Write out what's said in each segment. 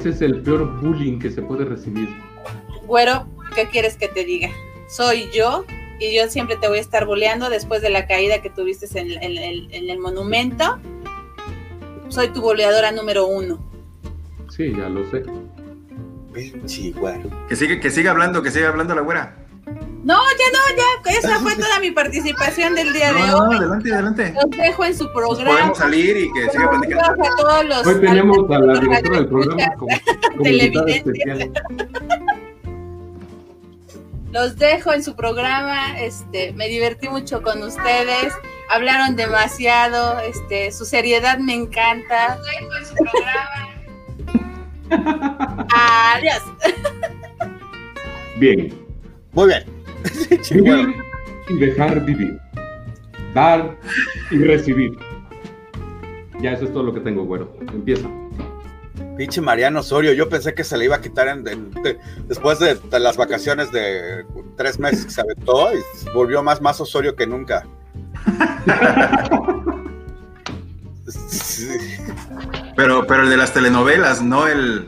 Ese es el peor bullying que se puede recibir. Güero, ¿qué quieres que te diga? Soy yo y yo siempre te voy a estar boleando después de la caída que tuviste en, en el monumento. Soy tu boleadora número uno. Sí, ya lo sé. Sí, güero. Que sigue, que siga hablando, que siga hablando la güera. No, ya no, ya. Esa fue toda mi participación del día de hoy. No, adelante, adelante. Los dejo en su programa. podemos salir y que siga platicando. A todos los, hoy tenemos a la directora del programa como, televidentes. Los dejo en su programa. Este, me divertí mucho con ustedes. Hablaron demasiado. Este, su seriedad me encanta. Los dejo en su programa. Adiós. Bien. Muy bien. Vivir y dejar vivir. Dar y recibir. Ya eso es todo lo que tengo, güero. Empieza. Pinche Mariano Osorio, yo pensé que se le iba a quitar después de, las vacaciones de tres meses que se aventó y volvió más, más Osorio que nunca. pero, pero el de las telenovelas, no el,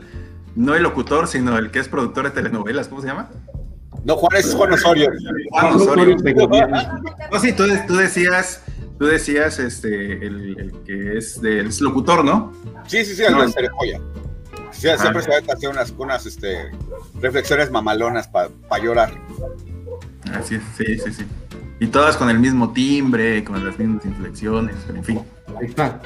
no el locutor, sino el que es productor de telenovelas, ¿cómo se llama? No, Juan es Juan Osorio. Juan Osorio. No, sí, tú, tú decías, tú decías este, el, que es del locutor, ¿no? Sí, sí, sí, el no. de Sí, siempre se va a hacer unas, unas este, reflexiones mamalonas para llorar. Así es, sí, sí, sí. Y todas con el mismo timbre, con las mismas inflexiones, en fin. Ahí está.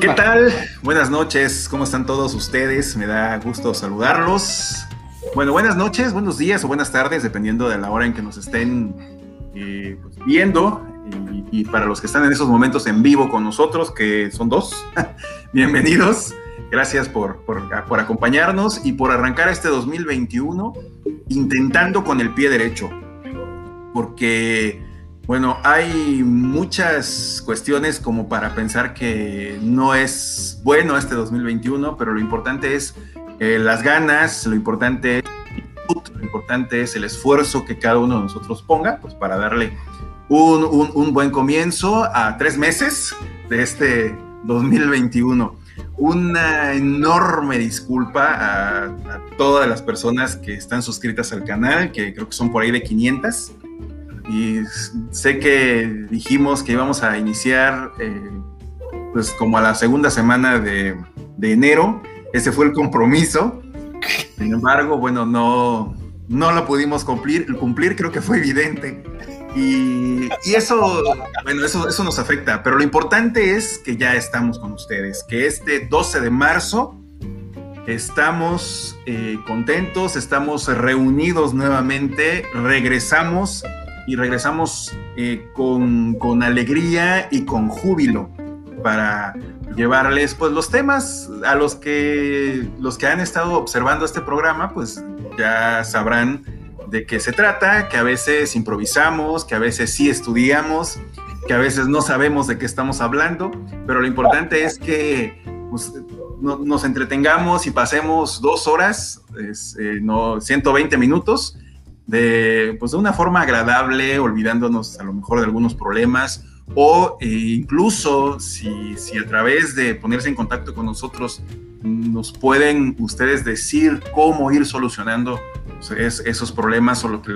¿Qué tal? Buenas noches, ¿cómo están todos ustedes? Me da gusto saludarlos. Bueno, buenas noches, buenos días o buenas tardes, dependiendo de la hora en que nos estén eh, pues, viendo. Y, para los que están en esos momentos en vivo con nosotros, que son dos, bienvenidos. Gracias por, por, por, acompañarnos y por arrancar este 2021 intentando con el pie derecho. Porque, bueno, hay muchas cuestiones como para pensar que no es bueno este 2021, pero lo importante es eh, las ganas, lo importante es lo importante es el esfuerzo que cada uno de nosotros ponga, pues para darle un, un, buen comienzo a tres meses de este 2021. Una enorme disculpa a, a, todas las personas que están suscritas al canal, que creo que son por ahí de 500. Y sé que dijimos que íbamos a iniciar eh, pues como a la segunda semana de, de enero ese fue el compromiso. Sin embargo, bueno, no, no lo pudimos cumplir. Cumplir creo que fue evidente. Y, eso, bueno, eso, eso nos afecta. Pero lo importante es que ya estamos con ustedes, que este 12 de marzo estamos eh, contentos, estamos reunidos nuevamente, regresamos y regresamos eh, con, con alegría y con júbilo para llevarles pues los temas a los que los que han estado observando este programa pues ya sabrán de qué se trata, que a veces improvisamos, que a veces sí estudiamos, que a veces no sabemos de qué estamos hablando, pero lo importante es que pues, nos entretengamos y pasemos dos horas, eh, no, 120 minutos, de, pues, de una forma agradable, olvidándonos a lo mejor de algunos problemas o eh, incluso si, si, a través de ponerse en contacto con nosotros nos pueden ustedes decir cómo ir solucionando pues, esos problemas o, lo que,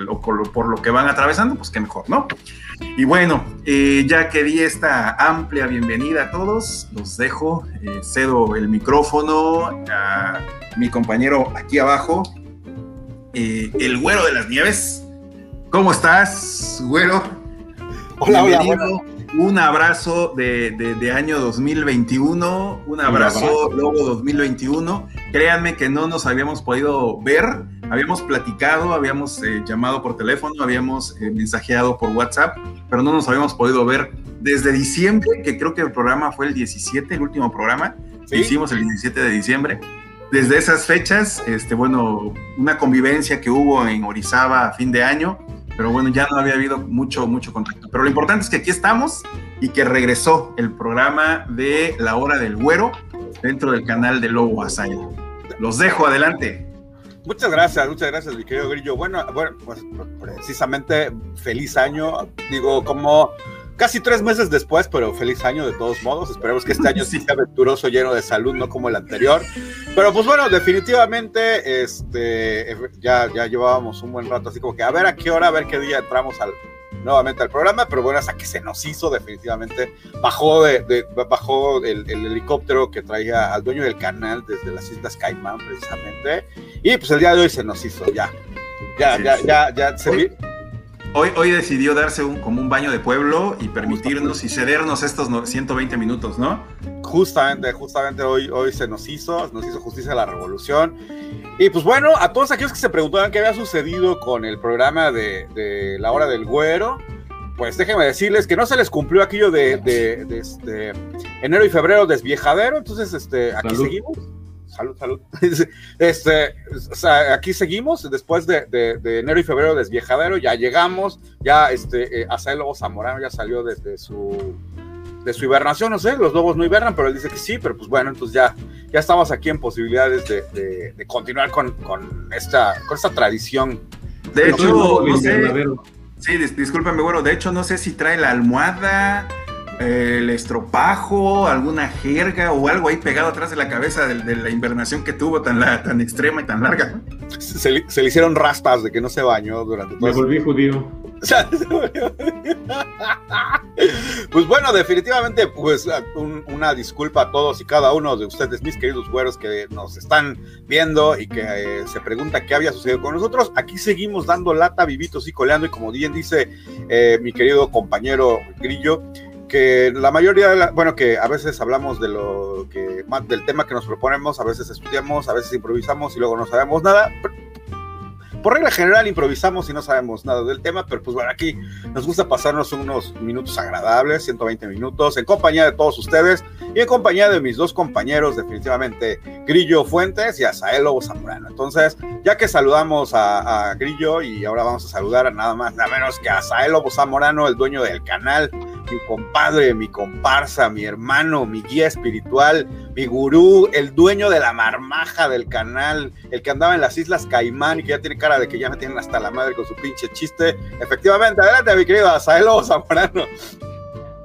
por lo que van atravesando, pues qué mejor, ¿no? Y bueno, eh, ya que di esta amplia bienvenida a todos, los dejo, eh, cedo el micrófono a mi compañero aquí abajo, el güero de las nieves. ¿Cómo estás, güero? Hola, hola, un abrazo de, año 2021, un abrazo Logo 2021. Créanme que no nos habíamos podido ver, habíamos platicado, habíamos eh, llamado por teléfono, habíamos eh, mensajeado por WhatsApp, pero no nos habíamos podido ver desde diciembre, que creo que el programa fue el 17, el último programa, hicimos el 17 de diciembre. Desde esas fechas, este, bueno, una convivencia que hubo en Orizaba a fin de año, pero bueno, ya no había habido mucho, mucho contacto. Pero lo importante es que aquí estamos y que regresó el programa de La Hora del Güero dentro del canal de Lobo Asaya. Los dejo, adelante. Muchas gracias, muchas gracias, mi querido Grillo. Bueno, bueno, pues precisamente feliz año. Digo, como casi tres meses después, pero feliz año de todos modos. Esperemos que este año sí sea aventuroso, lleno de salud, no como el anterior. Pero pues bueno, definitivamente, este, ya, ya llevábamos un buen rato, así como que a ver a qué hora, a ver qué día entramos al, nuevamente al programa, pero bueno, hasta que se nos hizo definitivamente, bajó, de, bajó el, helicóptero que traía al dueño del canal desde las Islas Caimán precisamente, y pues el día de hoy se nos hizo, ya, ya, ya, ya, ya, se, Hoy, hoy decidió darse un, como un baño de pueblo y permitirnos y cedernos estos 120 minutos, ¿no? Justamente, justamente hoy, hoy se nos hizo, nos hizo justicia la revolución. Y pues bueno, a todos aquellos que se preguntaban qué había sucedido con el programa de, La Hora del Güero, pues déjenme decirles que no se les cumplió aquello de, de, este, enero y febrero desviejadero, entonces este, aquí seguimos salud, salud. Este, o sea, aquí seguimos después de, enero y febrero desviejadero, ya llegamos, ya este, eh, Lobo Zamorano ya salió desde su de su hibernación, no sé, los lobos no hibernan, pero él dice que sí, pero pues bueno, entonces ya, ya estamos aquí en posibilidades de, continuar con, esta, con esta tradición. De hecho, no sé, sí, discúlpame, bueno, de hecho no sé si trae la almohada, el estropajo, alguna jerga o algo ahí pegado atrás de la cabeza de, la invernación que tuvo tan, tan extrema y tan larga. Se, le hicieron raspas de que no se bañó durante todo Me volví judío. pues bueno, definitivamente, pues una disculpa a todos y cada uno de ustedes, mis queridos güeros que nos están viendo y que eh, se pregunta qué había sucedido con nosotros. Aquí seguimos dando lata, vivitos y coleando, y como bien dice eh, mi querido compañero Grillo, que la mayoría, de bueno, que a veces hablamos de lo que, del tema que nos proponemos, a veces estudiamos, a veces improvisamos y luego no sabemos nada. Por regla general improvisamos y no sabemos nada del tema, pero pues bueno, aquí nos gusta pasarnos unos minutos agradables, 120 minutos, en compañía de todos ustedes y en compañía de mis dos compañeros, definitivamente Grillo Fuentes y Asael Lobo Zamorano. Entonces, ya que saludamos a, Grillo y ahora vamos a saludar a nada más, nada menos que a Asael Lobo Zamorano, el dueño del canal, mi compadre, mi comparsa, mi hermano, mi guía espiritual, mi gurú, el dueño de la marmaja del canal, el que andaba en las Islas Caimán y que ya tiene cara de que ya me tienen hasta la madre con su pinche chiste. Efectivamente, adelante, mi querido Asaelo Zamorano.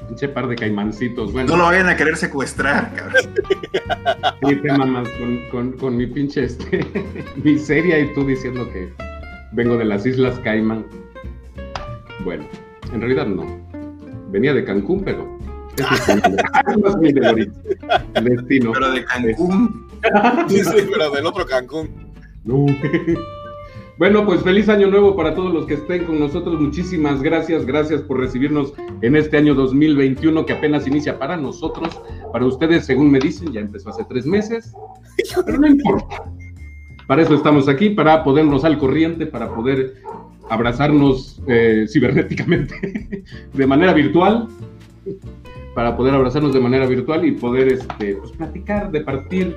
Pinche par de caimancitos. Bueno. No lo vayan a querer secuestrar, cabrón. Sí, te mamas con, con, mi pinche este, miseria y tú diciendo que vengo de las Islas Caimán. Bueno, en realidad no venía de Cancún, pero. destino. Pero de Cancún. sí, sí, pero del otro Cancún. Bueno, pues feliz año nuevo para todos los que estén con nosotros. Muchísimas gracias, gracias por recibirnos en este año 2021 que apenas inicia para nosotros. Para ustedes, según me dicen, ya empezó hace tres meses, pero no importa. Para eso estamos aquí, para podernos al corriente, para poder abrazarnos eh, cibernéticamente de manera virtual, para poder abrazarnos de manera virtual y poder este, pues, platicar, departir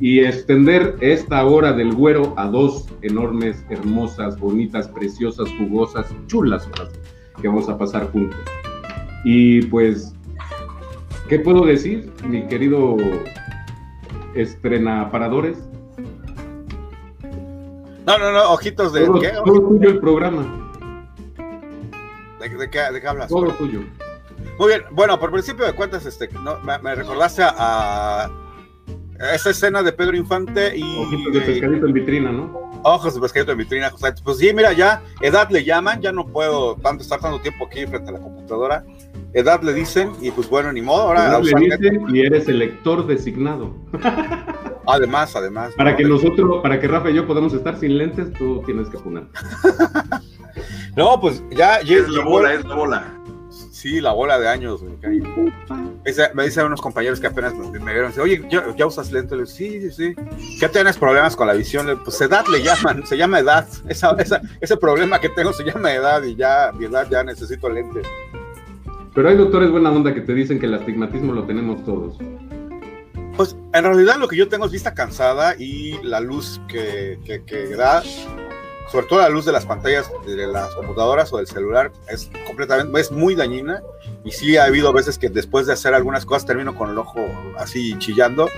y extender esta hora del güero a dos enormes, hermosas, bonitas, preciosas, jugosas, chulas horas que vamos a pasar juntos. Y pues, ¿qué puedo decir, mi querido estrena paradores? No, no, no, ojitos de. Todo, ¿qué? todo tuyo el programa. ¿De, qué, de qué, hablas? Todo tuyo. Muy bien, bueno, por principio de cuentas, este, no, me, recordaste a, esa escena de Pedro Infante y. Ojitos de pescadito en vitrina, ¿no? Ojos de pescadito en vitrina, Pues sí, mira, ya, edad le llaman, ya no puedo tanto estar tanto tiempo aquí frente a la computadora. Edad le dicen, y pues bueno, ni modo, ahora. Edad le dicen y eres el lector designado. Además, además. Para que nosotros, para que Rafa y yo podamos estar sin lentes, tú tienes que poner. no, pues ya. Es la bola, es la bola. Sí, la bola de años, me dicen unos compañeros que apenas me, me vieron, oye, ¿ya, usas lentes? sí, sí, sí. ¿Qué tienes problemas con la visión? Pues edad le llaman, se llama edad. Esa, ese problema que tengo se llama edad y ya, mi edad ya necesito lentes. Pero hay doctores buena onda que te dicen que el astigmatismo lo tenemos todos. Pues en realidad lo que yo tengo es vista cansada y la luz que, que, da, sobre todo la luz de las pantallas de las computadoras o del celular, es completamente, es muy dañina. Y sí ha habido veces que después de hacer algunas cosas termino con el ojo así chillando.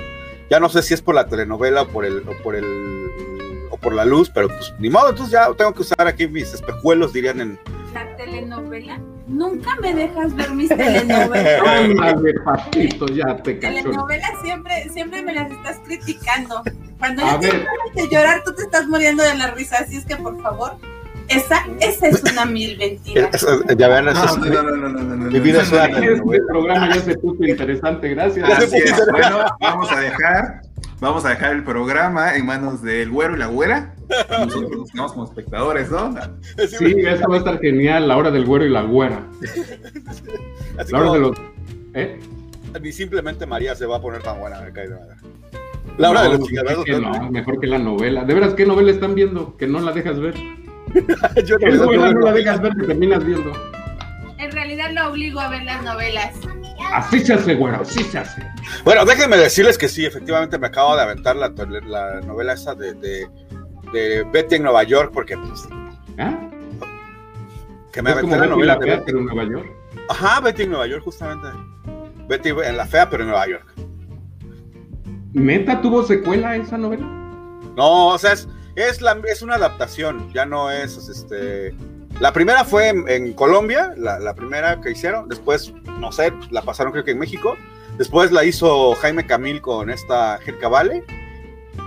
Ya no sé si es por la telenovela o por el, por el o por la luz, pero pues ni modo, entonces ya tengo que usar aquí mis espejuelos, dirían en... La telenovela. Nunca me dejas ver mis telenovelas. Ándale, papito, ya te telenovelas siempre, siempre me las estás criticando. Cuando A yo ver. tengo de llorar, tú te estás muriendo de la risa. Así es que, por favor, esa, esa es una mil mentira. Ya vean, eso No, es- no, no, no, no, no, no, Mi vida no, es una no, no, no. Este programa ya se puso interesante, gracias. Así es. Bueno, vamos a dejar, vamos a dejar el programa en manos del güero y la güera. Nosotros nos quedamos como espectadores, ¿no? Sí, eso va a estar genial, la hora del güero y la güera. así La hora como- de los... ¿Eh? Ni simplemente María se va a poner tan buena, me cae de madre. La hora de los chingadazos. que no, mejor que la novela. De veras, ¿qué novela están viendo? Que no la dejas ver. Yo ¿Qué no- novela no la dejas ver que terminas viendo? En realidad lo obligo a ver las novelas. Así se hace, güero, así se hace. Bueno, déjenme decirles que sí, efectivamente me acabo de aventar la, la novela esa de, de, de Betty en Nueva York, porque pues, ¿Ah? que me aventé la Betty novela la de Fea, Betty. pero en Nueva York. Ajá, Betty en Nueva York, justamente. Betty en la fea, pero en Nueva York. ¿Neta tuvo secuela esa novela? No, o sea, es, es, la, es una adaptación, ya no es, este... La primera fue en, en Colombia, la, la primera que hicieron, después, no sé, la pasaron creo que en México, después la hizo Jaime Camil con esta Jerka Vale,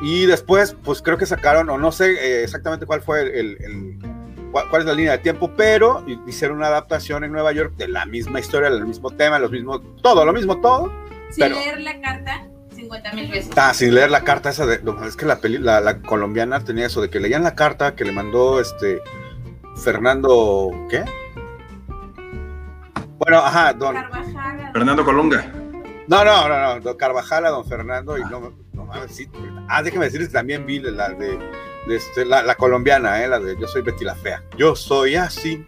y después, pues creo que sacaron, o no sé eh, exactamente cuál fue el, el- cuál, es la línea de tiempo, pero hicieron una adaptación en Nueva York de la misma historia, el mismo tema, los mismos, todo, lo mismo todo, Sin Pero- leer la carta, 50 mil veces. Ah, sin leer la carta esa de. es que la, peli, la, la colombiana tenía eso de que leían la carta que le mandó este. Fernando. ¿Qué? Bueno, ajá, don. Carvajal. Fernando Colunga. No, no, no, no, don Carvajal a don Fernando y no, no mames, sí. Ah, déjeme decirles que también vi la de. de este, la, la colombiana, ¿eh? La de Yo soy Betty la Fea. Yo soy así.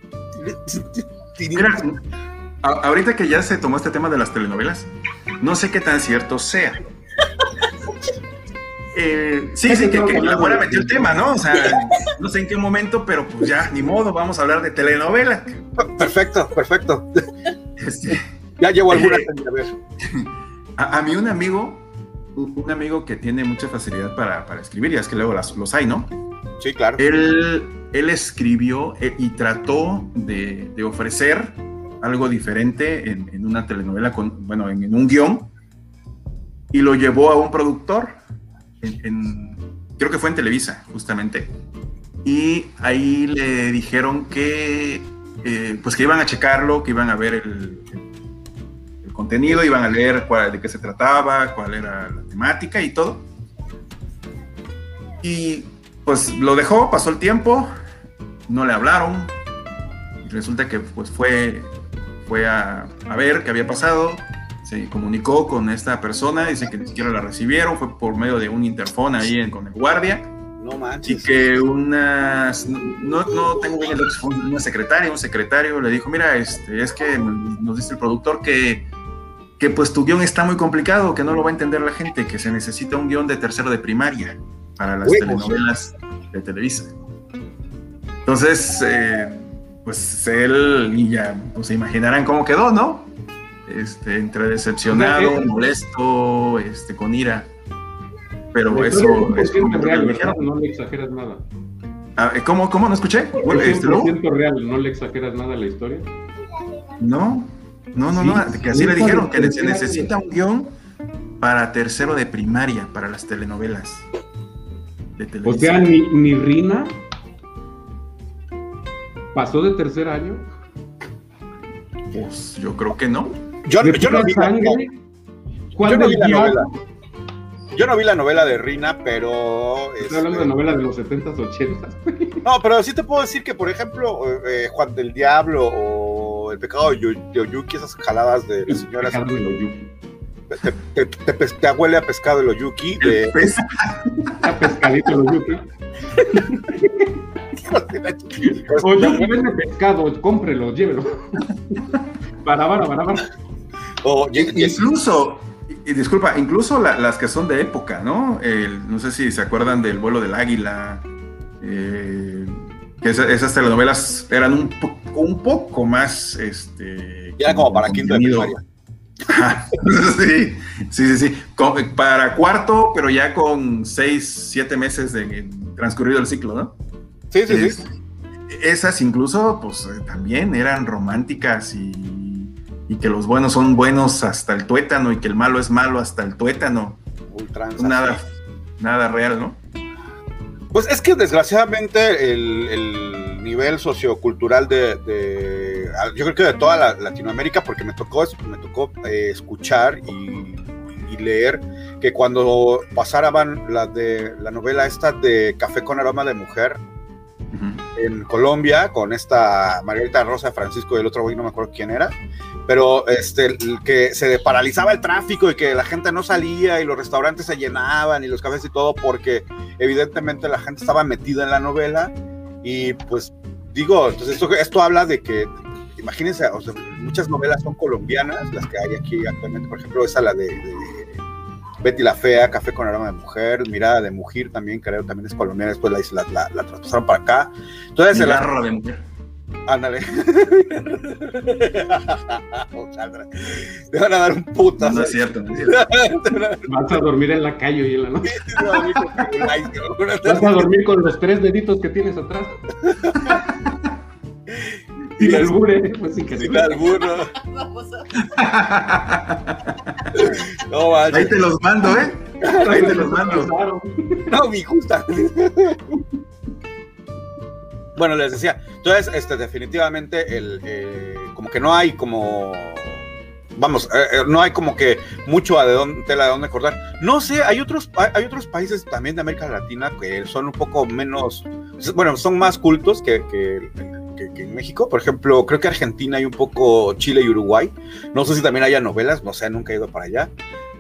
Mira, a- ahorita que ya se tomó este tema de las telenovelas, no sé qué tan cierto sea. Eh, sí, sí, que, que la güera metió el tema, ¿no? O sea, no sé en qué momento, pero pues ya, ni modo, vamos a hablar de telenovela. Perfecto, perfecto. Este, Ya llevo alguna. Eh, a ver. a, a mí un amigo, un amigo que tiene mucha facilidad para, para escribir, y es que luego las- los hay, ¿no? Sí, claro. Él, él escribió eh, y trató de, de ofrecer algo diferente en, en una telenovela, con, bueno, en, en un guion, y lo llevó a un productor, en- creo que fue en Televisa, justamente, y ahí le dijeron que, eh, pues que iban a checarlo, que iban a ver el, el contenido, iban a leer cuál- de qué se trataba, cuál era la temática y todo. Y pues lo dejó, pasó el tiempo, no le hablaron. Y resulta que pues fue, fue a, a ver qué había pasado. Se comunicó con esta persona, dice que ni siquiera la recibieron, fue por medio de un interfón ahí en- con el guardia. No Y manches. que unas, no, no tengo bien el dato, si fue una secretaria, un secretario le dijo, mira, este, es que nos dice el productor que, que pues tu guion está muy complicado, que no lo va a entender la gente, que se necesita un guion de tercero de primaria para las telenovelas de Televisa. Entonces, eh, pues él, y ya, pues se imaginarán cómo quedó, ¿no? Este, entre decepcionado, molesto, este, con ira. Pero eso historia es 100% como que real, le ¿verdad? dijeron. No le exageras nada. Ah, ¿Cómo, ¿Cómo? ¿No escuché? Este, ¿luego? 100% real, no le exageras nada a la historia. No, no, no, Sí, no, que así sí, le dijeron, que se necesita un guion para tercero de primaria, para las telenovelas. De O sea, ni, ni Rina pasó de tercer año. Pues yo creo que no. Yo, yo no vi la- sangre. ¿Cuál Yo no vi la novela. Yo no vi la novela de Rina, pero. Estoy hablando de este, novelas de los 70s, 80s. No, pero sí te puedo decir que, por ejemplo, eh, Juan del Diablo o El pecado de Yu- de Oyuki, esas jaladas de las señoras, Ricardo de Loyuki. te, te, te, pes- te huele a pescado el Oyuki. El De, pez, Está pescadito Loyuki. Pues, Oyuki vende pescado, cómprelo, llévelo. Para, para, para, para. o Ye- Ye- incluso, y, y disculpa, incluso la- las que son de época, ¿no? El- no sé si se acuerdan del vuelo del águila. eh, que esa- esas telenovelas eran un, po- un poco más. Este, Ya era como para quinto de primaria. Sí, sí, sí, sí. Con- para cuarto, pero ya con seis, siete meses de, transcurrido el ciclo, ¿no? Sí, sí, Es- sí. Esas incluso, pues eh, también eran románticas y, y que los buenos son buenos hasta el tuétano y que el malo es malo hasta el tuétano. Ultranza, Nada, nada real, ¿no? Pues es que desgraciadamente el, el nivel sociocultural de, de- yo creo que de toda la- Latinoamérica, porque me tocó, me tocó eh, escuchar y, y leer que cuando pasaban la de la novela esta de Café con aroma de mujer en Colombia con esta Margarita Rosa Francisco y el otro güey no me acuerdo quién era, pero este que se paralizaba el tráfico y que la gente no salía y los restaurantes se llenaban y los cafés y todo porque evidentemente la gente estaba metida en la novela y pues digo, entonces esto, esto habla de que imagínense, o sea, muchas novelas son colombianas, las que hay aquí actualmente, por ejemplo, esa la de, de Betty la Fea, Café con aroma de mujer, Mirada de mujer también, creo, también es colombiana, después la, la, la, la traspasaron para acá. Entonces, Garra de mujer. Ándale. Te van a dar un puto. No es cierto, no es cierto. Vas a dormir en la calle y en la noche. Vas a dormir con los tres deditos que tienes atrás. Y el albure, pues sin que Sin albur, no. Vamos a- No, Ahí manches. te los mando, ¿eh? Ahí te los mando. No, mi justa. Bueno, les decía, entonces, este, definitivamente, el, eh, como que no hay como, vamos, eh, eh, no hay como que mucho a de dónde, tela de dónde cortar. No sé, hay otros, hay, otros países también de América Latina que son un poco menos, bueno, son más cultos que- que en México. Por ejemplo, creo que Argentina hay un poco Chile y Uruguay. No sé si también haya novelas, no sé, nunca he ido para allá.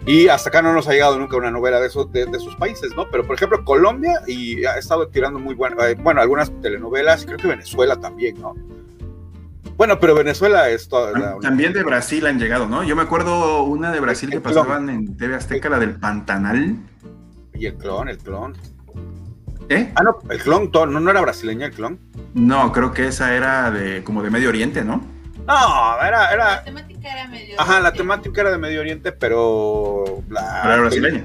Y hasta acá no nos ha llegado nunca una novela de esos, de, de sus países, ¿no? Pero por ejemplo, Colombia y ha estado tirando muy bueno, eh, bueno, algunas telenovelas, y creo que Venezuela también, ¿no? Bueno, pero Venezuela es toda la- También de Brasil han llegado, ¿no? Yo me acuerdo una de Brasil que El pasaban en TV Azteca, la del Pantanal. y el clon, el clon. ¿Eh? Ah, no, el clon, no, no era brasileña el clon. No, creo que esa era de como de Medio Oriente, ¿no? No, era, La era, temática era medio. ajá, la temática era de Medio Oriente, pero la... Pero era brasileña.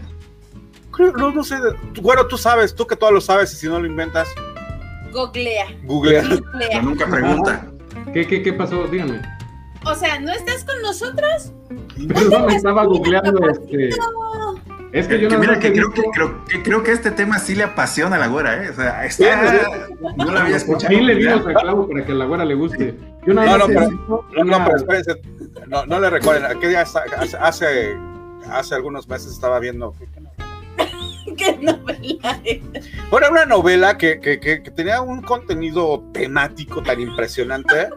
Creo- no, no sé, bueno, tú sabes, tú que todo lo sabes y si no lo inventas, Googlea. googlea. Nunca pregunta. ¿Qué, qué, qué pasó? Díganme. O sea, ¿no estás con nosotros? Perdón, estaba googleando este. Es que Que, yo que mira que creo que, visto- creo, que creo que este tema sí le apasiona a la güera, ¿eh? O sea, está... No la había Por escuchado. fin le dimos al clavo para que a la güera le guste. Yo No, no, pero- No, no, pero espérense, no, no le recuerden, aquel día hace, hace, hace algunos meses estaba viendo, ¿Qué novela es? bueno, era una novela que, que, que, que tenía un contenido temático tan impresionante.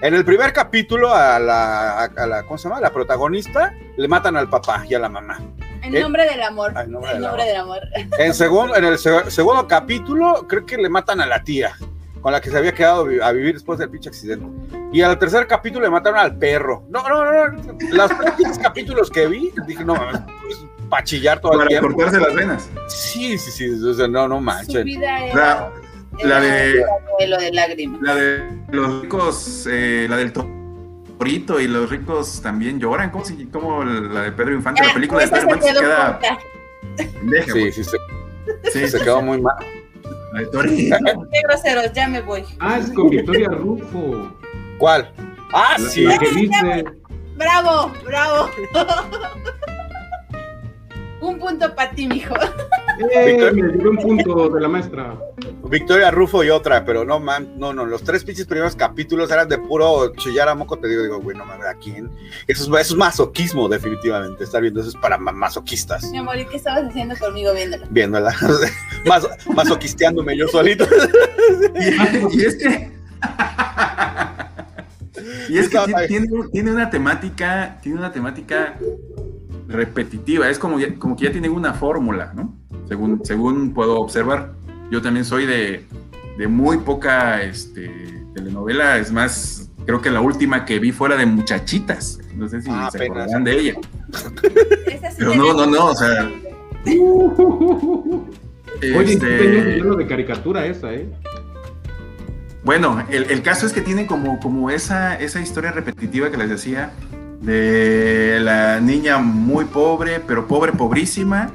En el primer capítulo a la, a, la, ¿cómo se llama? La protagonista le matan al papá y a la mamá. En ¿Eh? nombre del amor. Ah, en nombre En del nombre del amor. En, segundo, en el seg- segundo capítulo creo que le matan a la tía, con la que se había quedado a vivir después del pinche accidente. Y al tercer capítulo le mataron al perro. No, no, no, no. Los tres capítulos que vi, dije, no mames, pues, pa' chillar todo el Para tiempo. cortarse las venas. Sí, sí, sí, o sea, no, no Su manches. vida La, era. la de un duelo de lágrimas. la de los ricos, eh, la del torito y los ricos también lloran. ¿Cómo, cómo la de Pedro Infante? La Ah, película de Pedro se Infante se queda Sí, sí, se, Sí, se quedó muy mal. La de Torito. Qué groseros, ya me voy. Ah, es con Victoria Rufo. ¿Cuál? Ah, La, sí. la que dice. Bravo, bravo. Un punto para ti, mijo. Eh, me dio un punto de la maestra. Victoria Rufo y otra, pero no, man, no, no, los tres pinches primeros capítulos eran de puro chillar a moco, te digo, digo, güey, no mames, ¿a quién? Eso es, eso es masoquismo, definitivamente, estar viendo eso es para ma- masoquistas, Mi amor, ¿y qué estabas haciendo conmigo viéndolo? viéndola, Mas, masoquisteándome yo solito. Y, y es que. y es que tiene- tiene una temática. Tiene una temática repetitiva. Es como, ya- como que ya tienen una fórmula, ¿no? Según, según puedo observar. Yo también soy de, de muy poca este, telenovela. Es más, creo que la última que vi fuera de Muchachitas. No sé si Ah, se apenas. acordarán de ella. Pero no, no, no, o sea, Oye, este, de caricatura esa, ¿eh? Bueno, el, el caso es que tiene como, como esa, esa historia repetitiva que les decía de la niña muy pobre, pero pobre, pobrísima,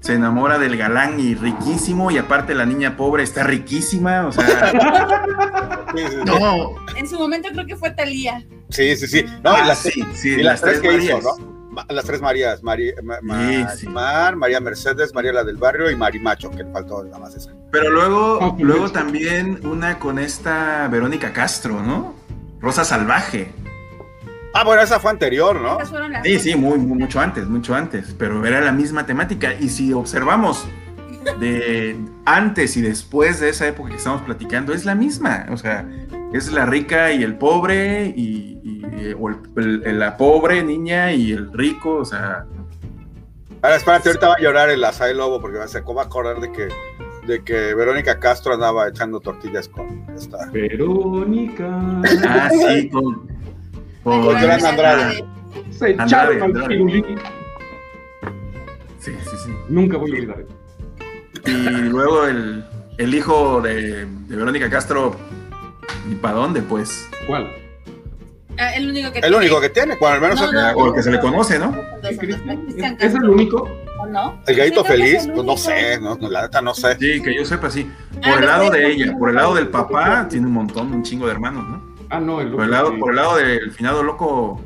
se enamora del galán y riquísimo, y aparte la niña pobre está riquísima, o sea. no. En su momento creo que fue Talía. Sí, sí, sí. No, ah, las, sí, sí, y las, tres, que hizo, ¿no? Las tres Marías, María, María Mercedes, María la del Barrio y Marimacho, que le faltó nada más esa. Pero luego, luego también una con esta Verónica Castro, ¿no? Rosa Salvaje. Ah, bueno, esa fue anterior, ¿no? Sí, sí, muy, mucho antes, mucho antes, pero era la misma temática. Y si observamos de antes y después de esa época que estamos platicando, es la misma. O sea, es la rica y el pobre, y, o la pobre niña y el rico, o sea. Ahora, espérate, ahorita va a llorar el Asai Lobo porque se va a acordar de que de que Verónica Castro andaba echando tortillas con esta. Verónica. Ah, sí, con, con, con Andrade. Se echaron al Sí, sí, sí. Nunca voy a olvidar eso. Y luego el, el hijo de, de, Verónica Castro, ¿y para dónde, pues? ¿Cuál? Ah, el único que el tiene. único que tiene, cuando al menos no, no, o el que se le conoce, ¿no? ¿Es el único? no? El gallito feliz, pues no sé, no, la neta no sé. Sí, que yo sepa, sí. Por ah, el lado de ella, por el lado del papá, tiene un montón, un chingo de hermanos, ¿no? Ah, no, el por el lado, por el lado del finado loco,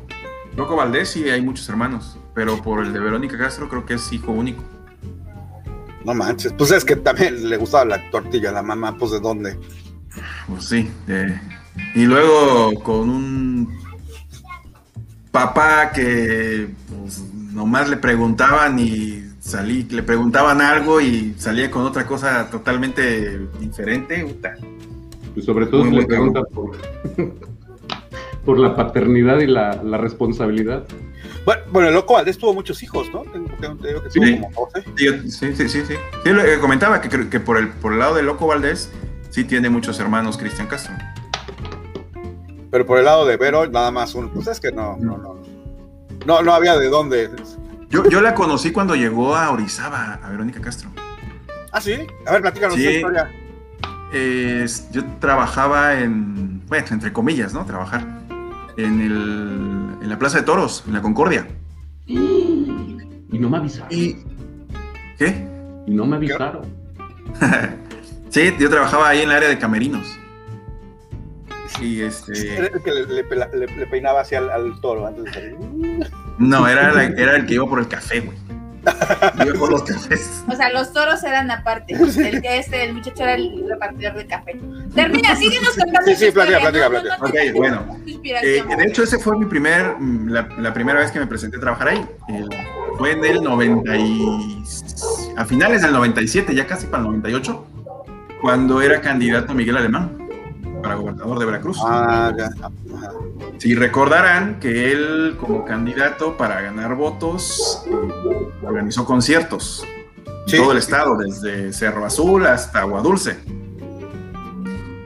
loco Valdés, sí hay muchos hermanos, pero por el de Verónica Castro creo que es hijo único. No manches, pues es que también le gustaba la tortilla a la mamá, pues de dónde. Pues sí, y luego con un papá que pues, nomás le preguntaban y salí, le preguntaban algo y salía con otra cosa totalmente diferente. Pues sobre todo se le pregunta por, por la paternidad y la, la responsabilidad. Bueno, bueno, el loco Valdés tuvo muchos hijos, ¿no? Tengo, que sí, como 12. Sí, sí, sí, sí. sí. Eh, comentaba que, que por, el, por el lado del loco Valdés sí tiene muchos hermanos Cristian Castro. Pero por el lado de Vero, nada más uno. Pues es que no, no, no. No, no había de dónde. Yo, yo la conocí cuando llegó a Orizaba, a Verónica Castro. ¿Ah, sí? A ver, platícanos sí. historia. Yo trabajaba en, bueno, entre comillas, ¿no? Trabajar en, el, en la Plaza de Toros, en la Concordia. Y no me avisaron. ¿Qué? Y no me avisaron. sí, yo trabajaba ahí en el área de camerinos. Y este. Era el que le, peinaba así al, toro antes de salir. No, era, era el que iba por el café, güey. Por los cafés. O sea, los toros eran aparte. El que este, el muchacho era el repartidor de café. Termina, síguenos contando. Sí, sí, platica, platica, platica. ok, bueno. Eh, de hecho, ese fue mi primer, mm, la, la, primera vez que me presenté a trabajar ahí. fue en el 90 y, a finales del 97, ya casi para el 98, cuando era candidato Miguel Alemán para gobernador de Veracruz. Ah, ya. Si recordarán que él, como candidato para ganar votos, organizó conciertos en todo el estado, desde Cerro Azul hasta Agua Dulce.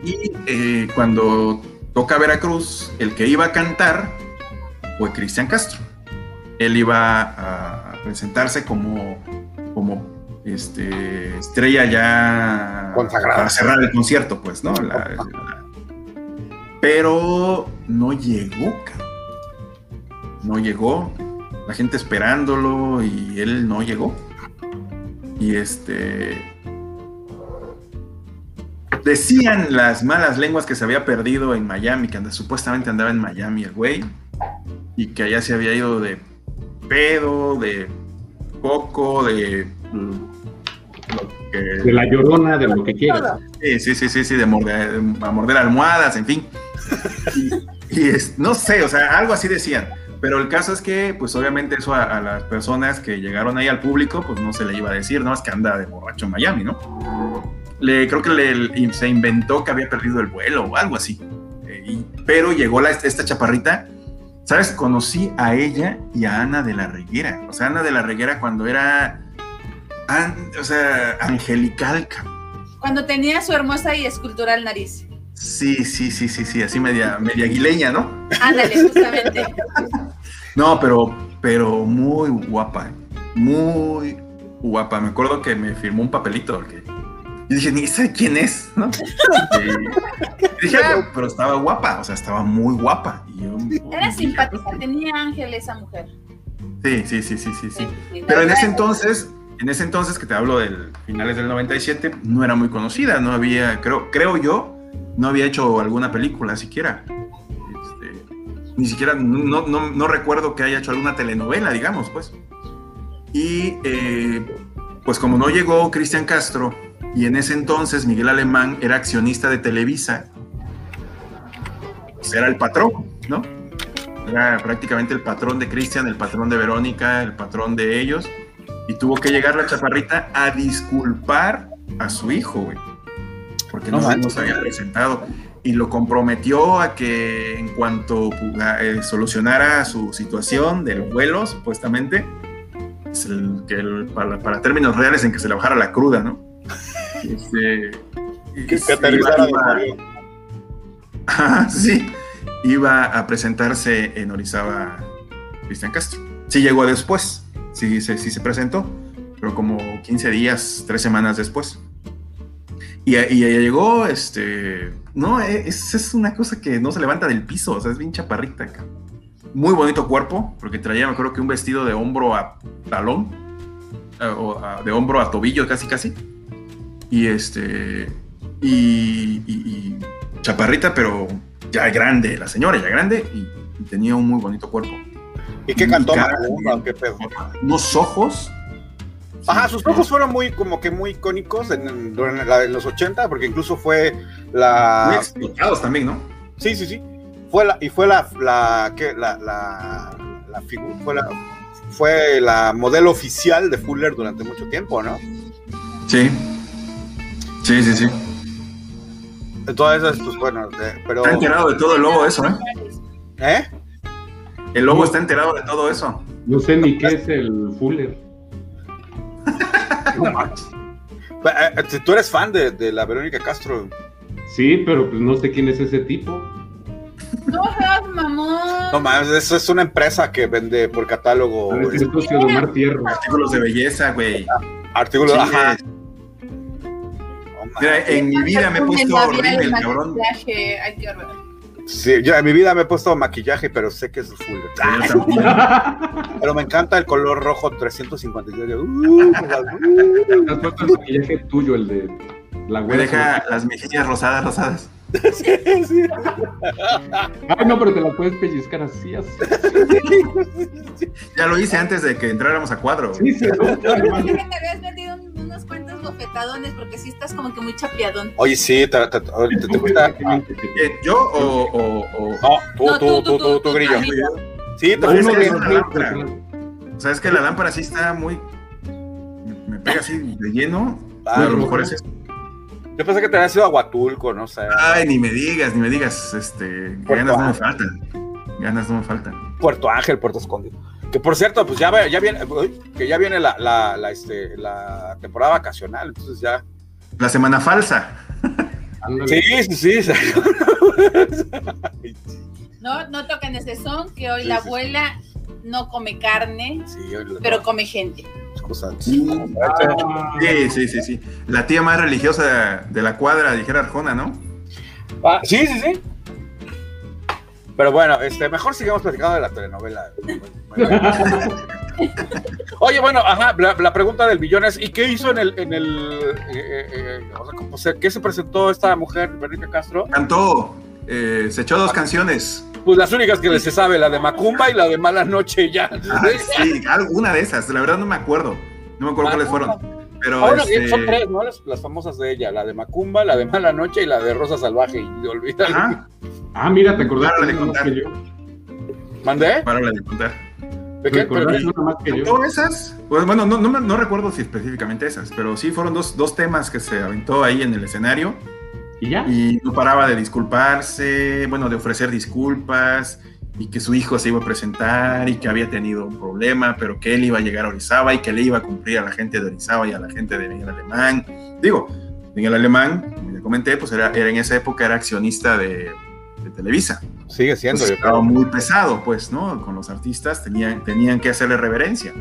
Y eh, cuando toca Veracruz, el que iba a cantar fue Cristian Castro. Él iba a presentarse como, como este, estrella ya Consagrada. para cerrar el concierto, pues, ¿no? La, pero no llegó, No llegó. La gente esperándolo y él no llegó. Y este. Decían las malas lenguas que se había perdido en Miami, que supuestamente andaba en Miami el güey, y que allá se había ido de pedo, de coco, de de la llorona, de lo que quieras. Sí, sí, sí, sí, sí de, morder, a morder almohadas, en fin. Y, es, no sé, o sea, algo así decían. Pero el caso es que, pues obviamente eso a, las personas que llegaron ahí al público, pues no se le iba a decir, no, es que anda de borracho en Miami, ¿no? Le, creo que le, se inventó que había perdido el vuelo o algo así. Eh, pero llegó la, esta chaparrita, ¿sabes? Conocí a ella y a Ana de la Reguera. O sea, Ana de la Reguera cuando era, o sea, angelical. Cuando tenía su hermosa y escultural nariz. Sí, sí, sí, sí, sí, así media, media aguileña, ¿no? Ándale, justamente. no, pero, pero muy guapa, muy guapa. Me acuerdo que me firmó un papelito porque yo dije, ni sé quién es, ¿no? Y dije, ah, pero estaba guapa, o sea, estaba muy guapa. Era simpática, tenía ángel esa mujer. Sí, sí, sí, sí, sí, sí. Pero en ese entonces en ese entonces, que te hablo del finales del 97, no era muy conocida, no había, creo, creo yo, no había hecho alguna película siquiera. Este, ni siquiera, no, recuerdo que haya hecho alguna telenovela, digamos, pues. Y eh, pues como no llegó Cristian Castro, y en ese entonces Miguel Alemán era accionista de Televisa, pues era el patrón, ¿no? Era prácticamente el patrón de Cristian, el patrón de Verónica, el patrón de ellos y tuvo que llegar la chaparrita a disculpar a su hijo, güey. Porque no, se había presentado. Y lo comprometió a que en cuanto eh, solucionara su situación de los vuelos, supuestamente, que para, términos reales en que se le bajara la cruda, ¿no? Este, que se aterrizara sí, iba a presentarse en Orizaba Cristian Castro. Sí llegó después, sí, sí, se presentó, pero como 15 días, 3 semanas después. Y, y ella llegó, este, no, e, es, es, una cosa que no se levanta del piso, o sea, es bien chaparrita. Muy bonito cuerpo, porque traía, me acuerdo que un vestido de hombro a talón, eh, o de hombro a tobillo casi casi. Y este, y, y, chaparrita, pero ya grande, la señora ya grande, y, tenía un muy bonito cuerpo. ¿Y qué cantó ¿Qué pedo? Unos ojos. Ajá, sus ojos fueron muy, como que muy icónicos en, en, los 80, porque incluso fue la. Muy explotados también, ¿no? Sí, sí, sí. Fue la, y fue la, la, ¿qué? la, la, la figura, fue la, fue la modelo oficial de Fuller durante mucho tiempo, ¿no? Sí. Sí, sí, sí. Entonces, pues bueno, pero. Está enterado de todo el lobo eso, ¿eh? ¿Eh? El lobo está enterado de todo eso. No sé ni qué es el Fuller. Eh, eh, tú eres fan de, la Verónica Castro. Sí, pero pues no sé quién es ese tipo. No mamón. No mames, eso es una empresa que vende por catálogo. Es el socio de Omar Fierro. Artículos de belleza, güey. Artículos, ajá. Mira, en mi vida me he puesto horrible el cabrón. Hay que Sí, yo en mi vida me he puesto maquillaje, pero sé que es full. pero me encanta el color rojo 357. Uh, Has puesto el maquillaje tuyo, el de la Me deja las mejillas rosadas, rosadas. Sí, sí. Ay, no, pero te la puedes pellizcar así, así. Ya lo hice antes de que entráramos a cuadro. Sí, sí. No, te habías cuantos bofetadones porque sí estás como que muy chapeadón. Oye, sí, te, te, te, te gusta. ¿Yo o, o, o... No, tú, tú, tú, tú, grillo. Sí, te gusta. Es la lámpara. O sea, es que la lámpara sí está muy. Me pega así de lleno. Ah, a lo mejor es eso. Yo pensé que te había sido Aguatulco, no sé. Ay, ni me digas, ni me digas. Este, ganas no me faltan. Ganas no me faltan. Puerto Ángel, Puerto Escondido. Que por cierto, pues ya, ya viene, que ya viene la, la, la, este, la temporada vacacional, entonces ya. La semana falsa. Sí, sí, sí. no, no toquen ese son, que hoy la abuela no come carne, pero come gente. Sí, sí, sí, sí. La tía más religiosa de la cuadra, dijera Arjona, ¿no? Ah, sí, sí, sí. Pero bueno, este, mejor sigamos platicando de la telenovela. Oye, bueno, ajá, la, pregunta del millón es, ¿y qué hizo en el, en el, eh, eh, o sea, ¿qué se presentó esta mujer, Verónica Castro? Cantó, eh, se echó dos canciones. Pues las únicas que se sabe, la de Macumba y la de Mala Noche ya. sí, alguna de esas, la verdad no me acuerdo, no me acuerdo cuáles fueron. Pero ah, este... son tres, ¿no? Las, famosas de ella, la de Macumba, la de Mala Noche y la de Rosa Salvaje. Y de olvidar. Ah, mira, te acordaste de contar. Que yo. ¿Mandé? Para de contar. ¿De qué? más que yo. esas? Pues bueno, no, no, no, recuerdo si específicamente esas, pero sí fueron dos, dos temas que se aventó ahí en el escenario. ¿Y ya? Y no paraba de disculparse, bueno, de ofrecer disculpas, y que su hijo se iba a presentar y que había tenido un problema, pero que él iba a llegar a Orizaba y que le iba a cumplir a la gente de Orizaba y a la gente de Miguel Alemán. Digo, Miguel Alemán, como ya comenté, pues era, era en esa época era accionista de, de Televisa. Sigue siendo. Pues estaba muy pesado, pues, ¿no? Con los artistas tenían, tenían que hacerle reverencia.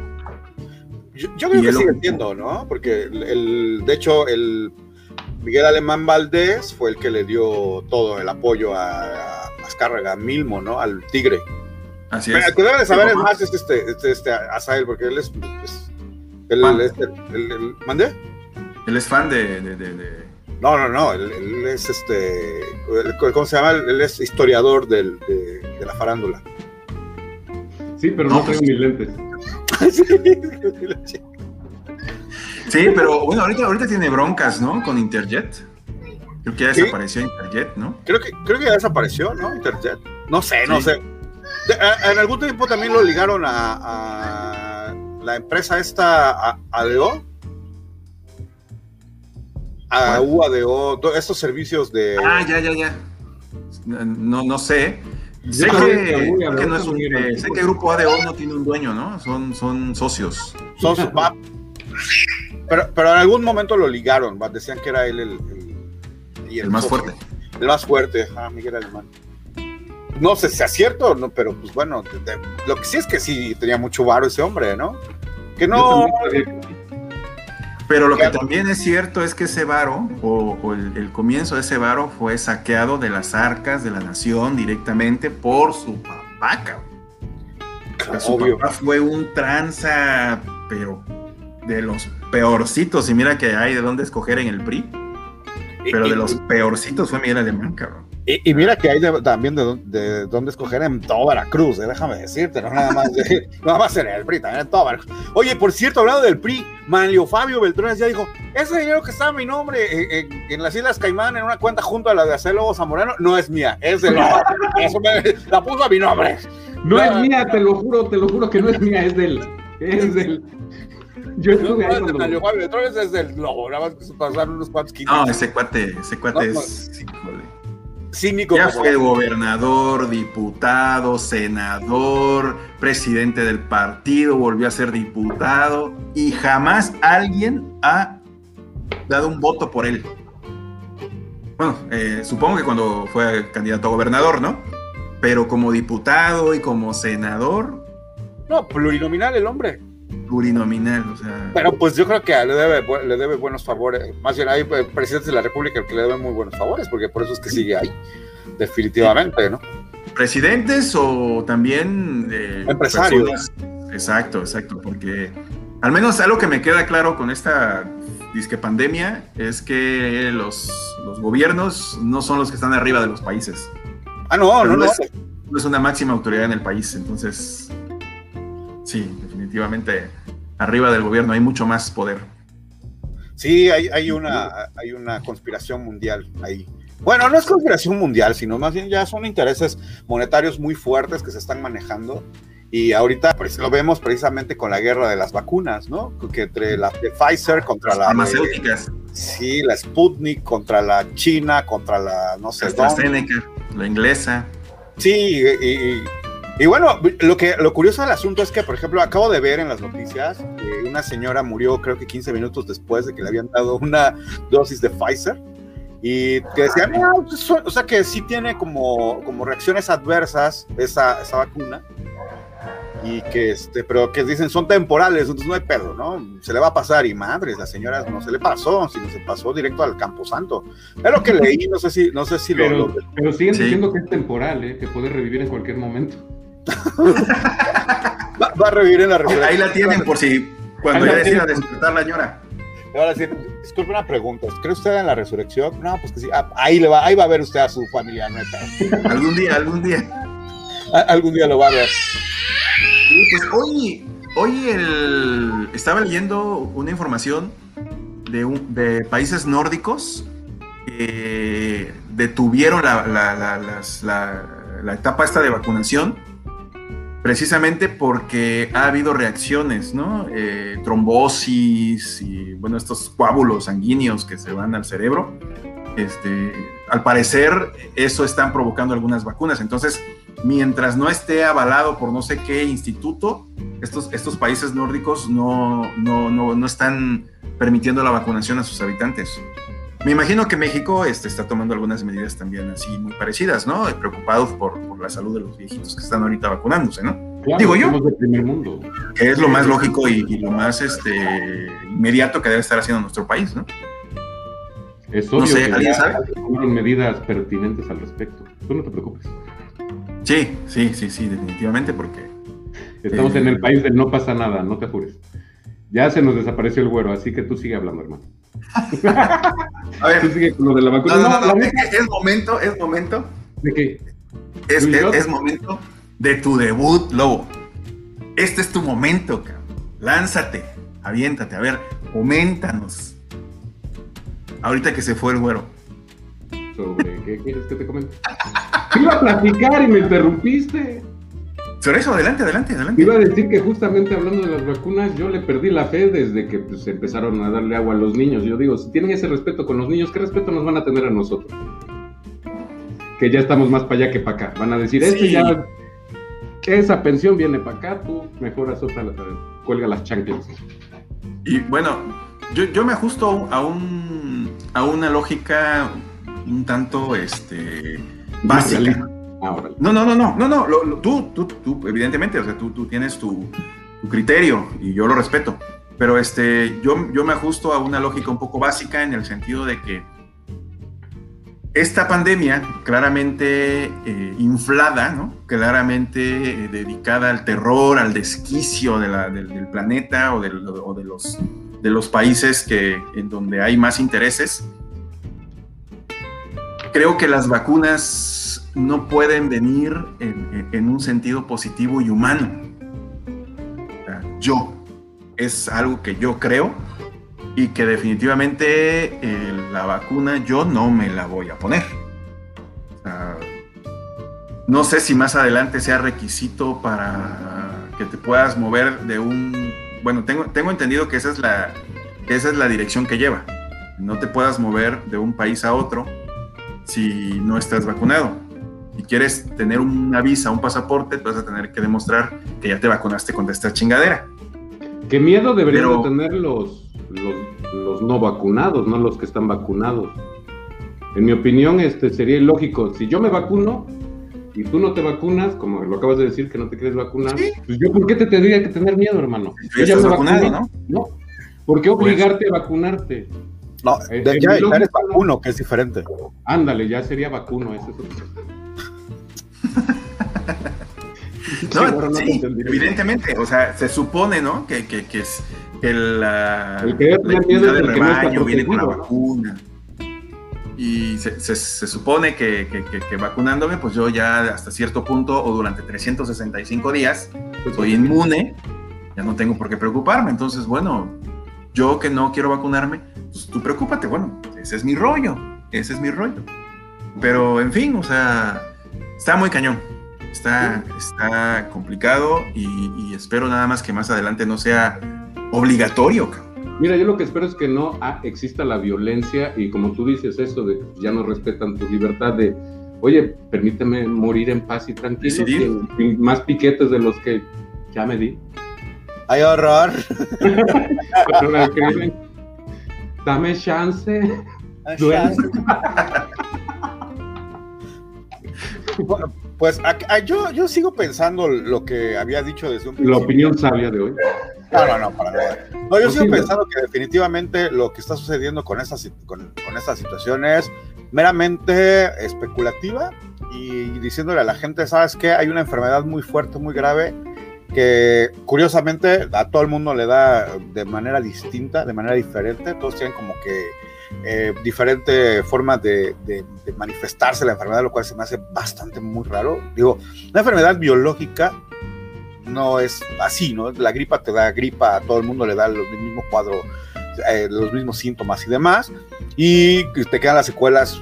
Yo, creo que sigue siendo, ¿no? Porque, el, de hecho, el Miguel Alemán Valdés fue el que le dio todo el apoyo a, a Milmo, ¿no? Al Tigre. Así es. El que debe de saber es más este, este, este, Asael, porque él es, El, este, el, el- ¿Mandé? Él es fan de. de- de- de- No, no, no, él, él es este, el- ¿cómo se llama? Él es historiador del- de, de la farándula. Sí, pero No, no, traigo pues- mis lentes. Sí, pero bueno, ahorita, ahorita tiene broncas, ¿no? Con Interjet. Creo que ya Sí. desapareció Interjet, ¿no? Creo que, creo que ya desapareció, ¿no? Interjet. No sé, no Sí. sé. De- a- en algún tiempo también lo ligaron a, a la empresa esta, a, ADO. A. UADO, to- estos servicios de... Ah, ya, ya, ya. No, no sé. Sé que, no es un- eh, sé que Grupo ADO no tiene un dueño, ¿no? Son, son socios. son su- va- pero, pero en algún momento lo ligaron, va, decían que era él el, el, y El más fuerte. El más fuerte, ah, Miguel Alemán. No sé si es cierto, no, pero pues bueno, de- de- lo que sí es que sí tenía mucho varo ese hombre, ¿no? Que no, Pero lo que también es cierto es que ese varo, o, o el, el comienzo de ese varo, fue saqueado de las arcas de la nación directamente por su papá, cabrón. O sea, su obvio. papá fue un tranza, pero de los peorcitos. Y mira que hay de dónde escoger en el PRI, pero Y- de los peorcitos fue Miguel Alemán, cabrón. Y, y mira que hay de- también de, dó- de dónde escoger en toda Veracruz, eh, déjame decirte, no nada más, de- no nada más en el PRI, también en toda Veracruz. Oye, por cierto, hablando del PRI, Manlio Fabio Beltrones ya dijo, ese dinero que está a mi nombre eh, en, en las Islas Caimán en una cuenta junto a la de Acelo Zamorano, no es mía, es de Eso me, la puso a mi nombre. No No. es mía, te lo juro, te lo juro que no es mía, es del. Es del. Yo No, estuve no ahí cuando. Fabio Beltrones, es del lobo, nada más que se pasaron unos cuantos kilos. No, ese cuate, ese cuate No, es. híjole. Cínico. Ya fue gobernador, diputado, senador, presidente del partido, volvió a ser diputado y jamás alguien ha dado un voto por él. Bueno, eh, supongo que cuando fue candidato a gobernador, ¿no? Pero como diputado y como senador, No, plurinominal el hombre. Plurinominal, o sea... Pero pues yo creo que le debe, le debe buenos favores. Más bien hay eh, presidentes de la República que le deben muy buenos favores, porque por eso es que sigue ahí. Definitivamente, ¿no? presidentes o también eh, Empresarios. personas- Exacto, exacto, porque al menos algo que me queda claro con esta disque pandemia es que los, los gobiernos no son los que están arriba de los países. Ah, no, Pero no, no. es, no es una máxima autoridad en el país, entonces sí, definitivamente arriba del gobierno hay mucho más poder. Sí, hay, hay, una, hay una conspiración mundial ahí. Bueno, no es conspiración mundial, sino más bien ya son intereses monetarios muy fuertes que se están manejando. Y ahorita pues, lo vemos precisamente con la guerra de las vacunas, ¿no? Que entre la de Pfizer contra Las la de, farmacéuticas, sí, la Sputnik, contra la China, contra la no sé dónde. AstraZeneca, la inglesa. Sí, y, y- y bueno, lo que lo curioso del asunto es que, por ejemplo, acabo de ver en las noticias que una señora murió creo que 15 minutos después de que le habían dado una dosis de Pfizer y que decían, "No, pues, so- o sea que sí tiene como, como reacciones adversas esa, esa vacuna y que este, pero que dicen son temporales, entonces no hay pedo, ¿no? Se le va a pasar y madres, la señora no se le pasó, sino se pasó directo al Camposanto. Es lo que leí, no sé si, no sé si lo- Pero, lo pero siguen Sí. diciendo que es temporal, ¿eh? que puede revivir en cualquier momento. Va, va a revivir en la resurrección. ahí la tienen por si cuando ya decida despertar la señora. Ahora sí, disculpe una pregunta. ¿Cree usted en la resurrección? No, pues que sí. Ah, ahí, le va, ahí va a ver usted a su familia, neta. Algún día, algún día. A- Algún día lo va a ver. Sí, pues hoy, hoy el, estaba leyendo una información de, un- de países nórdicos que detuvieron la, la- la- las- la- la etapa esta de vacunación precisamente porque ha habido reacciones, ¿no? Eh, trombosis y, bueno, estos coágulos sanguíneos que se van al cerebro. Este, al parecer, eso están provocando algunas vacunas. Entonces, mientras no esté avalado por no sé qué instituto, estos, estos países nórdicos no, no, no, no están permitiendo la vacunación a sus habitantes. Me imagino que México este, está tomando algunas medidas también así muy parecidas, ¿no? Preocupados por, por la salud de los viejitos que están ahorita vacunándose, ¿no? Claro, Digo yo. primer mundo. Que es lo más lógico y, y lo más este, inmediato que debe estar haciendo nuestro país, ¿no? Es obvio sé, que ¿alguien sabe? medidas pertinentes al respecto. Tú no te preocupes. Sí, sí, sí, sí, definitivamente, porque Estamos Eh, en el país del no pasa nada, no te apures. Ya se nos desapareció el güero, así que tú sigue hablando, hermano. A ver. Tú sigue con lo de la vacuna. No, no, no, es, es momento, es momento, ¿De qué? es, ¿Tú y es, momento de tu debut, Lobo. Este es tu momento, cabrón. Lánzate, aviéntate, a ver, coméntanos. Ahorita que se fue el güero. ¿Sobre qué quieres que te comente? Te iba a platicar y me interrumpiste. Eso, adelante, adelante, Te adelante. iba a decir que justamente hablando de las vacunas, yo le perdí la fe desde que pues, empezaron a darle agua a los niños. Yo digo, si tienen ese respeto con los niños, ¿qué respeto nos van a tener a nosotros? Que ya estamos más para allá que para acá. Van a decir, este Sí. ya, esa pensión viene para acá, tú mejoras otra, cuelga las chanclas. Y bueno, yo, yo me ajusto a un a una lógica un tanto este básica. Ahora, No, no, no, no, no, no, lo- lo- tú, tú, tú, evidentemente, o sea, tú, tú tienes tu, tu criterio y yo lo respeto, pero este, yo, yo me ajusto a una lógica un poco básica en el sentido de que esta pandemia, claramente eh, inflada, ¿no? claramente eh, dedicada al terror, al desquicio de la- del, del planeta o, del- o de, los, de los países que, en donde hay más intereses, creo que las vacunas no pueden venir en, un sentido positivo y humano. Yo, es algo que yo creo y que definitivamente eh, la vacuna yo no me la voy a poner. No sé si más adelante sea requisito para que te puedas mover de un... Bueno, tengo, tengo entendido que esa es, la, que esa es la dirección que lleva. No te puedas mover de un país a otro si no estás vacunado. Si quieres tener una visa, un pasaporte, vas a tener que demostrar que ya te vacunaste contra esta chingadera. qué miedo deberían Pero- de tener los, los, los no vacunados, no los que están vacunados. En mi opinión, este sería ilógico. Si yo me vacuno y tú no te vacunas, como lo acabas de decir que no te quieres vacunar, Sí. pues yo, ¿por qué te tendría que tener miedo, hermano? Tú ya estás me vacunado, vacuné. ¿no? No. ¿Por qué obligarte a vacunarte? No, Eh, ya, eres no. vacuno, que es diferente. Ándale, ya sería vacuno. Eso es otro. No, Sí, bueno, no sí, evidentemente, o sea, se supone, ¿no? Que, que, que, es, que la, El que la miedo del el que no rebaño viene con la vacuna. Y se, se- se supone que, que- que- que vacunándome, pues yo ya hasta cierto punto o durante 365 días soy inmune, ya no tengo por qué preocuparme. Entonces, bueno, yo que no quiero vacunarme, pues tú preocúpate, bueno, ese es mi rollo, ese es mi rollo. Pero, en fin, o sea, está muy cañón, está, está complicado y, y espero nada más que más adelante no sea obligatorio. Mira, yo lo que espero es que no ah, exista la violencia y como tú dices eso de que ya no respetan tu libertad de, oye, permíteme morir en paz y tranquilo, sin- sin más piquetes de los que ya me di. Hay horror. Pero el crimen, Dame chance. Pues a- a- yo, yo sigo pensando lo que había dicho desde un La principio. opinión sabia de hoy. No, no, no, para nada. No, yo No, sigo pensando que definitivamente lo que está sucediendo con esta, con, con esta situación es meramente especulativa y diciéndole a la gente, ¿sabes qué? Hay una enfermedad muy fuerte, muy grave, que curiosamente a todo el mundo le da de manera distinta, de manera diferente, todos tienen como que eh, diferentes formas de, de- de manifestarse la enfermedad, lo cual se me hace bastante muy raro. Digo, una enfermedad biológica no es así, ¿no? La gripa te da gripa, a todo el mundo le da el mismo cuadro, eh, los mismos síntomas y demás, y te quedan las secuelas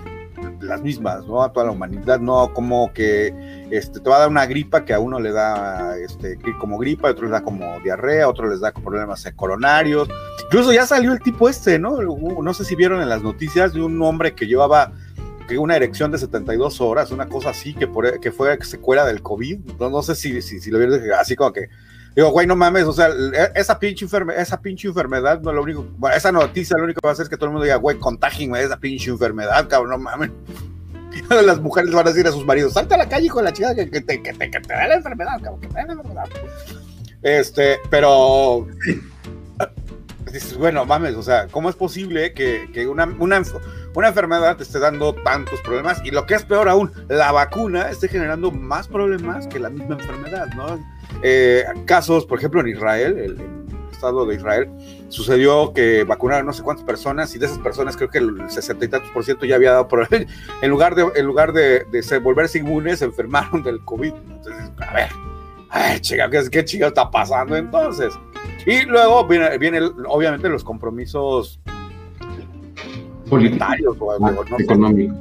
las mismas, ¿no? A toda la humanidad, no como que este, te va a dar una gripa que a uno le da este, como gripa, a otro les da como diarrea, a otro les da problemas coronarios. Incluso ya salió el tipo este, ¿no? No sé si vieron en las noticias de un hombre que llevaba una erección de 72 horas, una cosa así, que, por, que fue secuela del COVID. No, no sé si, si lo vieron así como que. Digo, güey, no mames, o sea, esa pinche, enferme, esa pinche enfermedad, no lo único, esa noticia lo único que va a hacer es que todo el mundo diga, güey, contágienme esa pinche enfermedad, cabrón, no mames. Las mujeres van a decir a sus maridos, salta a la calle con la chica que, que, te, que, te, que te da la enfermedad, cabrón, que te da la enfermedad. Este, pero dices, bueno, mames, o sea, ¿cómo es posible que, que una, una, una, enfermedad te esté dando tantos problemas? Y lo que es peor aún, la vacuna esté generando más problemas que la misma enfermedad, ¿no? Eh, casos, por ejemplo, en Israel, el, Estado de Israel, sucedió que vacunaron no sé cuántas personas y de esas personas creo que el sesenta y tantos por ciento ya había dado por en lugar de en lugar de, de volverse inmunes se enfermaron del COVID. Entonces, a ver, ay, chica, ¿qué, qué chica está pasando entonces? Y luego viene, viene obviamente los compromisos monetarios o, ah, económicos.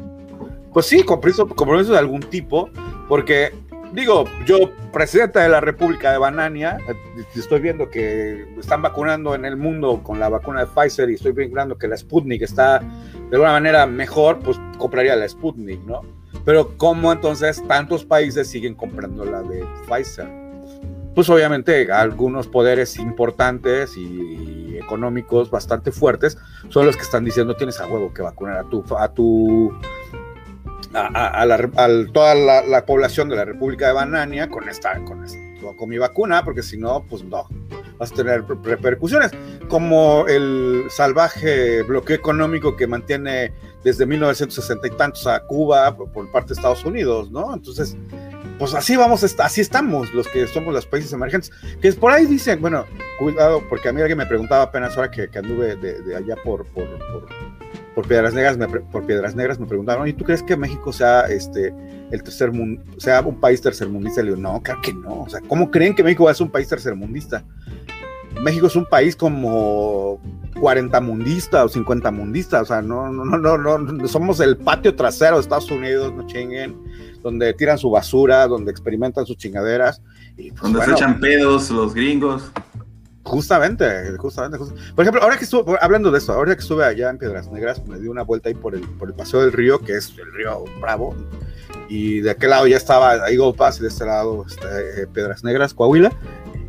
Pues sí, compromisos, compromisos de algún tipo, porque digo, yo, presidenta de la República de Banania, eh, estoy viendo que están vacunando en el mundo con la vacuna de Pfizer y estoy viendo que la Sputnik está de alguna manera mejor, pues compraría la Sputnik, ¿no? Pero ¿cómo entonces tantos países siguen comprando la de Pfizer? Pues obviamente algunos poderes importantes y económicos bastante fuertes son los que están diciendo tienes a huevo que vacunar a tu, a tu a, toda la, población de la República de Banania con esta, con, con mi vacuna, porque si no, pues no, vas a tener repercusiones, como el salvaje bloqueo económico que mantiene desde 1960 y tantos a Cuba por, parte de Estados Unidos, ¿no? Entonces, pues así vamos, así estamos los que somos los países emergentes, que por ahí dicen, bueno, cuidado, porque a mí alguien me preguntaba apenas ahora que, anduve de, allá por, por por Piedras Negras me, por Piedras Negras me preguntaron, ¿y tú crees que México sea este el tercer mundo, sea un país tercermundista? Le digo, no, claro que no. O sea, ¿cómo creen que México va a ser un país tercermundista? México es un país como 40 mundista o 50 mundista, o sea, no, no, no, no, no, somos el patio trasero de Estados Unidos, no chinguen, donde tiran su basura, donde experimentan sus chingaderas. Y pues, donde se echan pedos los gringos. Justamente, justamente, Por ejemplo, ahora que estuve, hablando de esto, ahora que estuve allá en Piedras Negras, me di una vuelta ahí por el, por el paseo del río, que es el río Bravo, y de aquel lado ya estaba Eagle Pass y de este lado este, Piedras Negras, Coahuila.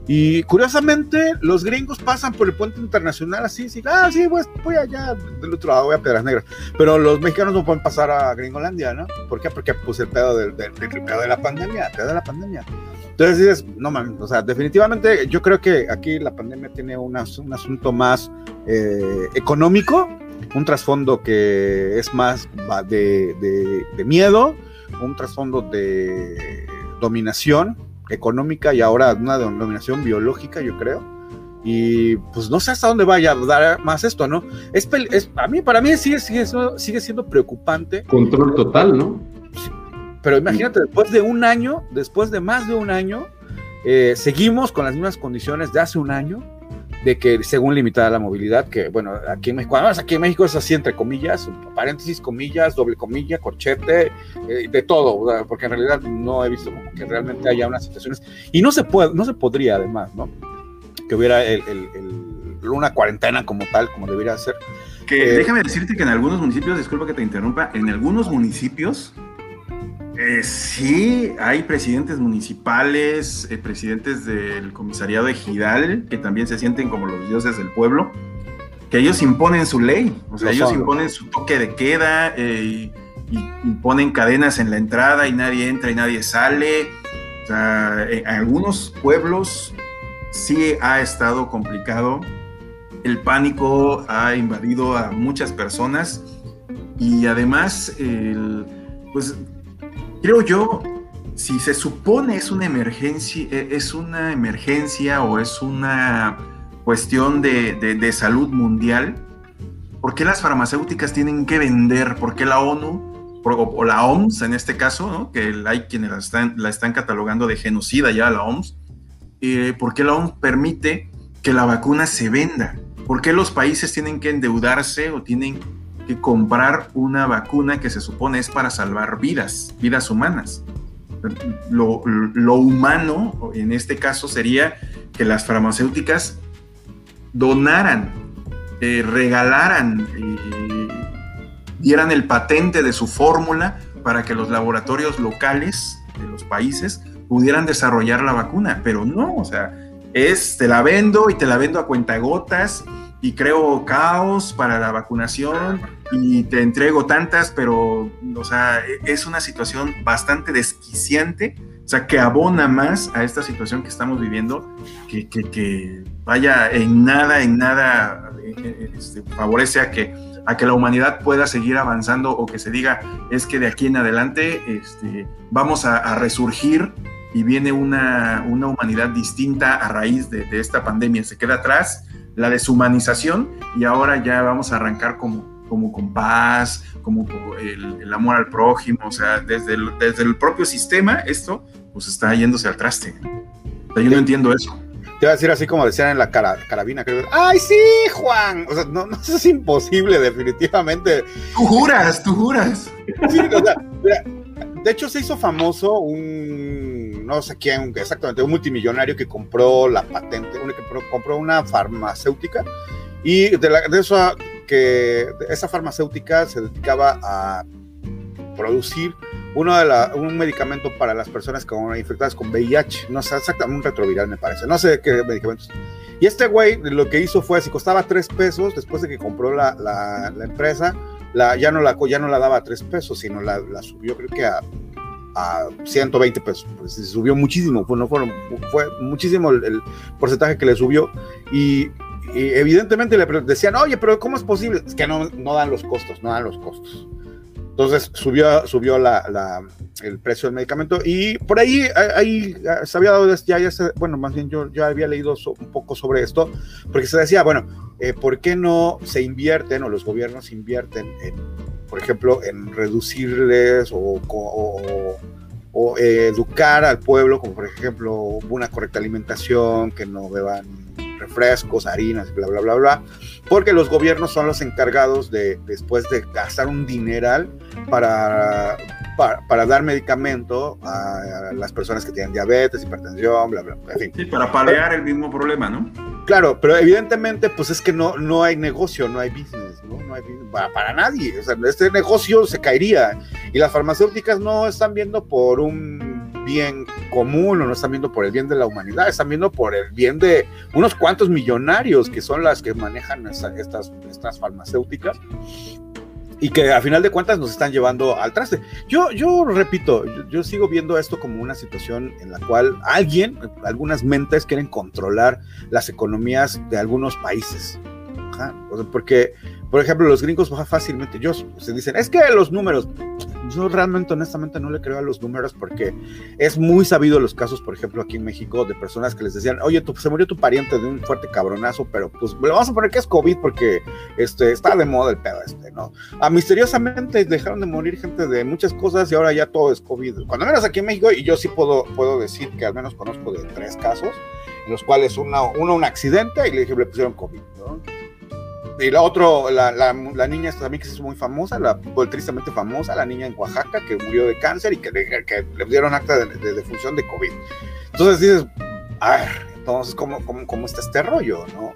Y curiosamente, los gringos pasan por el puente internacional así, sí, ah, sí, pues, voy allá del otro lado, voy a Piedras Negras. Pero los mexicanos no pueden pasar a Gringolandia, ¿no? ¿Por qué? Porque pues el pedo del, del, pedo de la pandemia, el pedo de la pandemia. Entonces dices, no mames, o sea, definitivamente yo creo que aquí la pandemia tiene un asunto más eh, económico, un trasfondo que es más de, miedo, un trasfondo de dominación económica y ahora una dominación biológica, yo creo. Y pues no sé hasta dónde vaya a dar más esto, ¿no? Es, a mí, para mí sigue, sigue siendo preocupante. Control total, ¿no? Pero imagínate, después de un año, después de más de un año, eh, seguimos con las mismas condiciones de hace un año, de que según limitada la movilidad, que bueno, aquí en México, además aquí en México es así entre comillas, paréntesis, comillas, doble comilla, corchete, eh, de todo, porque en realidad no he visto como que realmente haya unas situaciones, y no se puede, no se podría además, ¿no? Que hubiera el, una cuarentena como tal, como debería ser. Que eh, déjame decirte que en algunos municipios, disculpa que te interrumpa, en algunos municipios eh, sí, hay presidentes municipales, eh, presidentes del comisariado ejidal, que también se sienten como los dioses del pueblo, que ellos imponen su ley, o sea, ellos imponen su toque de queda eh, y, ponen cadenas en la entrada y nadie entra y nadie sale. O sea, en algunos pueblos sí ha estado complicado. El pánico ha invadido a muchas personas y además, el, pues creo yo, si se supone es una emergencia, e, es una emergencia o es una cuestión de, salud mundial, ¿por qué las farmacéuticas tienen que vender? ¿Por qué la ONU o, la OMS en este caso, que hay quienes la están, la están catalogando de genocida ya la OMS? Eh, ¿Por qué la OMS permite que la vacuna se venda? ¿Por qué los países tienen que endeudarse o tienen que comprar una vacuna que se supone es para salvar vidas, vidas humanas. Lo, humano, en este caso, sería que las farmacéuticas donaran, eh, regalaran, eh, dieran el patente de su fórmula para que los laboratorios locales de los países pudieran desarrollar la vacuna, pero no, o sea, es te la vendo y te la vendo a cuentagotas y creo caos para la vacunación y te entrego tantas, pero, o sea, es una situación bastante desquiciante, o sea, que abona más a esta situación que estamos viviendo, que, que, vaya en nada, en nada eh, eh, este, favorece a que, a que la humanidad pueda seguir avanzando o que se diga, es que de aquí en adelante este, vamos a, a resurgir y viene una, una humanidad distinta a raíz de, de, esta pandemia. Se queda atrás la deshumanización y ahora ya vamos a arrancar como, como con paz, como el, el amor al prójimo, o sea, desde el, desde el propio sistema esto pues está yéndose al traste. O sea, yo no entiendo eso. Te iba a decir así como decían en la cara, carabina, creo. ¡Ay, sí, Juan! O sea, no, no, eso es imposible, definitivamente. Tú juras, tú juras. Sí, o sea, mira, de hecho, se hizo famoso un, no sé quién, exactamente, un multimillonario que compró la patente, un, que compró una farmacéutica y de, la, de eso que esa farmacéutica se dedicaba a producir uno de un medicamento para las personas con, infectadas con VIH, no sé exactamente, un retroviral me parece, no sé qué medicamentos. Y este güey lo que hizo fue, si costaba tres pesos, después de que compró la, la, empresa, la, ya, no la, ya no la daba a tres pesos, sino la, la subió creo que a, a 120 pesos. Pues subió muchísimo, fue, no fueron, fue muchísimo el, el, porcentaje que le subió. Y, y, evidentemente le decían, oye, pero ¿cómo es posible? Es que no, no dan los costos, no dan los costos. Entonces subió, subió la, la, el precio del medicamento y por ahí, ahí se había dado, ya, ya se, bueno, más bien yo ya había leído so, un poco sobre esto, porque se decía, bueno, eh, ¿por qué no se invierten o los gobiernos invierten, en, por ejemplo, en reducirles o, eh, educar al pueblo, como por ejemplo una correcta alimentación, que no beban refrescos, harinas, bla, bla, bla, bla, porque los gobiernos son los encargados de, después de gastar un dineral para, para, para dar medicamento a, a, las personas que tienen diabetes, hipertensión, bla, bla, bla, en fin. Sí, para paliar pero, el mismo problema, ¿no? Claro, pero evidentemente, pues es que no, no hay negocio, no hay business, ¿no? No hay business para, para nadie. O sea, este negocio se caería y las farmacéuticas no están viendo por un bien común o no están viendo por el bien de la humanidad, están viendo por el bien de unos cuantos millonarios que son las que manejan esta, estas, estas farmacéuticas y que a final de cuentas nos están llevando al traste. Yo, yo repito, yo, sigo viendo esto como una situación en la cual alguien, algunas mentes quieren controlar las economías de algunos países. Ajá. O sea, porque, por ejemplo, los gringos fácilmente, ellos se dicen, es que los números, yo realmente honestamente no le creo a los números porque es muy sabido los casos, por ejemplo, aquí en México, de personas que les decían, oye, tu, se murió tu pariente de un fuerte cabronazo, pero pues le vamos a poner que es COVID porque este, está de moda el pedo este, ¿no? Ah, misteriosamente dejaron de morir gente de muchas cosas y ahora ya todo es COVID. Cuando menos aquí en México, y yo sí puedo, puedo decir que al menos conozco de tres casos, en los cuales una, uno un accidente y le, le pusieron COVID, ¿no? Y la otro, la, la, la, niña también que es muy famosa, la pues, tristemente famosa, la niña en Oaxaca que murió de cáncer y que, que, le dieron acta de, de, de, función de COVID. Entonces dices, a ver, entonces, ¿cómo, cómo, cómo está este rollo, no?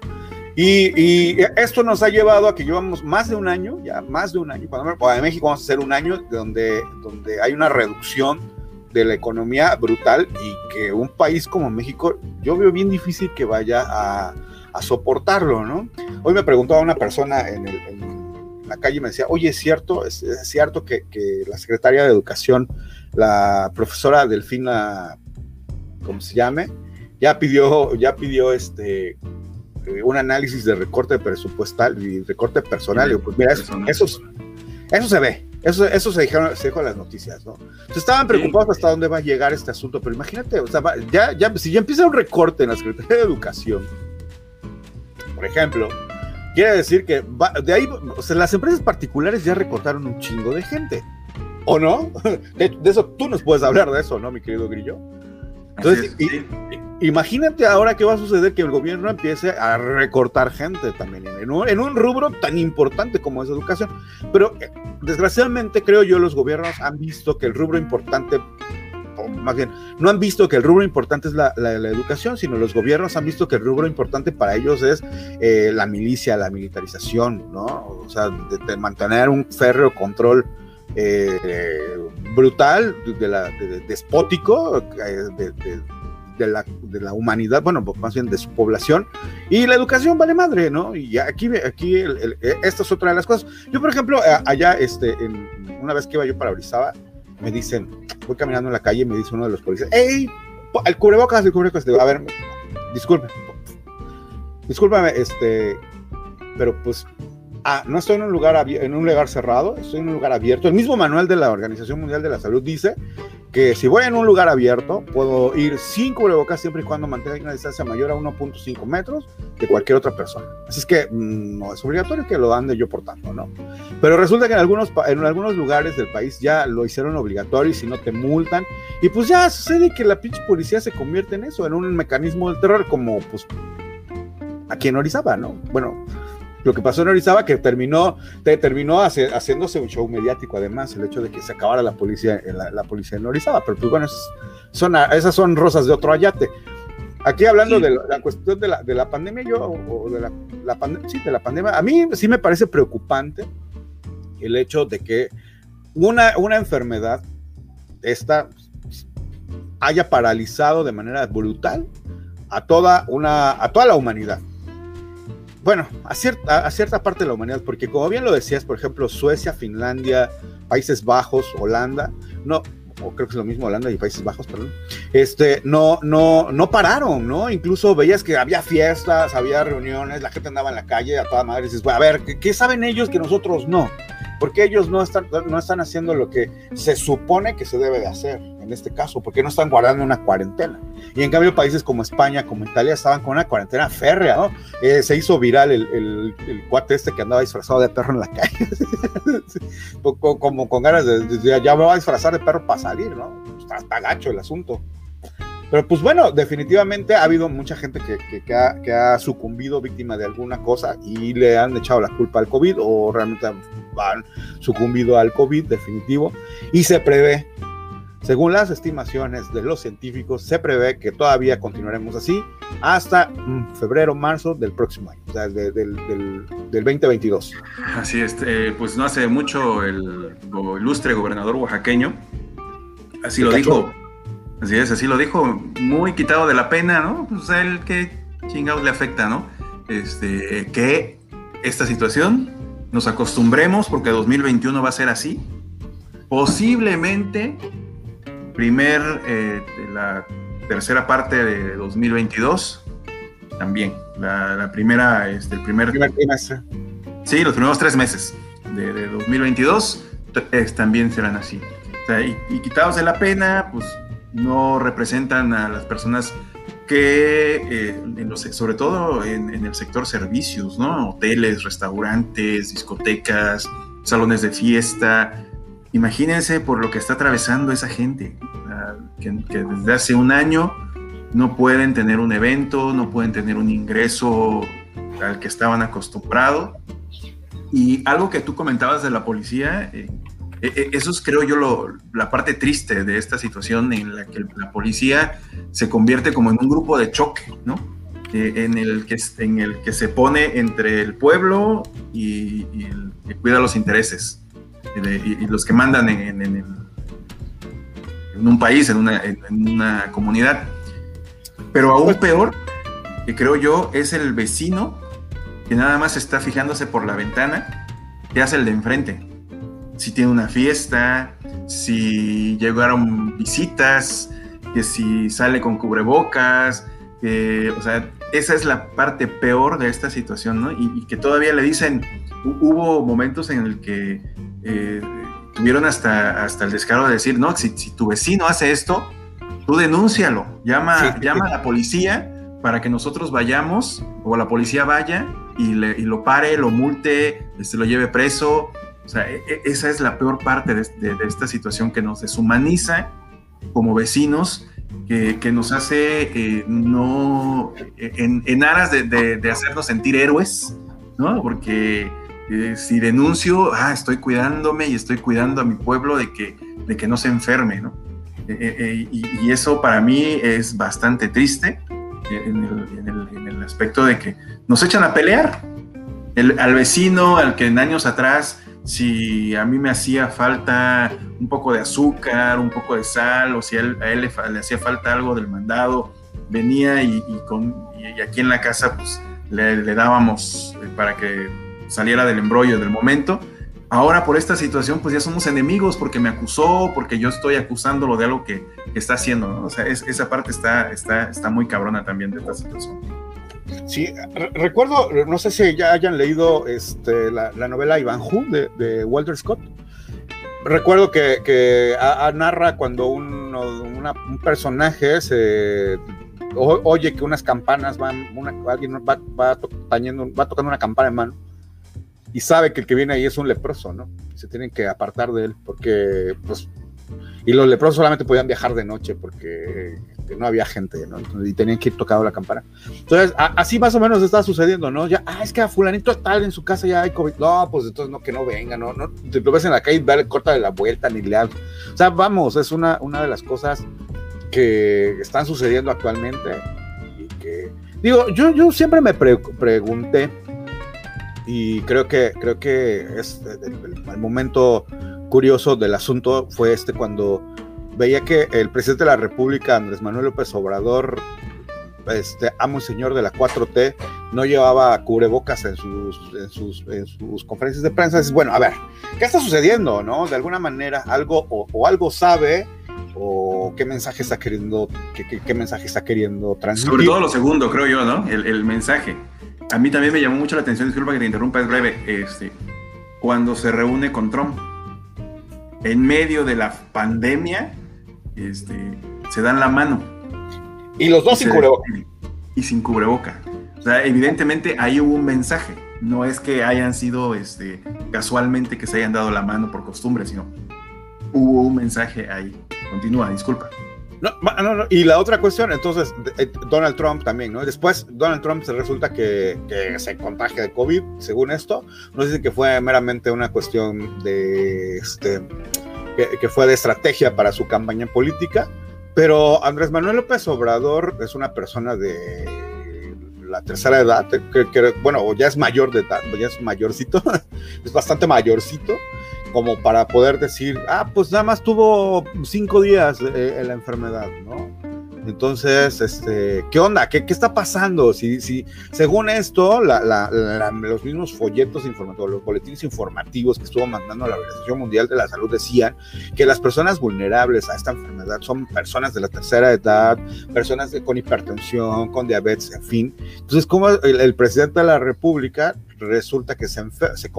Y, y, esto nos ha llevado a que llevamos más de un año, ya más de un año, cuando en México vamos a hacer un año donde, donde hay una reducción de la economía brutal y que un país como México, yo veo bien difícil que vaya a, a soportarlo, ¿no? Hoy me preguntaba una persona en, el, en la calle y me decía, oye, ¿es cierto, es, es cierto que, que, la secretaria de Educación, la profesora Delfina, ¿cómo se llame? Ya pidió, ya pidió este, un análisis de recorte presupuestal y recorte personal. Y pues mira, eso, eso, eso se ve, eso, eso se, dijeron, se dijo en las noticias, ¿no? Entonces estaban preocupados sí. hasta dónde va a llegar este asunto, pero imagínate, o sea, ya, ya, si ya empieza un recorte en la Secretaría de Educación, por ejemplo, quiere decir que va, de ahí, o sea, las empresas particulares ya recortaron un chingo de gente, ¿o no? De, de eso tú nos puedes hablar de eso, ¿no, mi querido Grillo? Entonces, y, imagínate ahora qué va a suceder que el gobierno empiece a recortar gente también en un, en un, rubro tan importante como es educación. Pero eh, desgraciadamente creo yo los gobiernos han visto que el rubro importante más bien, no han visto que el rubro importante es la, la, la, educación, sino los gobiernos han visto que el rubro importante para ellos es eh, la milicia, la militarización, ¿no? O sea, de, de mantener un férreo control eh, brutal, de la, de, despótico, eh, de, de, la, de la humanidad, bueno, más bien de su población, y la educación vale madre, ¿no? Y aquí, aquí el, el, esta es otra de las cosas. Yo, por ejemplo, allá, este, en, una vez que iba yo para Orizaba, me dicen, voy caminando en la calle y me dice uno de los policías, ¡Ey! El cubrebocas, el cubrebocas. Digo, a ver, disculpe, discúlpame, este, pero pues, ah, no estoy en un lugar en un lugar cerrado, estoy en un lugar abierto. El mismo manual de la Organización Mundial de la Salud dice que si voy en un lugar abierto, puedo ir sin cubrebocas siempre y cuando mantenga una distancia mayor a 1.5 metros de cualquier otra persona. Así es que mm, no es obligatorio que lo ande yo portando, ¿no? Pero resulta que en algunos, en algunos lugares del país ya lo hicieron obligatorio y si no te multan. Y pues ya sucede que la pinche policía se convierte en eso, en un mecanismo del terror como pues aquí en Orizaba, ¿no? Bueno, lo que pasó en Orizaba que terminó, te, terminó haciéndose un show mediático, además, el hecho de que se acabara la policía, la, la policía en Orizaba, pero pues bueno, son, esas son rosas de otro ayate. Aquí hablando de la, cuestión de la, de la, pandemia, yo, o de la, sí, de la pandemia, a mí sí me parece preocupante el hecho de que una, una enfermedad esta haya paralizado de manera brutal a toda, una, a toda la humanidad bueno, a cierta, a cierta parte de la humanidad, porque como bien lo decías, por ejemplo, Suecia, Finlandia, Países Bajos, Holanda, no, o creo que es lo mismo Holanda y Países Bajos, perdón, este, no, no, no pararon, ¿no? Incluso veías que había fiestas, había reuniones, la gente andaba en la calle a toda madre, y dices, a ver, ¿qué, saben ellos que nosotros no? Porque ellos no están, no están haciendo lo que se supone que se debe de hacer en este caso, porque no están guardando una cuarentena. Y en cambio países como España, como Italia, estaban con una cuarentena férrea, ¿no? Eh, se hizo viral el, el, cuate este que andaba disfrazado de perro en la calle, como, con ganas de, decir, ya me voy a disfrazar de perro para salir, ¿no? Está, está gacho el asunto. Pero pues bueno, definitivamente ha habido mucha gente que, que, ha, que, ha, sucumbido víctima de alguna cosa y le han echado la culpa al COVID o realmente han sucumbido al COVID definitivo. Y se prevé según las estimaciones de los científicos, se prevé que todavía continuaremos así hasta mm, febrero, marzo del próximo año, o sea, del, del, 2022. Así es, eh, pues no hace mucho el, ilustre gobernador oaxaqueño, así lo dijo, así es, así lo dijo, muy quitado de la pena, ¿no? Pues a él que chingados le afecta, ¿no? Este, que esta situación nos acostumbremos porque 2021 va a ser así. Posiblemente primer, eh, la tercera parte de 2022, también. La, primera, este, el primer, trimestre. Sí, los primeros tres meses de, 2022 también serán así. y, quitados de la pena, pues no representan a las personas que, eh, en los, sobre todo en, en, el sector servicios, ¿no? Hoteles, restaurantes, discotecas, salones de fiesta, Imagínense por lo que está atravesando esa gente, que, desde hace un año no pueden tener un evento, no pueden tener un ingreso al que estaban acostumbrados. Y algo que tú comentabas de la policía, eh, eh, eh, eso es creo yo la parte triste de esta situación en la que la policía se convierte como en un grupo de choque, ¿no? en, el que, en el que se pone entre el pueblo y, y el que cuida los intereses y, los que mandan en, en, un país, en una, una comunidad. Pero aún pues- peor, que creo yo, es el vecino que nada más está fijándose por la ventana, que hace el de enfrente. Si tiene una fiesta, si llegaron visitas, que si sale con cubrebocas, que, o sea, esa es la parte peor de esta situación, ¿no? Y, y que todavía le dicen, hubo momentos en el que eh, tuvieron hasta, hasta el descaro de decir, no, si, tu vecino hace esto, tú denúncialo, llama, llama a la policía para que nosotros vayamos o la policía vaya y, le, y lo pare, lo multe, este, lo lleve preso. O sea, e, e, esa es la peor parte de, esta situación que nos deshumaniza como vecinos, que, que nos hace eh, no, en, en aras de, de, hacernos sentir héroes, ¿no? Porque eh, si denuncio, ah, estoy cuidándome y estoy cuidando a mi pueblo de que, de que no se enferme, ¿no? Eh, eh, y, eso para mí es bastante triste en el, aspecto de que nos echan a pelear. al vecino, al que en años atrás, si a mí me hacía falta un poco de azúcar, un poco de sal, o si a él, le, hacía falta algo del mandado, venía y, con, y aquí en la casa pues le dábamos para que saliera del embrollo del momento. Ahora por esta situación pues ya somos enemigos porque me acusó, porque yo estoy acusándolo de algo que, está haciendo, O sea, esa parte está, está, está muy cabrona también de esta situación. Sí, recuerdo, no sé si ya hayan leído este, la, novela Ivanhoe de, de Walter Scott. Recuerdo que, narra cuando un personaje se oye que unas campanas van, alguien va, va, va tocando una campana en mano y sabe que el que viene ahí es un leproso, ¿no? Se tienen que apartar de él porque, pues, y los leprosos solamente podían viajar de noche porque no había gente, ¿no? y tenían que ir tocando la campana. Entonces, así más o menos está sucediendo, ¿no? Ya, ah, es que a fulanito tal en su casa ya hay COVID. No, pues entonces no, que no venga, no, no, te lo ves en la calle, vale, corta de la vuelta, ni le O sea, vamos, es una, una de las cosas que están sucediendo actualmente y que, digo, yo, yo siempre me pregunté y creo que, creo que es el, momento curioso del asunto fue este cuando veía que el presidente de la República, Andrés Manuel López Obrador, este amo y señor de la 4T, no llevaba cubrebocas en sus, en sus, en sus conferencias de prensa. Es bueno, a ver, ¿qué está sucediendo? ¿No? De alguna manera, algo o algo sabe o qué mensaje está queriendo, qué, qué, mensaje está queriendo transmitir. Sobre todo lo segundo, creo yo, ¿no? El, el, mensaje. A mí también me llamó mucho la atención, disculpa que te interrumpa, es breve, este, cuando se reúne con Trump. En medio de la pandemia, este, se dan la mano. Y los dos sin cubreboca. Y sin cubreboca. O sea, evidentemente ahí hubo un mensaje. No es que hayan sido este, casualmente que se hayan dado la mano por costumbre, sino hubo un mensaje ahí. Continúa, disculpa. No, no, no, y la otra cuestión, entonces, eh, Donald Trump también, ¿no? Después, Donald Trump se resulta que, se contagia de COVID, según esto. Nos dicen que fue meramente una cuestión de, este, que, fue de estrategia para su campaña política. Pero Andrés Manuel López Obrador es una persona de la tercera edad, que, que bueno, ya es mayor de edad, ya es mayorcito, es bastante mayorcito como para poder decir, ah, pues nada más tuvo cinco días eh, en la enfermedad, ¿no? Entonces, este, ¿qué onda? ¿Qué, qué está pasando? Si, si, según esto, los mismos folletos informativos, los boletines informativos que estuvo mandando la Organización Mundial de la Salud decían que las personas vulnerables a esta enfermedad son personas de la tercera edad, personas con hipertensión, con diabetes, en fin. Entonces, ¿cómo el, el presidente de la República resulta que se, se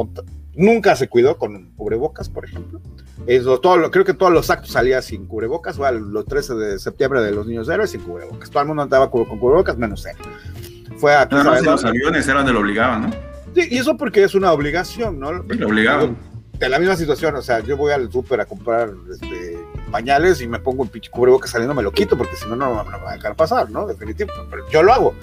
nunca se cuidó con cubrebocas, por ejemplo. Eso, todo creo que todos los actos salía sin cubrebocas, o los 13 de septiembre de los niños héroes sin cubrebocas. Todo el mundo andaba con cubrebocas, menos él. Fue a no, no, los aviones eran donde lo obligaban, ¿no? Sí, y eso porque es una obligación, ¿no? Sí, lo obligaban. De la misma situación, o sea, yo voy al súper a comprar este, pañales y me pongo un pinche cubrebocas saliendo, me lo quito porque si no, no me va a dejar pasar, ¿no? Definitivamente. Pero yo lo hago.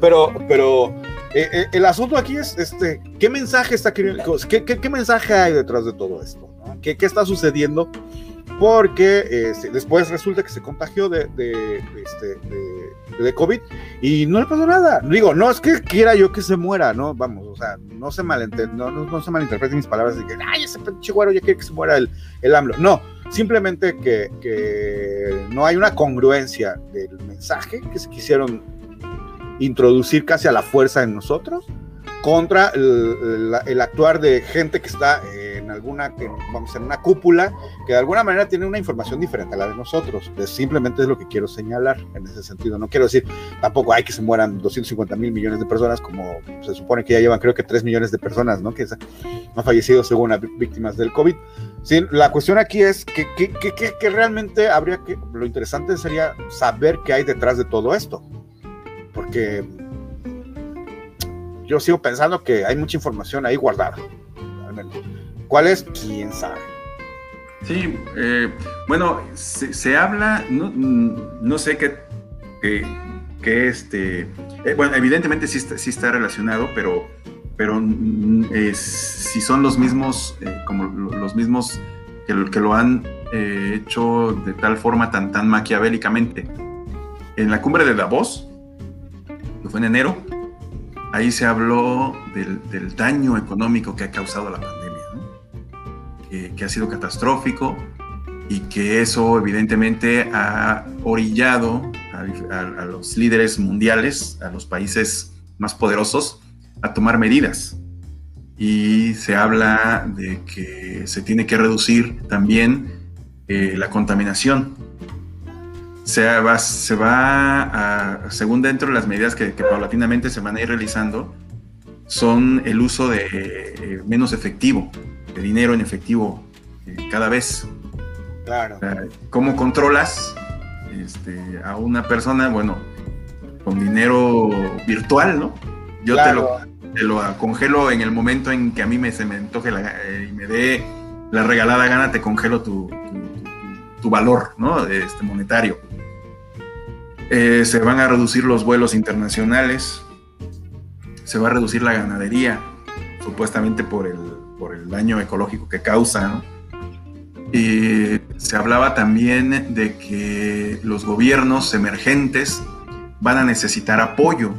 Pero, pero eh, eh, el asunto aquí es, este, ¿qué mensaje está queriendo, qué, qué, mensaje hay detrás de todo esto? ¿Qué, ¿Qué, está sucediendo? Porque este, después resulta que se contagió de, de, este, de, de, COVID y no le pasó nada. Digo, no es que quiera yo que se muera, ¿no? Vamos, o sea, no se, malente, no, no, se malinterpreten mis palabras de que, ay, ese pinche güero ya quiere que se muera el, el AMLO. No, simplemente que, que no hay una congruencia del mensaje que se quisieron introducir casi a la fuerza en nosotros contra el, actuar de gente que está en alguna, vamos, en una cúpula, que de alguna manera tiene una información diferente a la de nosotros. simplemente es lo que quiero señalar en ese sentido. No quiero decir tampoco hay que se mueran 250 mil millones de personas, como se supone que ya llevan creo que 3 millones de personas, ¿no? Que han fallecido según las víctimas del COVID. Sí, la cuestión aquí es que, que, que, que realmente habría que, lo interesante sería saber qué hay detrás de todo esto porque yo sigo pensando que hay mucha información ahí guardada. ¿Cuál es? ¿Quién sabe? Sí, eh, bueno, se, habla, no, sé qué, qué, este, eh, bueno, evidentemente sí está, sí está relacionado, pero, pero mm, si son los mismos, eh, como los mismos que, que lo han hecho de tal forma tan, tan maquiavélicamente. En la cumbre de Davos, fue en enero, ahí se habló del, daño económico que ha causado la pandemia, que, ha sido catastrófico y que eso evidentemente ha orillado a, los líderes mundiales, a los países más poderosos, a tomar medidas. Y se habla de que se tiene que reducir también eh, la contaminación se va, se va a, según dentro de las medidas que, paulatinamente se van a ir realizando, son el uso de eh, menos efectivo, de dinero en efectivo eh, cada vez. Claro. ¿Cómo controlas este, a una persona, bueno, con dinero virtual, ¿no? Yo te, lo, te, lo, congelo en el momento en que a mí me, se me antoje eh, y me dé la regalada gana, te congelo tu, tu, valor, ¿no? Este, monetario. Eh, se van a reducir los vuelos internacionales, se va a reducir la ganadería, supuestamente por el, por el daño ecológico que causa. Y se hablaba también de que los gobiernos emergentes van a necesitar apoyo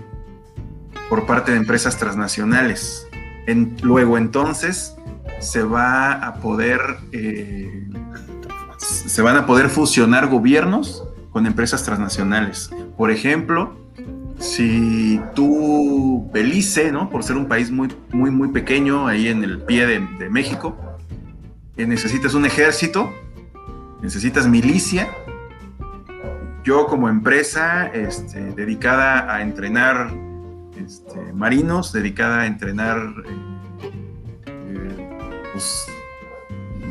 por parte de empresas transnacionales. luego entonces se va a poder eh, se van a poder fusionar gobiernos con empresas transnacionales. Por ejemplo, si tú, Belice, ¿no? por ser un país muy, muy, muy pequeño ahí en el pie de, de México, necesitas un ejército, necesitas milicia. Yo como empresa este, dedicada a entrenar este, marinos, dedicada a entrenar eh, eh, pues,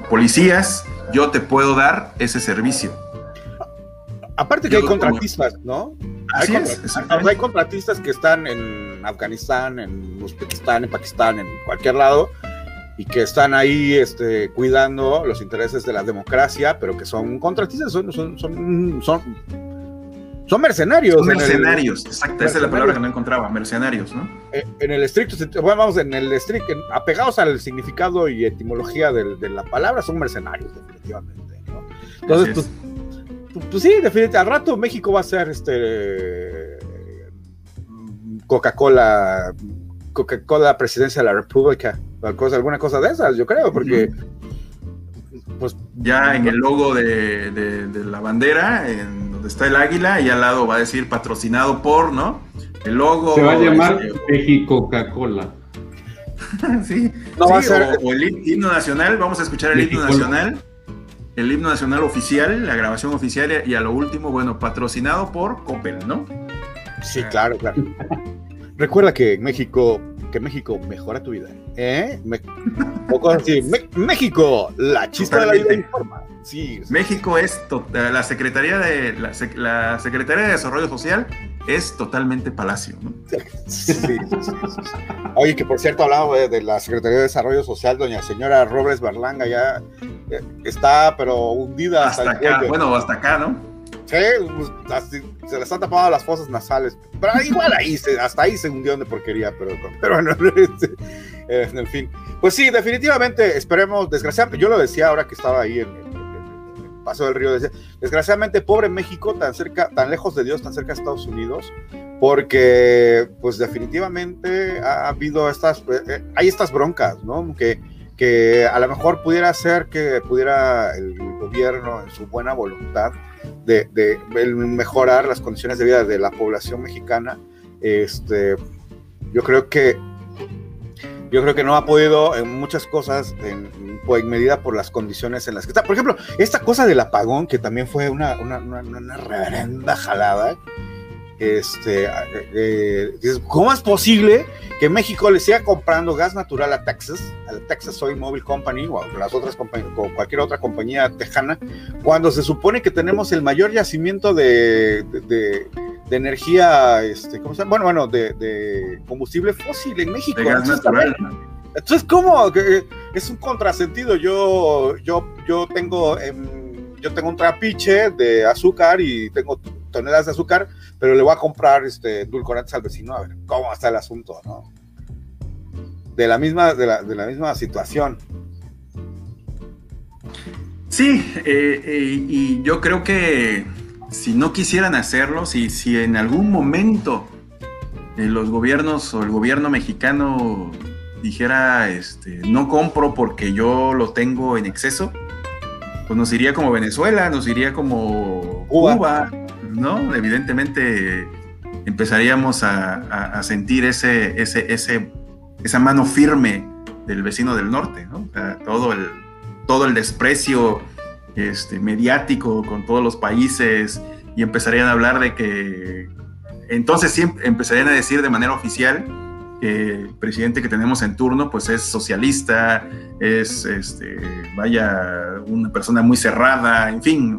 policías, yo te puedo dar ese servicio. Aparte que hay contratistas, ¿no? hay, hay contratistas que están en Afganistán, en Uzbekistán, en Pakistán, en cualquier lado, y que están ahí este, cuidando los intereses de la democracia, pero que son contratistas, son, son, son, son, mercenarios. Son mercenarios, exacto, esa es la palabra que no encontraba, mercenarios, ¿no? Eh, en el estricto bueno, vamos, en el estricto, apegados al significado y etimología de, la palabra, son mercenarios, definitivamente, ¿no? Entonces, pues, pues, sí, definitivamente, al rato México va a ser este Coca-Cola Coca-Cola presidencia de la República, alguna cosa de esas, yo creo, porque... Pues, ya en el logo de, la bandera, en donde está el águila, y al lado va a decir patrocinado por, ¿no? El logo. Se va a llamar México Coca-Cola. sí, no va a ser... o, el himno nacional, vamos a escuchar el himno nacional, el himno nacional oficial, la grabación oficial, y a lo último, bueno, patrocinado por Coppel, ¿no? Sí, claro, claro. Recuerda que México, que México mejora tu vida. ¿Eh? México, la chispa de la vida informa. Sí, México es la Secretaría de la, Secretaría de Desarrollo Social es totalmente palacio, ¿no? Sí, sí, Oye, que por cierto hablaba de, la Secretaría de Desarrollo Social, doña señora Robles Berlanga ya eh, está pero hundida hasta, acá, bueno, hasta acá, ¿no? Sí, pues, se les han tapado las fosas nasales. Pero igual ahí, hasta ahí se hundió de porquería, pero, pero bueno, este, en fin. Pues sí, definitivamente, esperemos, desgraciadamente, yo lo decía ahora que estaba ahí en, el Paso del Río, desgraciadamente, pobre México, tan cerca, tan lejos de Dios, tan cerca de Estados Unidos, porque pues definitivamente ha habido estas, eh, eh, hay estas broncas, ¿no? Que, que a lo mejor pudiera ser que pudiera el gobierno en su buena voluntad de, mejorar las condiciones de vida de la población mexicana, este, yo creo que yo creo que no ha podido en muchas cosas en, en, medida por las condiciones en las que está. Por ejemplo, esta cosa del apagón, que también fue una, una, una, reverenda jalada, este, eh, ¿cómo es posible que México le siga comprando gas natural a Texas, a la Texas Oil Mobile Company o a las otras compañías, o cualquier otra compañía tejana, cuando se supone que tenemos el mayor yacimiento de, energía, este, ¿cómo se llama? Bueno, bueno, de, combustible fósil en México. Entonces, ¿cómo? Es un contrasentido. Yo, yo, yo tengo, yo tengo un trapiche de azúcar y tengo toneladas de azúcar, pero le voy a comprar este, edulcorantes al vecino, a ver cómo está el asunto, ¿no? De la misma, de la, de la misma situación. Sí, eh, eh, y yo creo que si no quisieran hacerlo, si, si en algún momento eh, los gobiernos o el gobierno mexicano dijera, este, no compro porque yo lo tengo en exceso, pues nos iría como Venezuela, nos iría como Cuba ¿no? Evidentemente empezaríamos a, sentir ese, ese, ese, esa mano firme del vecino del norte, ¿no? todo, el, todo el desprecio este, mediático con todos los países y empezarían a hablar de que, entonces siempre empezarían a decir de manera oficial que el presidente que tenemos en turno pues es socialista, es, este, vaya, una persona muy cerrada, en fin.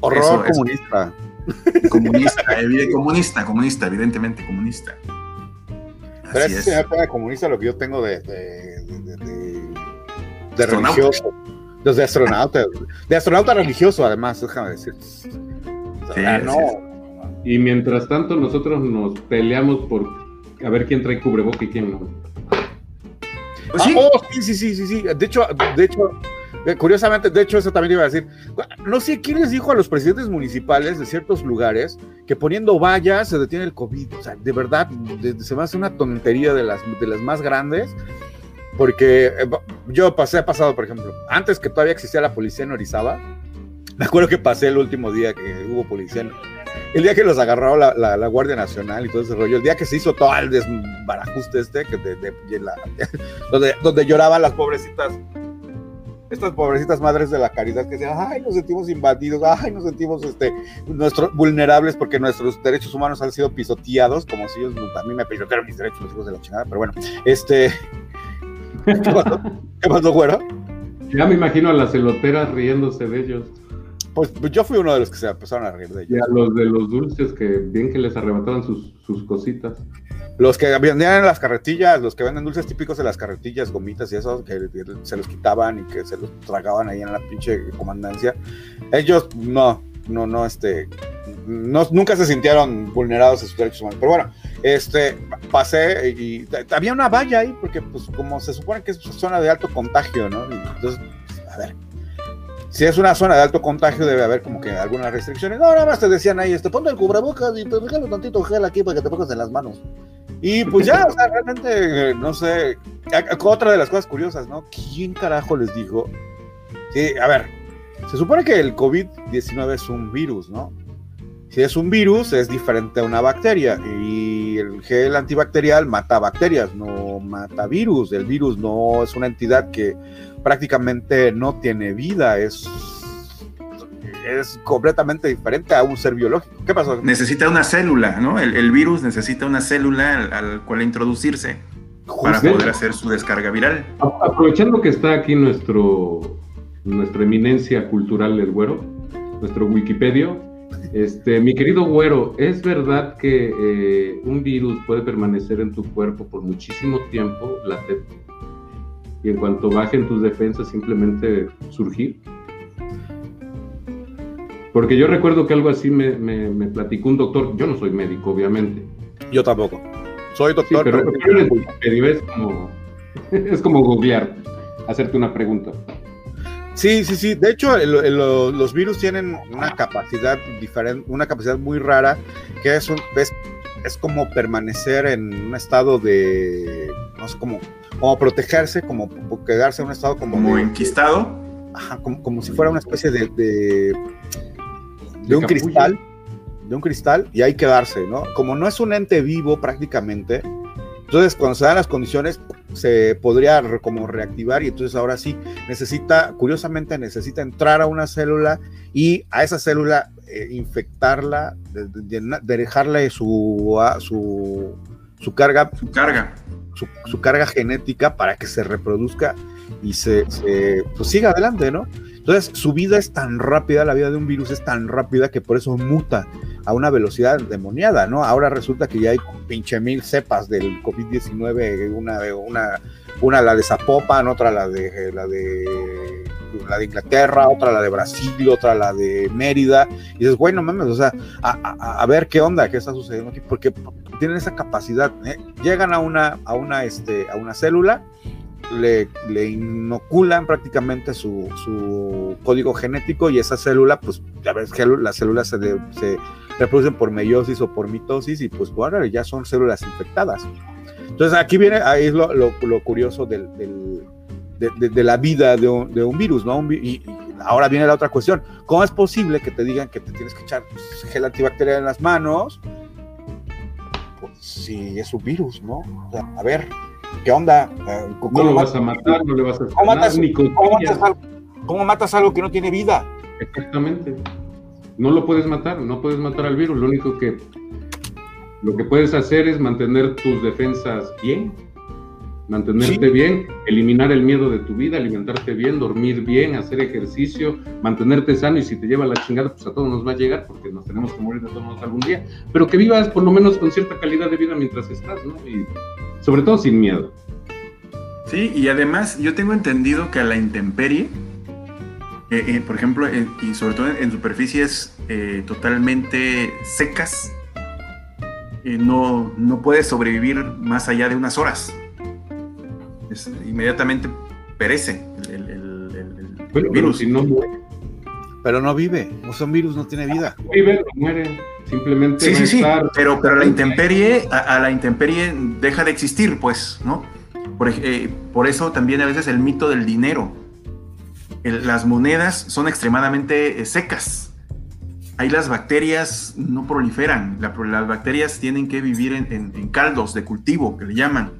Horror comunista. Comunista, comunista, comunista, evidentemente comunista. Pero Así es, es. comunista lo que yo tengo de, de, de, de religioso. De astronauta, de astronauta religioso, además, déjame decir. Y mientras tanto, nosotros nos peleamos por a ver quién trae cubreboca y quién no. Pues sí. Ah, oh, sí, sí, sí, sí, De hecho, de hecho, eh, curiosamente, de hecho, eso también iba a decir. No sé quién les dijo a los presidentes municipales de ciertos lugares que poniendo vallas se detiene el COVID. O sea, de verdad, se me hace una tontería de las, de las más grandes. Porque eh, yo pasé, pasado, por ejemplo, antes que todavía existía la policía en Orizaba, me acuerdo que pasé el último día que hubo policía el día que los agarró la, Guardia Nacional y todo ese rollo, el día que se hizo todo el desbarajuste este, que donde, donde lloraban las pobrecitas, estas pobrecitas madres de la caridad que decían, ay, nos sentimos invadidos, ay, nos sentimos este, nuestros, vulnerables porque nuestros derechos humanos han sido pisoteados, como si ellos, a mí me pisotearon mis derechos, los hijos de la chingada, pero bueno, este... ¿Qué pasó? ¿Qué pasó, güero? Ya me imagino a las celoteras riéndose de ellos. Pues, pues, yo fui uno de los que se empezaron a reír de ellos. Y a los de los dulces que bien que les arrebataban sus, sus cositas. Los que vendían en las carretillas, los que venden dulces típicos de las carretillas, gomitas y eso, que se los quitaban y que se los tragaban ahí en la pinche comandancia. Ellos no, no, no, este, no, nunca se sintieron vulnerados a sus derechos humanos. Pero bueno, este, pasé y, había una valla ahí, porque pues como se supone que es zona de alto contagio, ¿no? entonces, a ver, si es una zona de alto contagio, debe haber como que algunas restricciones. No, nada más te decían ahí, este, ponte el cubrebocas y pues déjalo tantito gel aquí para que te pongas en las manos. Y pues ya, o sea, realmente, no sé, otra de las cosas curiosas, ¿no? ¿Quién carajo les dijo? Sí, a ver, se supone que el COVID-19 es un virus, ¿no? Si es un virus, es diferente a una bacteria. Y el gel antibacterial mata bacterias, no mata virus. El virus no es una entidad que prácticamente no tiene vida, es, es completamente diferente a un ser biológico. ¿Qué pasó? Necesita una célula, ¿no? El, virus necesita una célula al, cual introducirse para poder hacer su descarga viral. Aprovechando que está aquí nuestro, nuestra eminencia cultural, el güero, nuestro Wikipedia, este, mi querido güero, ¿es verdad que eh, un virus puede permanecer en tu cuerpo por muchísimo tiempo latente? y en cuanto bajen tus defensas simplemente surgir. Porque yo recuerdo que algo así me, me, platicó un doctor, yo no soy médico, obviamente. Yo tampoco. Soy doctor. pero, es como, es como googlear, hacerte una pregunta. Sí, sí, sí. De hecho, los virus tienen una capacidad diferente, una capacidad muy rara, que es, un, es, es como permanecer en un estado de, no sé, como como protegerse, como quedarse en un estado como... Como enquistado. Ajá, como, si fuera una especie de, de, de un cristal, de un cristal, y ahí quedarse, ¿no? Como no es un ente vivo prácticamente, entonces cuando se dan las condiciones se podría como reactivar y entonces ahora sí necesita, curiosamente necesita entrar a una célula y a esa célula eh, infectarla, de, dejarle su, su, su carga. Su carga su, carga genética para que se reproduzca y se, pues siga adelante, ¿no? Entonces, su vida es tan rápida, la vida de un virus es tan rápida que por eso muta a una velocidad demoniada, ¿no? Ahora resulta que ya hay pinche mil cepas del COVID-19, una, una, una la de Zapopan, otra la de, la de la de Inglaterra, otra la de Brasil, otra la de Mérida, y dices, bueno, mames, o sea, a, ver qué onda, qué está sucediendo aquí, porque tienen esa capacidad, ¿eh? llegan a una, a una, este, a una célula, le, le inoculan prácticamente su, su, código genético y esa célula, pues ya ves que las células se, se reproducen por meiosis o por mitosis y pues bueno, ya son células infectadas. Entonces aquí viene, ahí es lo, lo, curioso del, del, de, la vida de un, de un virus, ¿no? y, ahora viene la otra cuestión, ¿cómo es posible que te digan que te tienes que echar pues, gel antibacterial en las manos? si es un virus, ¿no? a ver, ¿qué onda? ¿Cómo no lo vas a matar, no le vas a ¿cómo matas, ¿cómo matas, algo, que no tiene vida? Exactamente. No lo puedes matar, no puedes matar al virus, lo único que Lo que puedes hacer es mantener tus defensas bien, mantenerte bien, eliminar el miedo de tu vida, alimentarte bien, dormir bien, hacer ejercicio, mantenerte sano y si te lleva la chingada, pues a todos nos va a llegar porque nos tenemos que morir de todos algún día, pero que vivas por lo menos con cierta calidad de vida mientras estás, ¿no? Y sobre todo sin miedo. Sí, y además yo tengo entendido que a la intemperie, eh, eh, por ejemplo, y sobre todo en, superficies eh, totalmente secas, no, no puedes sobrevivir más allá de unas horas inmediatamente perece el, virus. no Pero no vive, o sea, un virus no tiene vida. Vive, muere, simplemente. Sí, sí, sí, pero, pero la intemperie, a, la intemperie deja de existir, pues, ¿no? Por, eh, por eso también a veces el mito del dinero. las monedas son extremadamente eh, secas. Ahí las bacterias no proliferan. las bacterias tienen que vivir en caldos de cultivo, que le llaman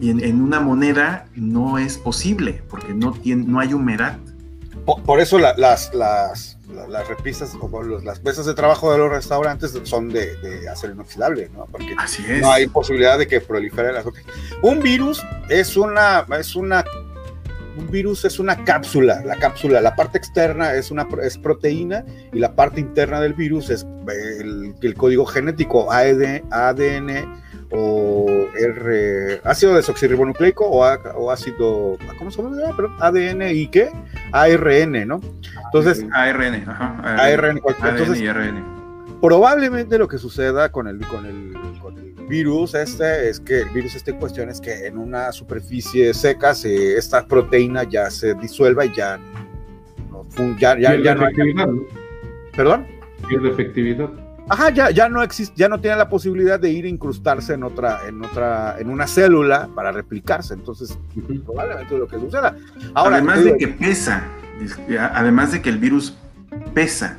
y en, una moneda no es posible porque no, tiene, no hay humedad. Por, eso las, las, las repisas o las mesas de trabajo de los restaurantes son de, de acero inoxidable, ¿no? Porque Así es. no hay posibilidad de que prolifere las Un virus es una, es una un virus es una cápsula, la cápsula, la parte externa es una es proteína y la parte interna del virus es el, el código genético ADN o R, ácido desoxirribonucleico o, o ácido, ¿cómo se llama? ADN y qué? ARN, ¿no? Entonces, ARN, ajá. ARN, entonces, y ARN. Probablemente lo que suceda con el, con el, con el virus este es que el virus este en cuestión es que en una superficie seca se, esta proteína ya se disuelva y ya no, ya, ya, ya no hay... ¿Perdón? Pierde efectividad. Ajá, ya, ya no existe, ya no tiene la posibilidad de ir a incrustarse en otra, en otra, en una célula para replicarse. Entonces, probablemente es lo que suceda. Ahora, además de que pesa, además de que el virus pesa,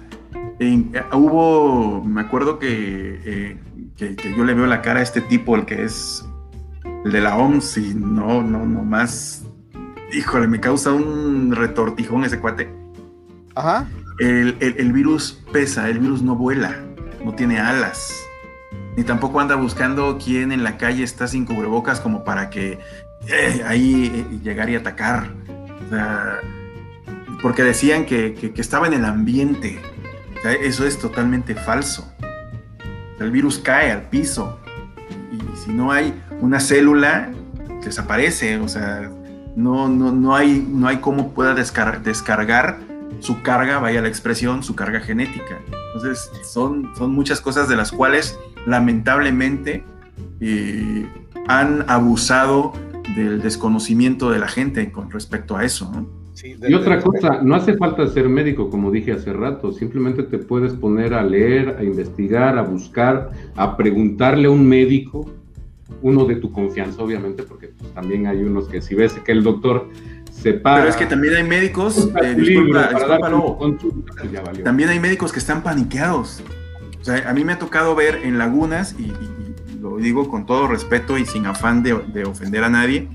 hubo, me acuerdo eh, que, que, yo le veo la cara a este tipo, el que es el de la OMS, y no, no, no más, híjole, me causa un retortijón ese cuate. Ajá. el, el virus pesa, el virus no vuela no tiene alas, ni tampoco anda buscando quién en la calle está sin cubrebocas como para que eh, ahí eh, llegar y atacar. porque decían que, estaba en el ambiente. eso es totalmente falso. el virus cae al piso y, si no hay una célula, desaparece. O sea, no, no, no, hay, no hay cómo pueda descargar su carga, vaya la expresión, su carga genética. Entonces, son, son muchas cosas de las cuales lamentablemente eh, han abusado del desconocimiento de la gente con respecto a eso. y otra cosa, no hace falta ser médico, como dije hace rato, simplemente te puedes poner a leer, a investigar, a buscar, a preguntarle a un médico, uno de tu confianza, obviamente, porque pues, también hay unos que si ves que el doctor pero es que también hay médicos, eh, disculpa, pues también hay médicos que están paniqueados. O sea, a mí me ha tocado ver en lagunas, y, lo digo con todo respeto y sin afán de, ofender a nadie,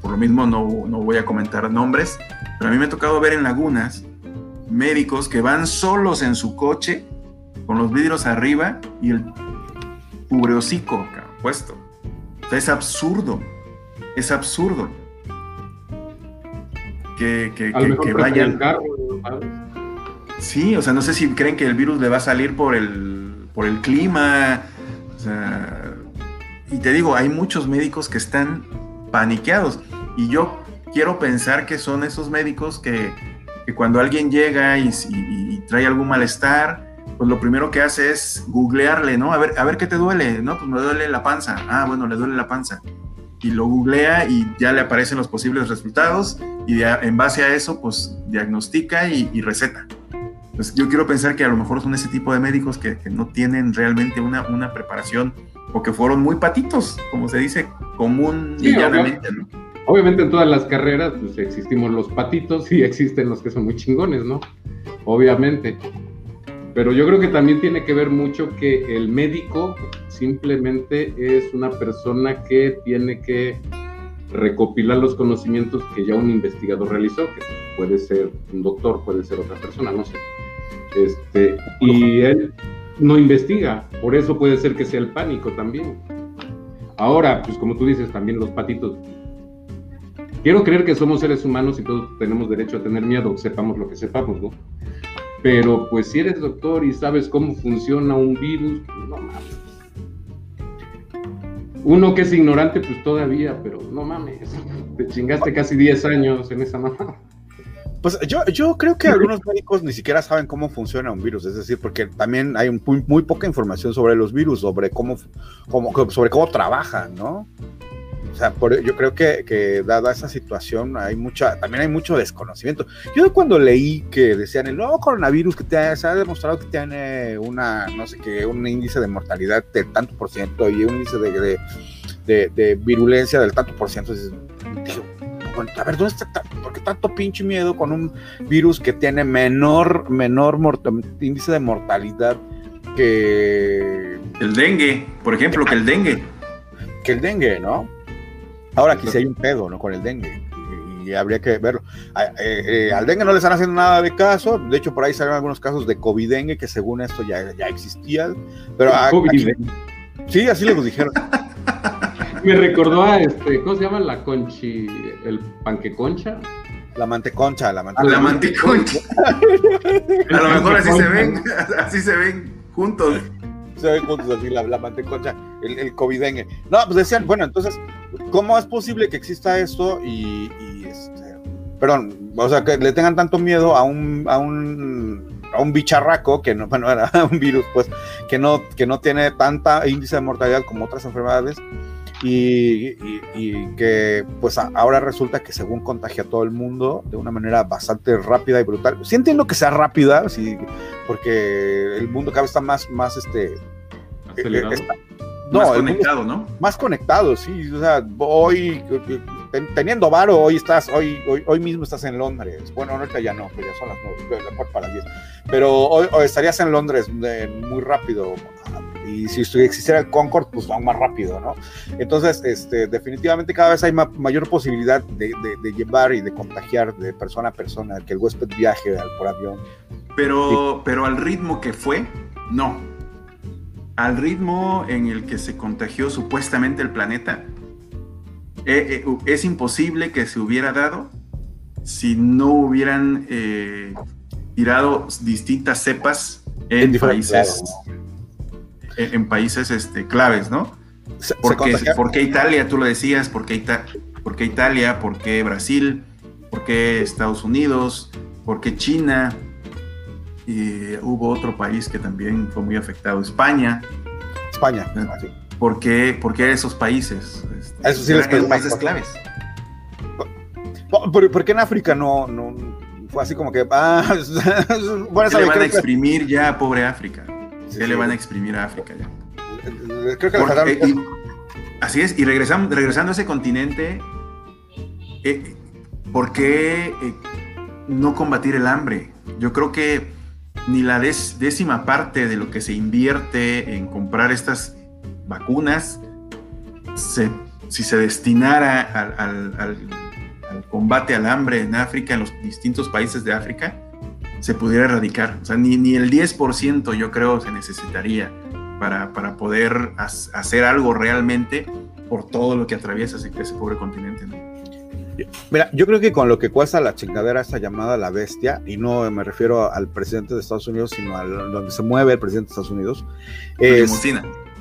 por lo mismo no, no, voy a comentar nombres, pero a mí me ha tocado ver en lagunas médicos que van solos en su coche, con los vidrios arriba y el cubreocico puesto. O sea, es absurdo, es absurdo que, vayan. sí, o sea, no sé si creen que el virus le va a salir por el, por el clima. O sea, y te digo, hay muchos médicos que están paniqueados. Y yo quiero pensar que son esos médicos que, cuando alguien llega y, trae algún malestar, pues lo primero que hace es googlearle, ¿no? A ver, a ver qué te duele, ¿no? Pues me duele la panza. Ah, bueno, le duele la panza y lo googlea y ya le aparecen los posibles resultados y en base a eso pues diagnostica y, receta. Pues yo quiero pensar que a lo mejor son ese tipo de médicos que, no tienen realmente una, una, preparación o que fueron muy patitos, como se dice común y llanamente, ¿no? Obviamente en todas las carreras pues existimos los patitos y existen los que son muy chingones, ¿no? Obviamente. Pero yo creo que también tiene que ver mucho que el médico simplemente es una persona que tiene que recopilar los conocimientos que ya un investigador realizó, que puede ser un doctor, puede ser otra persona, no sé. Este, y él no investiga. Por eso puede ser que sea el pánico también. Ahora, pues como tú dices, también los patitos. Quiero creer que somos seres humanos y todos tenemos derecho a tener miedo, sepamos lo que sepamos, ¿no? Pero pues si eres doctor y sabes cómo funciona un virus, pues, no mames. Uno que es ignorante, pues todavía, pero no mames. Te chingaste casi 10 años en esa mamá. Pues yo, yo creo que algunos médicos ni siquiera saben cómo funciona un virus, es decir, porque también hay muy, poca información sobre los virus, sobre cómo, cómo, sobre cómo trabajan, ¿no? O sea, yo creo que, que, dada esa situación hay mucha, también hay mucho desconocimiento. Yo cuando leí que decían el nuevo coronavirus que se ha demostrado que tiene una, no sé qué, un índice de mortalidad de tanto por ciento y un índice de, de, de, virulencia del tanto por ciento, a ver, ¿dónde está? ¿Por qué tanto pinche miedo con un virus que tiene menor, menor índice de mortalidad que... El dengue, por ejemplo, que el dengue. Que el dengue, ¿no? Ahora aquí sí hay un pedo, ¿no? Con el dengue. Y, habría que verlo. Eh, eh, al dengue no le están haciendo nada de caso. De hecho, por ahí salen algunos casos de COVID-dengue que según esto ya, ya existían. Pero sí, así les dijeron. Me recordó a este, ¿cómo se llama? La conchi, el panqueconcha. La manteconcha, la manteconcha. La manteconcha. a lo mejor así se ven, así se ven juntos. Se ven juntos así, la, la manteconcha, el, el covidengue. No, pues decían, bueno, entonces, ¿cómo es posible que exista esto y, y este, perdón, o sea, que le tengan tanto miedo a un, a un a un bicharraco que no, bueno, era un virus, pues, que no, que no tiene tanta índice de mortalidad como otras enfermedades, y, que pues ahora resulta que según contagia a todo el mundo de una manera bastante rápida y brutal. Sí entiendo que sea rápida, sí, porque el mundo cada vez está más, más este... Eh, no, más conectado, ¿no? Más conectado, sí. O sea, hoy, teniendo varo, hoy estás, hoy, hoy, mismo estás en Londres. Bueno, ahorita ya no, pero ya son las nueve, para las diez. Pero hoy, estarías en Londres muy rápido y si existiera el Concord, pues aún más rápido, ¿no? Entonces, este, definitivamente cada vez hay mayor posibilidad de, llevar y de contagiar de persona a persona, que el huésped viaje por avión. Pero, pero al ritmo que fue, no. Al ritmo en el que se contagió supuestamente el planeta, eh, eh, es imposible que se hubiera dado si no hubieran eh, tirado distintas cepas en, países en, países este, claves, ¿no? Porque, ¿Por qué Italia? Tú lo decías, ¿por qué, Italia? ¿Por qué Brasil? ¿Por qué Estados Unidos? ¿Por qué China? Y hubo otro país que también fue muy afectado, España. España, ¿Por qué, por qué esos países? Este, Eso sí, los países claves. ¿Por, qué en África no, no fue así como que... Ah, bueno, le van a exprimir ya, pobre África? ¿Qué le van a exprimir a África ya? Creo que Así es, y regresando, regresando a ese continente, eh, ¿por qué eh, no combatir el hambre? Yo creo que ni la décima parte de lo que se invierte en comprar estas vacunas, si se destinara al, combate al hambre en África, en los distintos países de África, se pudiera erradicar. O sea, ni, ni el 10% yo creo se necesitaría para, para poder hacer algo realmente por todo lo que atraviesa ese pobre continente. Mira, yo creo que con lo que cuesta la chingadera esta llamada la bestia, y no me refiero al presidente de Estados Unidos, sino a donde se mueve el presidente de Estados Unidos. Es,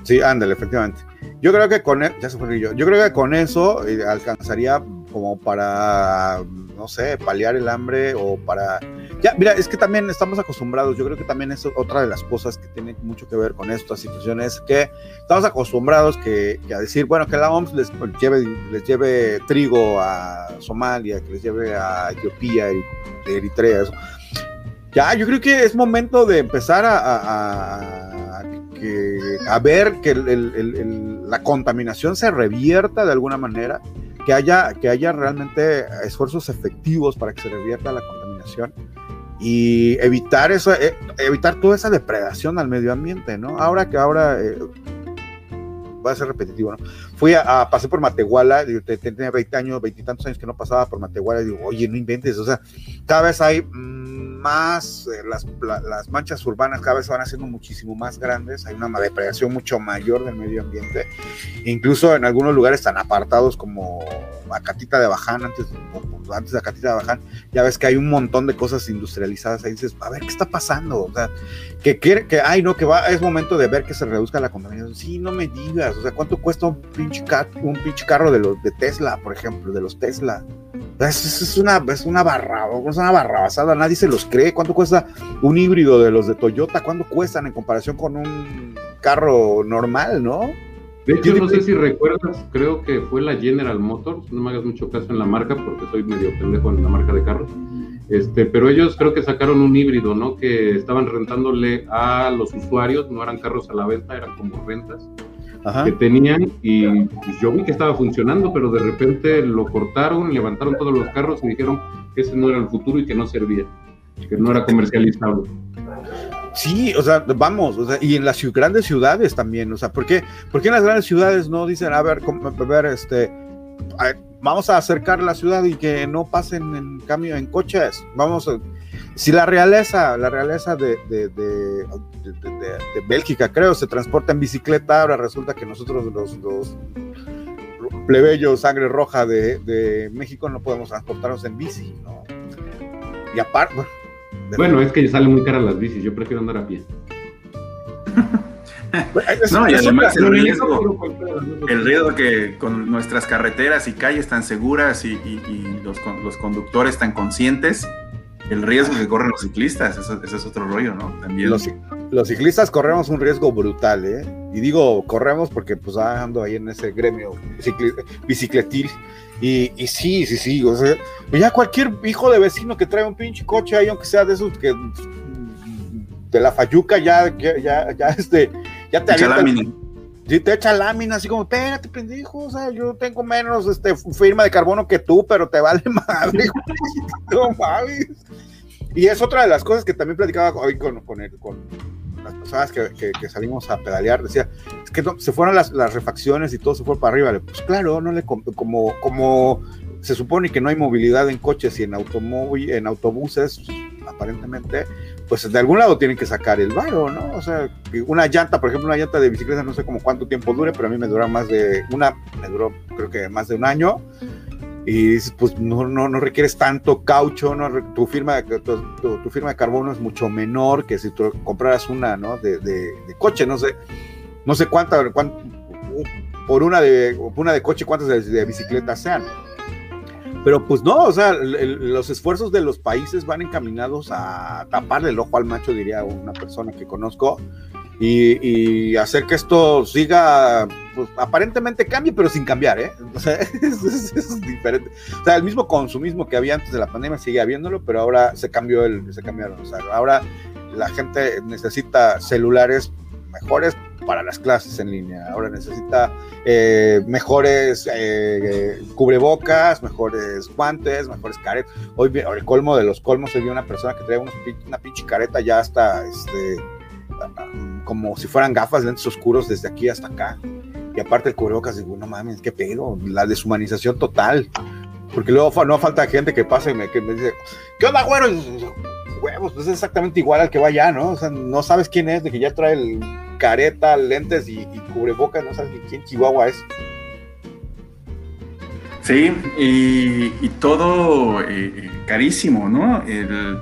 sí, ándale, efectivamente. Yo creo que con e, ya se fue yo. Yo creo que con eso eh, alcanzaría como para, no sé, paliar el hambre o para ya, mira, es que también estamos acostumbrados, yo creo que también es otra de las cosas que tiene mucho que ver con estas situaciones, que estamos acostumbrados que, a decir, bueno, que la OMS les lleve, les lleve trigo a Somalia, que les lleve a Etiopía, de Eritrea, eso. Ya, yo creo que es momento de empezar a, a, ver que la contaminación se revierta de alguna manera, que haya, que haya realmente esfuerzos efectivos para que se revierta la contaminación y evitar eso, eh, evitar toda esa depredación al medio ambiente, ¿no? Ahora que ahora eh, va a ser repetitivo, ¿no? Fui a, pasé por Matehuala, tenía 20 años, 20 y tantos años que no pasaba por Matehuala, digo, oye, no inventes, o sea, cada vez hay más, eh, las, las, manchas urbanas cada vez van haciendo muchísimo más grandes, hay una depredación mucho mayor del medio ambiente, incluso en algunos lugares tan apartados como Acatita de Baján, antes, antes de Acatita de Baján, ya ves que hay un montón de cosas industrializadas, ahí dices, a ver, ¿qué está pasando? O sea, que quiere, que, ay, no, que va, es momento de ver que se reduzca la contaminación, sí, no me digas, o sea, ¿cuánto cuesta un pinche, un pinche carro de los de Tesla, por ejemplo, de los Tesla? Es, es, una, es una barra, es una barrabasada, nadie se los cree. ¿Cuánto cuesta un híbrido de los de Toyota? ¿Cuánto cuestan en comparación con un carro normal, no? De hecho, no sé si recuerdas, creo que fue la General Motors, no me hagas mucho caso en la marca porque soy medio pendejo en la marca de carros, este, pero ellos creo que sacaron un híbrido, ¿no? Que estaban rentándole a los usuarios, no eran carros a la venta, eran como rentas, que tenían y pues, yo vi que estaba funcionando, pero de repente lo cortaron, levantaron todos los carros y dijeron que ese no era el futuro y que no servía, que no era comercializable. Sí, o sea, vamos, o sea, y en las grandes ciudades también, o sea, ¿por qué, ¿por qué en las grandes ciudades no dicen, a ver, a ver, este, vamos a acercar la ciudad y que no pasen en cambio en coches, vamos a, si la realeza, la realeza de, de, de, de, Bélgica, creo, se transporta en bicicleta, ahora resulta que nosotros los, los plebeyos sangre roja de, México no podemos transportarnos en bici, ¿no? Y aparte, bueno, es que salen muy caras las bicis, yo prefiero andar a pie. no, y además el riesgo, el riesgo que con nuestras carreteras y calles tan seguras y, los, los, conductores tan conscientes, el riesgo que corren los ciclistas, ese, es otro rollo, ¿no? También. Los, ciclistas corremos un riesgo brutal, ¿eh? Y digo, corremos porque pues ando ahí en ese gremio bicicletil. Y, y, sí, sí, sí, o sea, ya cualquier hijo de vecino que trae un pinche coche ahí, aunque sea de esos que de la fayuca, ya, ya, ya, este, ya te avienta. Sí, te echa lámina, así como, espérate, pendejo, o sea, yo tengo menos este, firma de carbono que tú, pero te vale madre, no mames. Y es otra de las cosas que también platicaba hoy con, con, el, con las personas que, que, salimos a pedalear, decía, es que se fueron las, las, refacciones y todo se fue para arriba. Pues claro, no le como, como se supone que no hay movilidad en coches y en automóvil, en autobuses, aparentemente, pues de algún lado tienen que sacar el varo, ¿no? O sea, una llanta, por ejemplo, una llanta de bicicleta, no sé cómo cuánto tiempo dure, pero a mí me dura más de una, me duró creo que más de un año y pues no, no, no, requieres tanto caucho, no, tu, firma, tu, firma de carbono es mucho menor que si tú compraras una ¿no? de, de, coche, no sé, no sé cuánta, por una de, una de coche, cuántas de, de bicicleta sean. Pero pues no, o sea, los esfuerzos de los países van encaminados a taparle el ojo al macho, diría una persona que conozco, y, hacer que esto siga, pues aparentemente cambie, pero sin cambiar, ¿eh? O sea, es, diferente. O sea, el mismo consumismo que había antes de la pandemia sigue habiéndolo, pero ahora se cambió el, se cambiaron. O sea, ahora la gente necesita celulares mejores para las clases en línea. Ahora necesita eh, mejores eh, cubrebocas, mejores guantes, mejores caretas. Hoy el colmo de los colmos se vio una persona que trae una pinche careta ya hasta este como si fueran gafas, lentes oscuros desde aquí hasta acá. Y aparte el cubrebocas, digo, no mames, qué pedo, la deshumanización total. Porque luego no falta gente que pasa y me, que me dice, ¿qué onda, güero? Huevos, pues es exactamente igual al que va allá, ¿no? O sea, no sabes quién es, de que ya trae el careta, lentes y, cubrebocas, no sabes quién Chihuahua es. Sí, y, todo eh, carísimo, ¿no? El,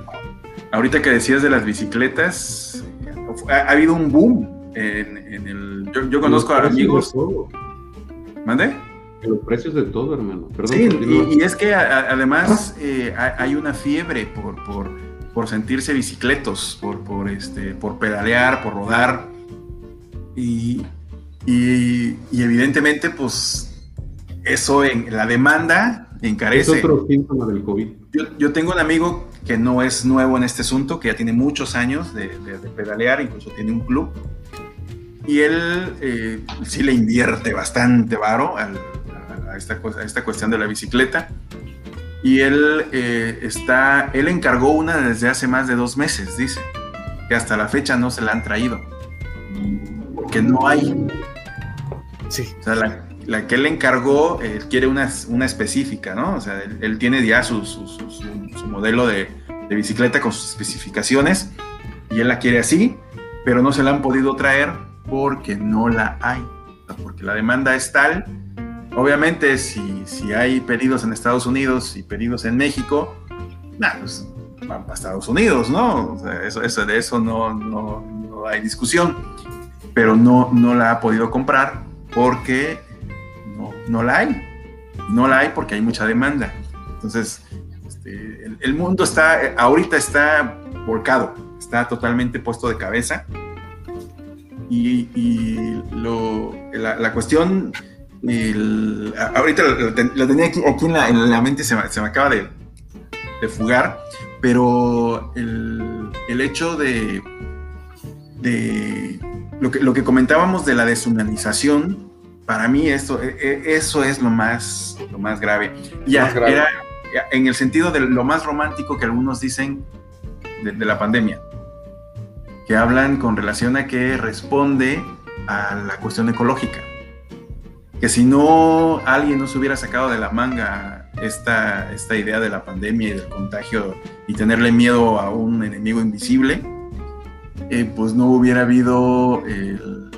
ahorita que decías de las bicicletas, ha, habido un boom en, el... Yo, conozco a amigos... ¿Mande? Los precios de todo, hermano. Perdón, sí, y, es que además eh, hay una fiebre por, por, por, sentirse bicicletos, por, por, este, por pedalear, por rodar. Y, y, evidentemente, pues eso en la demanda encarece. Es otro síntoma del COVID. Yo, yo, tengo un amigo que no es nuevo en este asunto, que ya tiene muchos años de, pedalear, incluso tiene un club. Y él eh, sí le invierte bastante varo a, esta, a esta cuestión de la bicicleta. Y él eh, está, él encargó una desde hace más de dos meses, dice, que hasta la fecha no se la han traído, porque no hay. Sí. O sea, la, la que él encargó, él quiere una, una específica, ¿no? O sea, él, tiene ya su, su, su, modelo de, de bicicleta con sus especificaciones y él la quiere así, pero no se la han podido traer porque no la hay, porque la demanda es tal. Obviamente, si, si hay pedidos en Estados Unidos y pedidos en México, pues van para Estados Unidos, ¿no? eso, de eso no, no, no, hay discusión, pero no, no la ha podido comprar porque no, no la hay. No la hay porque hay mucha demanda. Entonces, este, el, mundo está, ahorita está volcado, está totalmente puesto de cabeza. Y, lo, la, cuestión, ahorita la, tenía aquí, en, la, mente, se me, se me acaba de, de, fugar, pero el, el hecho de, de lo, que, lo que comentábamos de la deshumanización, para mí eso, e, e, eso es lo más, lo más grave. Ya, era en el sentido de lo más romántico que algunos dicen de, la pandemia, que hablan con relación a que responde a la cuestión ecológica. Que si no alguien no se hubiera sacado de la manga esta, esta idea de la pandemia y del contagio y tenerle miedo a un enemigo invisible, eh, pues no hubiera habido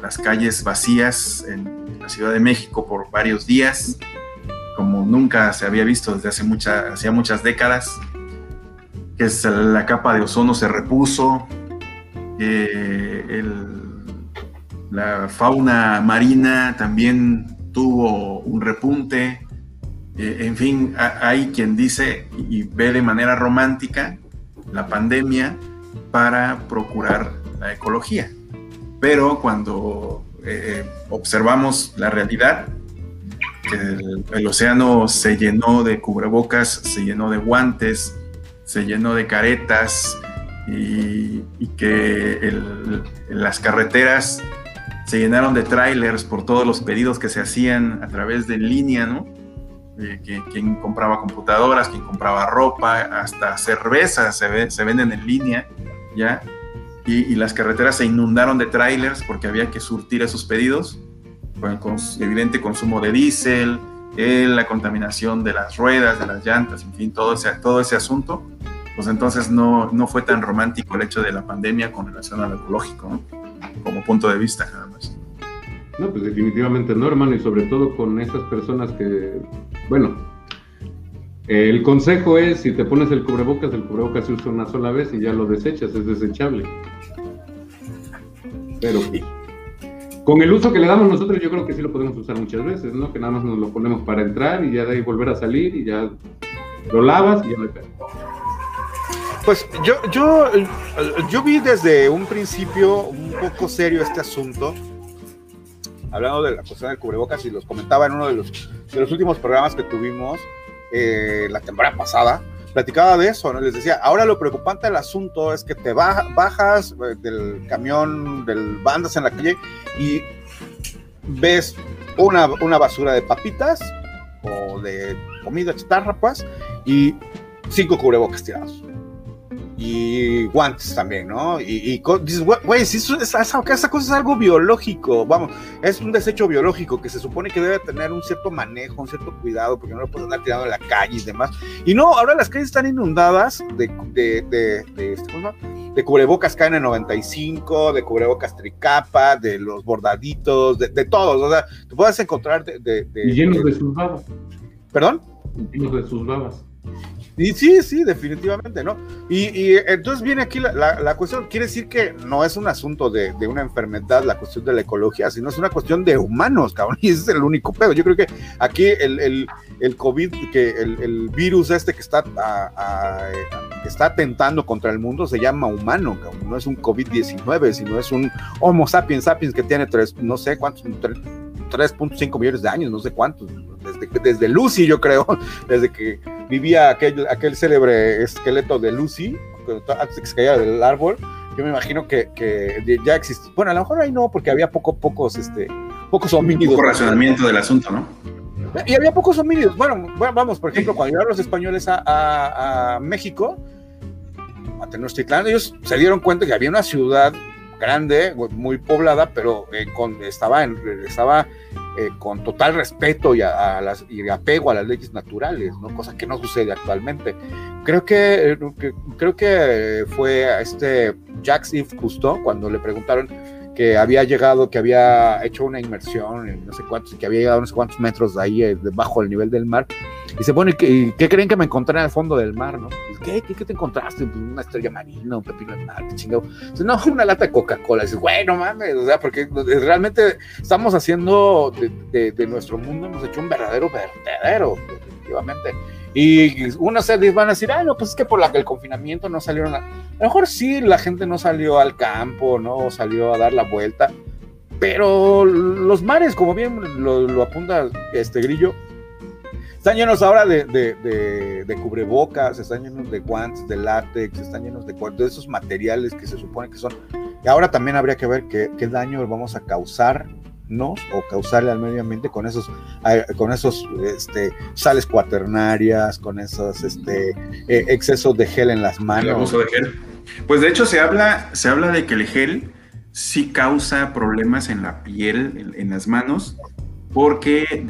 las calles vacías en la Ciudad de México por varios días, como nunca se había visto desde hace mucha, hacía muchas décadas, que es la capa de ozono se repuso, la fauna marina también tuvo un repunte, eh, en fin, hay quien dice y ve de manera romántica la pandemia para procurar la ecología. Pero cuando eh, observamos la realidad, el, océano se llenó de cubrebocas, se llenó de guantes, se llenó de caretas y, que las carreteras se llenaron de trailers por todos los pedidos que se hacían a través de línea, ¿no? Eh, quien compraba computadoras, quien compraba ropa, hasta cervezas se, se venden en línea, ¿ya? Y, las carreteras se inundaron de trailers porque había que surtir esos pedidos con, evidente consumo de diésel, eh, la contaminación de las ruedas, de las llantas, en fin, todo ese, todo ese asunto, pues entonces no, no fue tan romántico el hecho de la pandemia con relación al ecológico, como punto de vista nada más. No, pues definitivamente no, hermano, y sobre todo con esas personas que, bueno, el consejo es, si te pones el cubrebocas, el cubrebocas se usa una sola vez y ya lo desechas, es desechable. Pero con el uso que le damos nosotros, yo creo que sí lo podemos usar muchas veces, ¿no? Que nada más nos lo ponemos para entrar y ya de ahí volver a salir y ya lo lavas y ya lo Pues yo, yo, yo vi desde un principio un poco serio este asunto, hablando de la cuestión del cubrebocas y los comentaba en uno de los, de los últimos programas que tuvimos eh, la temporada pasada, platicaba de eso, ¿no? Les decía, ahora lo preocupante del asunto es que te bajas eh, del camión, del bandas en la calle y ves una, una basura de papitas o de comida chatarra, pues, y cinco cubrebocas tirados y guantes también, ¿no? Y, dices, güey, si esa, cosa es algo biológico, vamos, es un desecho biológico que se supone que debe tener un cierto manejo, un cierto cuidado, porque no lo puedes andar tirando en la calle y demás. Y no, ahora las calles están inundadas de, de, de, de, este, de cubrebocas KN95, de cubrebocas tricapa, de los bordaditos, de, de todos, o sea, te puedes encontrar de... y llenos de sus babas. ¿Perdón? Llenos de sus babas. Y sí, sí, definitivamente, ¿no? Y, entonces viene aquí la, cuestión, quiere decir que no es un asunto de, una enfermedad, la cuestión de la ecología, sino es una cuestión de humanos, cabrón, y ese es el único pedo. Yo creo que aquí el, el, COVID, que el, virus este que está, está atentando contra el mundo se llama humano, cabrón, no es un COVID-19, sino es un Homo sapiens sapiens que tiene tres, no sé cuántos, 3.5 millones de años, no sé cuántos, desde, desde Lucy, yo creo, desde que vivía aquel, aquel célebre esqueleto de Lucy, antes que se cayera del árbol, yo me imagino que, que ya existe. Bueno, a lo mejor ahí no, porque había poco, pocos, este, pocos homínidos. Poco racionamiento del asunto, ¿no? Y había pocos homínidos. Bueno, vamos, por ejemplo, cuando llegaron los españoles a, a, a México, a Tenochtitlán, ellos se dieron cuenta que había una ciudad grande, muy poblada, pero eh, con, estaba, en, estaba eh, con total respeto y, a, las, y apego a las leyes naturales, ¿no? cosa que no sucede actualmente. Creo que, creo que fue este Jacques Yves Cousteau cuando le preguntaron que había llegado, que había hecho una inmersión en no sé cuántos, que había llegado a no sé cuántos metros de ahí, eh, debajo del nivel del mar. Y dice, bueno, ¿y qué, creen que me encontré en el fondo del mar, no? ¿Qué, qué, te encontraste? Pues una estrella marina, un pepino de mar, qué chingado. Dice, no, una lata de Coca-Cola. Dice, bueno, mames, o sea, porque realmente estamos haciendo de, de nuestro mundo, hemos hecho un verdadero vertedero, definitivamente. Y unos se van a decir, ah, no, pues es que por la, el confinamiento no salieron. A... a lo mejor sí, la gente no salió al campo, no salió a dar la vuelta, pero los mares, como bien lo, apunta este grillo, están llenos ahora de, de, de, cubrebocas, están llenos de guantes, de látex, están llenos de, de esos materiales que se supone que son. Y ahora también habría que ver qué, qué daño vamos a causar o causarle al medio ambiente con esos, con esos este, sales cuaternarias, con esos este, eh, excesos de gel en las manos. de gel. Pues de hecho se habla, se habla de que el gel sí causa problemas en la piel, en, las manos, porque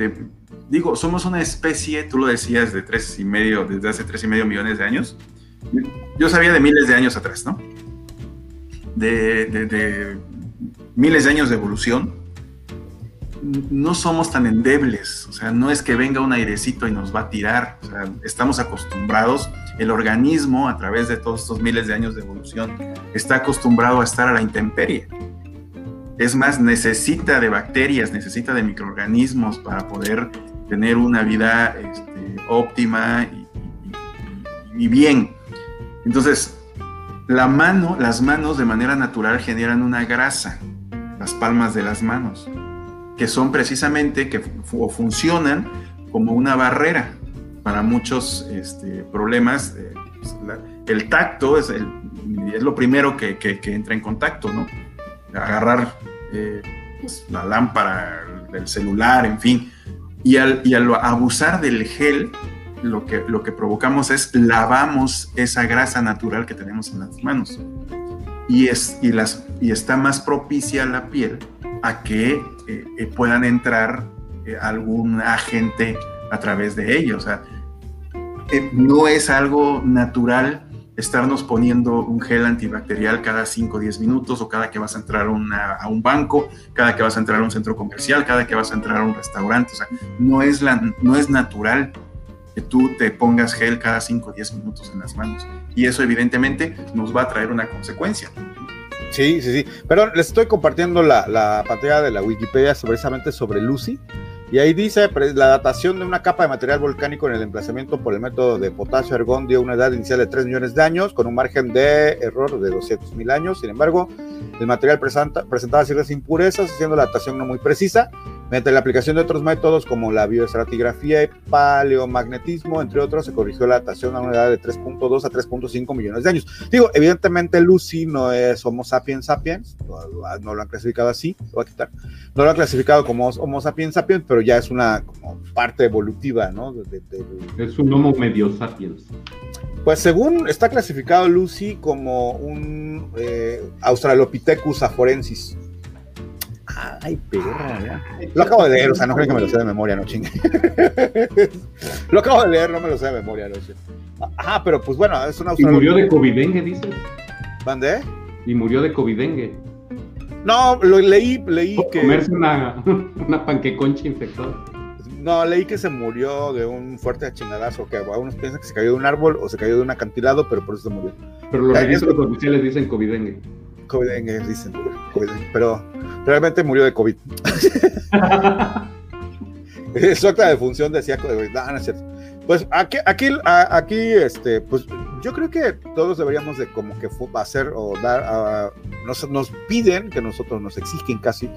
digo, somos una especie, tú lo decías, de tres y medio, desde hace tres y medio millones de años. Yo sabía de miles de años atrás, ¿no? de, de miles de años de evolución no somos tan endebles, o sea, no es que venga un airecito y nos va a tirar, o sea, estamos acostumbrados, el organismo a través de todos estos miles de años de evolución está acostumbrado a estar a la intemperie. Es más, necesita de bacterias, necesita de microorganismos para poder tener una vida este, óptima y, y bien. Entonces, la mano, las manos de manera natural generan una grasa, las palmas de las manos que son precisamente que funcionan como una barrera para muchos este, problemas. Eh, pues, el tacto es, es lo primero que, entra en contacto, ¿no? Agarrar eh, pues, la lámpara, el celular, en fin. Y al, y al abusar del gel, lo que, lo que provocamos es lavamos esa grasa natural que tenemos en las manos. Y, es, y, las, y está más propicia la piel a que eh, eh, puedan entrar eh, algún agente a través de ellos. O sea, no es algo natural estarnos poniendo un gel antibacterial cada 5 o 10 minutos o cada que vas a entrar a un banco, cada que vas a entrar a un centro comercial, cada que vas a entrar a un restaurante. O sea, no es, la, no es natural que tú te pongas gel cada 5 o 10 minutos en las manos. Y eso evidentemente nos va a traer una consecuencia. Sí, sí, sí. Pero les estoy compartiendo la, la pantalla de la Wikipedia precisamente sobre Lucy. Y ahí dice, la datación de una capa de material volcánico en el emplazamiento por el método de potasio-argón dio una edad inicial de 3 millones de años, con un margen de error de 200 mil años. Sin embargo, el material presenta, presentaba ciertas impurezas, haciendo la datación no muy precisa. Mediante la aplicación de otros métodos como la bioestratigrafía y paleomagnetismo, entre otros, se corrigió la datación a una edad de 3.2 a 3.5 millones de años. Digo, evidentemente Lucy no es Homo sapiens sapiens, no, lo han clasificado así, lo voy a quitar. No lo han clasificado como Homo sapiens sapiens, pero ya es una como parte evolutiva, ¿no? es un Homo medio sapiens. Pues según está clasificado Lucy como un eh, Australopithecus aforensis. Ay, perra, ya. Lo acabo de leer, o sea, no creo que me lo sé de memoria, no chingue. lo acabo de leer, no me lo sé de memoria, no sé. Ajá, pero pues bueno, es una Y murió de covidengue, dices. ¿Mandé? Y murió de covidengue. No, lo leí, leí que. Comerse una, una panqueconcha infectada. No, leí que se murió de un fuerte chingadazo, que algunos piensan que se cayó de un árbol o se cayó de una acantilado, pero por eso se murió. Pero los registros oficiales dicen covidengue. Covidengue, dicen, covidengue, pero realmente murió de COVID. Su acta de función decía, no, no es cierto. Pues aquí, aquí, aquí, este, pues yo creo que todos deberíamos de como que hacer o dar, nos, nos, piden que nosotros nos exigen casi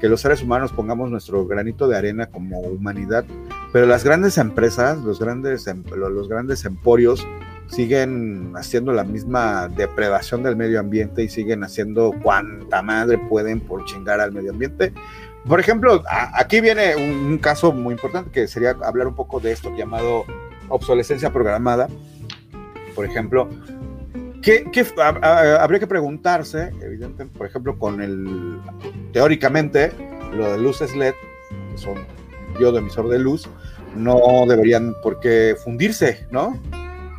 que los seres humanos pongamos nuestro granito de arena como humanidad, pero las grandes empresas, los grandes, em, los grandes emporios siguen haciendo la misma depredación del medio ambiente y siguen haciendo cuanta madre pueden por chingar al medio ambiente. Por ejemplo, aquí viene un, caso muy importante que sería hablar un poco de esto llamado obsolescencia programada. Por ejemplo, ¿qué, habría que preguntarse, evidentemente, por ejemplo, con el, teóricamente, lo de luces LED, que son biodemisor de luz, no deberían por qué fundirse, ¿no?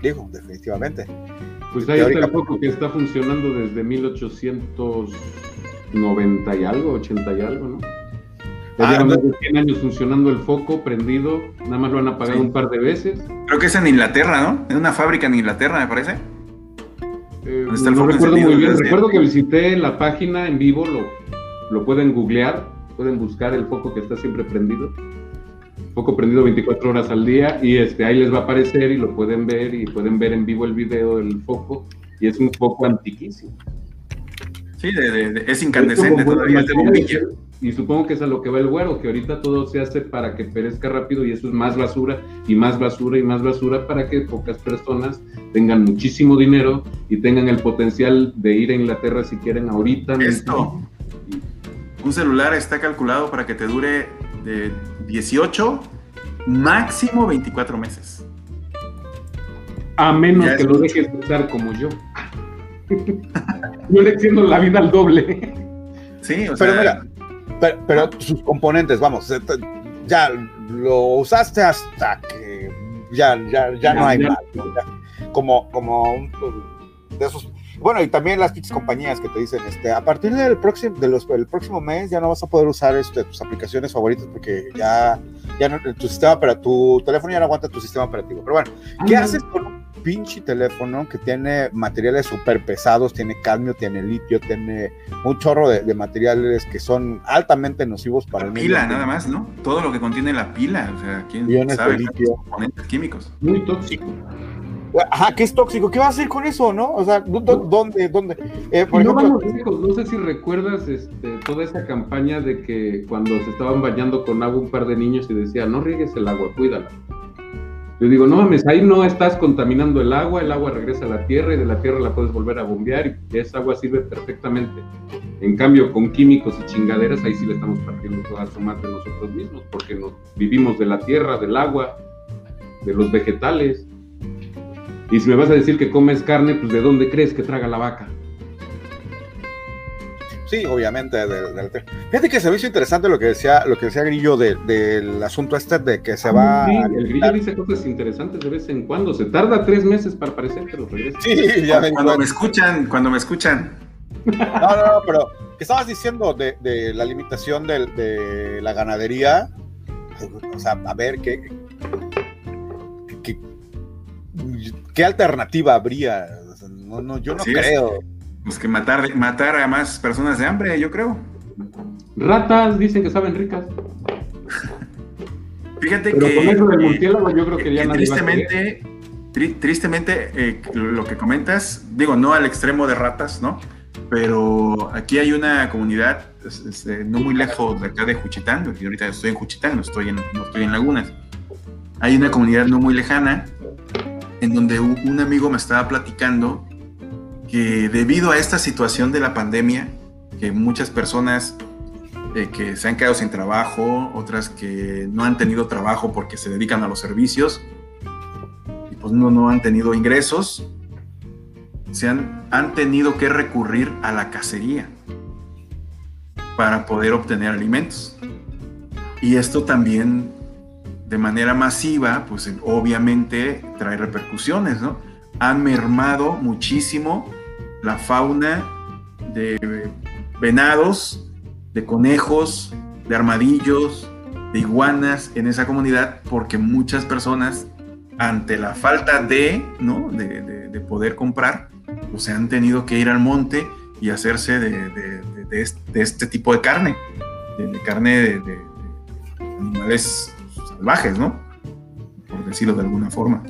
Digo, definitivamente. Pues ahí está el foco que está funcionando desde 1890 y algo, 80 y algo, ¿no? Ah, más de 100 años funcionando el foco prendido, nada más lo han apagado un par de veces. Creo que es en Inglaterra, ¿no? En una fábrica en Inglaterra, me parece. Eh, no recuerdo muy bien, recuerdo que visité la página en vivo, lo, lo pueden googlear, pueden buscar el foco que está siempre prendido foco prendido 24 horas al día y este, ahí les va a aparecer y lo pueden ver y pueden ver en vivo el video del foco y es un foco antiquísimo. Sí, es incandescente todavía, Y supongo que es a lo que va el güero, que ahorita todo se hace para que perezca rápido y eso es más basura y más basura y más basura para que pocas personas tengan muchísimo dinero y tengan el potencial de ir a Inglaterra si quieren ahorita. Esto. Un celular está calculado para que te dure de 18, máximo 24 meses. A menos que lo dejes usar como yo. yo le extiendo la vida al doble. Sí, o pero. Mira, pero, sus componentes, vamos, eh, ya lo usaste hasta que ya, ya, ya, no hay más. Como, como de esos bueno, y también las compañías que te dicen, este, a partir del próximo, de los, del próximo mes ya no vas a poder usar este, tus aplicaciones favoritas porque ya, ya no, tu sistema para tu teléfono ya no aguanta tu sistema operativo. Pero bueno, ¿qué haces con un pinche teléfono que tiene materiales súper pesados, tiene cadmio, tiene litio, tiene un chorro de, materiales que son altamente nocivos para la el pila, nada más, ¿no? Todo lo que contiene la pila, o sea, ¿quién sabe? De componentes químicos. Muy tóxico. Ajá, que es tóxico. ¿Qué va a hacer con eso, no? O sea, ¿dónde? ¿Dónde? Eh, por ejemplo, no sé si recuerdas este, toda esa campaña de que cuando se estaban bañando con agua un par de niños y decían, no riegues el agua, cuídala. Yo digo, no mames, ahí no estás contaminando el agua, el agua regresa a la tierra y de la tierra la puedes volver a bombear y esa agua sirve perfectamente. En cambio, con químicos y chingaderas, ahí sí le estamos partiendo toda su madre nosotros mismos, porque nos vivimos de la tierra, del agua, de los vegetales. Y si me vas a decir que comes carne, pues ¿de dónde crees que traga la vaca? Sí, obviamente. Fíjate que se me hizo interesante lo que decía, lo que decía Grillo del asunto este de que se va. Sí, el Grillo dice cosas interesantes de vez en cuando. Se tarda tres meses para parecer que lo regresa. Sí, ya cuando, me escuchan, cuando me escuchan. No, no, no, pero ¿qué estabas diciendo de, de la limitación de, de, la ganadería? O sea, a ver, ¿qué, qué, ¿qué alternativa habría? No, no, yo no creo. Pues que matar, matar a más personas de hambre, yo creo. Ratas dicen que saben ricas. Fíjate que. Con eso del murciélago, yo creo que ya Tristemente, tristemente, eh, lo que comentas, digo, no al extremo de ratas, ¿no? Pero aquí hay una comunidad este, no muy lejos de acá de Juchitán, porque ahorita estoy en Juchitán, no estoy en, no estoy en Lagunas. Hay una comunidad no muy lejana en donde un amigo me estaba platicando que debido a esta situación de la pandemia, que muchas personas eh, que se han quedado sin trabajo, otras que no han tenido trabajo porque se dedican a los servicios y pues no, no han tenido ingresos, se han, han tenido que recurrir a la cacería para poder obtener alimentos. Y esto también de manera masiva, pues obviamente trae repercusiones, ¿no? Han mermado muchísimo la fauna de venados, de conejos, de armadillos, de iguanas en esa comunidad, porque muchas personas, ante la falta de, ¿no? de, poder comprar, pues se han tenido que ir al monte y hacerse de, este, tipo de carne, de, carne de, animales salvajes, ¿no? Por decirlo de alguna forma.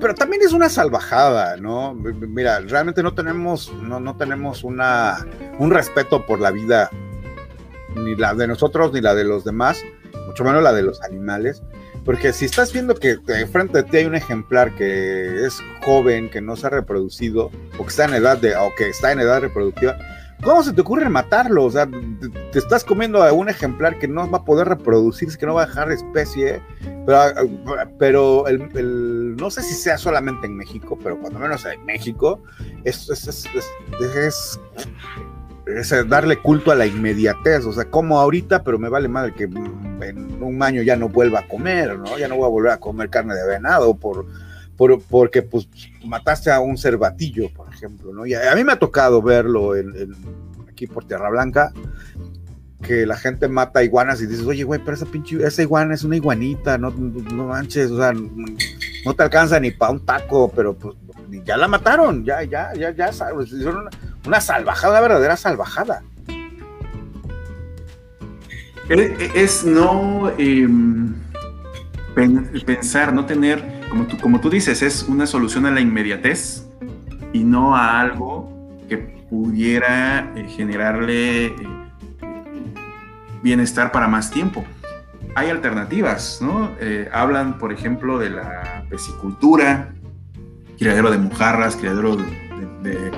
Pero también es una salvajada, ¿no? Mira, realmente no tenemos, no, no tenemos una, un respeto por la vida, ni la de nosotros, ni la de los demás, mucho menos la de los animales. Porque si estás viendo que frente a ti hay un ejemplar que es joven, que no se ha reproducido, o que está en edad de, o que está en edad reproductiva, ¿Cómo se te ocurre matarlo? O sea, te, estás comiendo a un ejemplar que no va a poder reproducirse, que no va a dejar especie, pero, el, no sé si sea solamente en México, pero cuando menos en México, es, es, es darle culto a la inmediatez, o sea, como ahorita, pero me vale madre que en un año ya no vuelva a comer, ¿no? Ya no voy a volver a comer carne de venado por, por porque pues mataste a un cervatillo, por ejemplo, ¿no? Y a, mí me ha tocado verlo en, aquí por Tierra Blanca, que la gente mata iguanas y dices, oye, güey, pero esa pinche, esa iguana es una iguanita, no, manches, o sea, no te alcanza ni para un taco, pero pues ya la mataron, ya, ya, ya, ya, hicieron una, salvajada, una verdadera salvajada. Es no em, pensar, no tener, como tú, como tú dices, es una solución a la inmediatez y no a algo que pudiera eh, generarle eh, bienestar para más tiempo. Hay alternativas, ¿no? Eh, hablan, por ejemplo, de la pesicultura, criadero de mojarras, criadero de,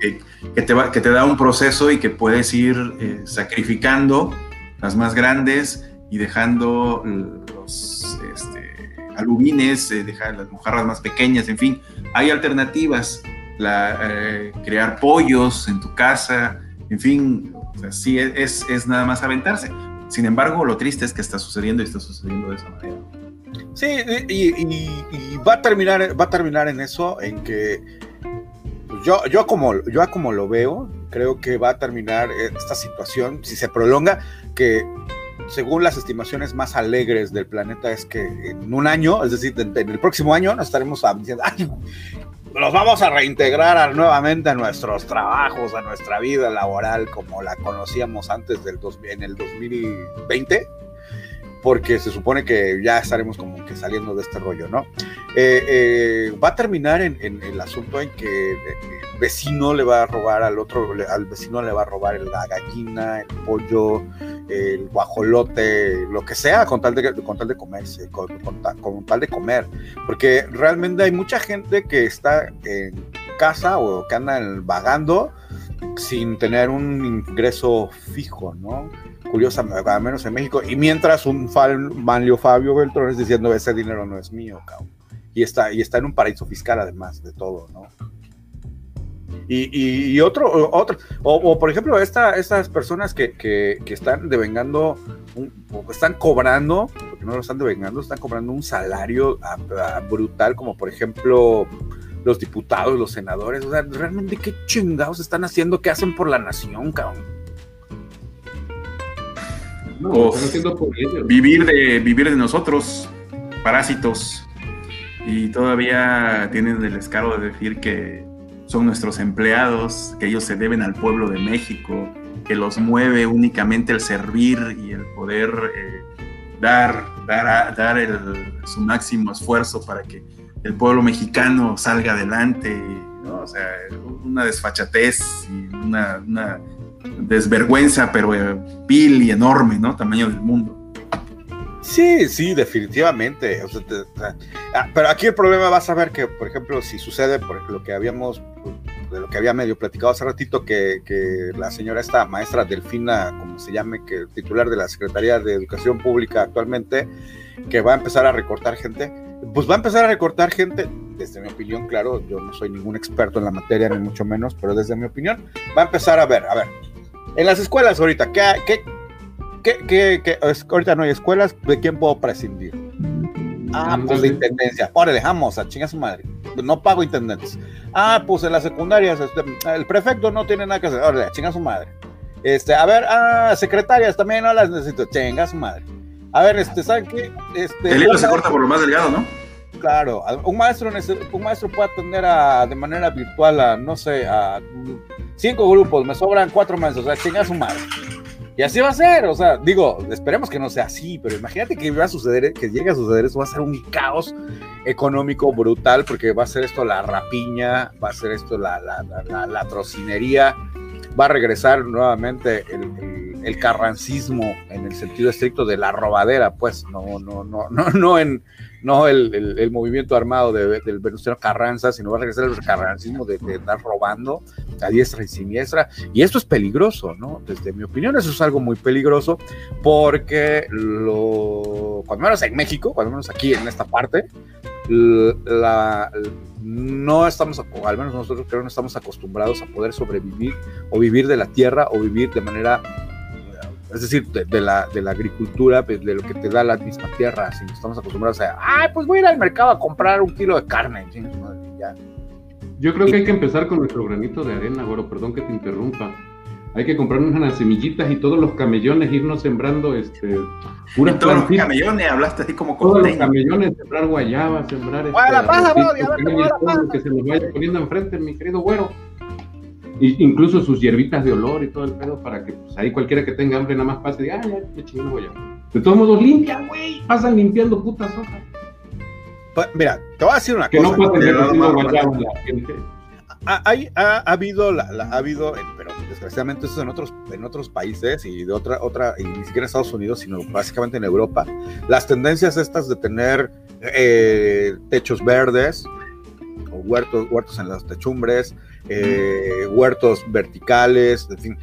que, te que te da un proceso y que puedes ir eh, sacrificando las más grandes y dejando los este, alubines, eh, dejar las mojarras más pequeñas, en fin, hay alternativas, eh, crear pollos en tu casa, en fin, así es, es nada más aventarse. Sin embargo, lo triste es que está sucediendo y está sucediendo de esa manera. Sí, y, va a terminar, va a terminar en eso, en que pues, yo, yo como yo como lo veo, creo que va a terminar esta situación, si se prolonga, que según las estimaciones más alegres del planeta es que en un año, es decir, en, el próximo año nos estaremos diciendo, ay, nos vamos a reintegrar nuevamente a nuestros trabajos, a nuestra vida laboral como la conocíamos antes del dos, en el 2020 porque se supone que ya estaremos como que saliendo de este rollo, ¿no? Eh, eh, va a terminar en, el asunto en que el vecino le va a robar al otro, al vecino le va a robar la gallina, el pollo, el guajolote, lo que sea, con tal de, con tal de comerse, con, tal de comer. Porque realmente hay mucha gente que está en casa o que anda vagando sin tener un ingreso fijo, ¿no? curiosa, al menos en México, y mientras un Manlio Fabio Beltrones diciendo ese dinero no es mío, cabrón. Y está, y está en un paraíso fiscal además de todo, ¿no? Y, y, otro, otro o, por ejemplo, esta, estas personas que, que, que están devengando, o están cobrando, porque no lo están devengando, están cobrando un salario brutal, como por ejemplo los diputados, los senadores, o sea, realmente qué chingados están haciendo, qué hacen por la nación, cabrón vivir, de, vivir de nosotros, parásitos, y todavía tienen el descaro de decir que son nuestros empleados, que ellos se deben al pueblo de México, que los mueve únicamente el servir y el poder eh, dar, dar, dar el, su máximo esfuerzo para que el pueblo mexicano salga adelante. O sea, una desfachatez y una desvergüenza, pero eh, vil y enorme, ¿no? Tamaño del mundo. Sí, sí, definitivamente. Ah, pero aquí el problema vas a ver que, por ejemplo, si sucede, por lo que habíamos, de lo que había medio platicado hace ratito, que, que la señora esta maestra Delfina, como se llame, que titular de la Secretaría de Educación Pública actualmente, que va a empezar a recortar gente, pues va a empezar a recortar gente, desde mi opinión, claro, yo no soy ningún experto en la materia, ni mucho menos, pero desde mi opinión, va a empezar a ver, a ver, en las escuelas ahorita, ¿qué, qué, qué, qué, ahorita no hay escuelas, ¿de quién puedo prescindir? Ah, pues de intendencia. Ahora dejamos a chinga su madre. No pago intendentes. Ah, pues en las secundarias, este, el prefecto no tiene nada que hacer. Ahora, chinga su madre. Este, a ver, ah, secretarias también no las necesito. Chinga su madre. A ver, este, ¿saben qué? Este, el hilo se corta por lo más delgado, ¿no? Claro, un maestro, un maestro puede atender a, de manera virtual a, no sé, a cinco grupos, me sobran cuatro maestros, o sea, chinga su madre. Y así va a ser, o sea, digo, esperemos que no sea así, pero imagínate que va a suceder, que llegue a suceder eso, va a ser un caos económico brutal, porque va a ser esto la rapiña, va a ser esto la, la, la, la trocinería, va a regresar nuevamente el, el, carrancismo en el sentido estricto de la robadera, pues, no, no, no, no, no en no el, el, movimiento armado de, del Venustiano Carranza, sino va a regresar el carrancismo de, de, estar robando a diestra y siniestra. Y esto es peligroso, ¿no? Desde mi opinión, eso es algo muy peligroso, porque lo, cuando menos en México, cuando menos aquí en esta parte, la, no estamos, al menos nosotros creo, no estamos acostumbrados a poder sobrevivir o vivir de la tierra o vivir de manera, es decir, de, la, de la agricultura, pues, de lo que te da la misma tierra. Si estamos acostumbrados a, ay, pues voy a ir al mercado a comprar un kilo de carne. Yo creo que hay que empezar con nuestro granito de arena, güero, perdón que te interrumpa. Hay que comprar unas semillitas y todos los camellones irnos sembrando este puras todos los camellones hablaste así como todos los camellones sembrar guayaba sembrar este, la paja, que se nos vaya poniendo enfrente mi querido güero. y incluso sus hierbitas de olor y todo el pedo para que pues, ahí cualquiera que tenga hambre nada más pase y diga, ah, ya, qué chingón guayaba. De todos modos, limpian, güey, pasan limpiando putas hojas. Mira, te voy a decir una que cosa. Que no pasen guayaba la gente ha, ha, habido, la, ha habido, pero desgraciadamente eso en otros, en otros países y de otra, otra, y ni siquiera en Estados Unidos, sino básicamente en Europa, las tendencias estas de tener eh, techos verdes, huertos, huertos en las techumbres, eh, huertos verticales, en fin,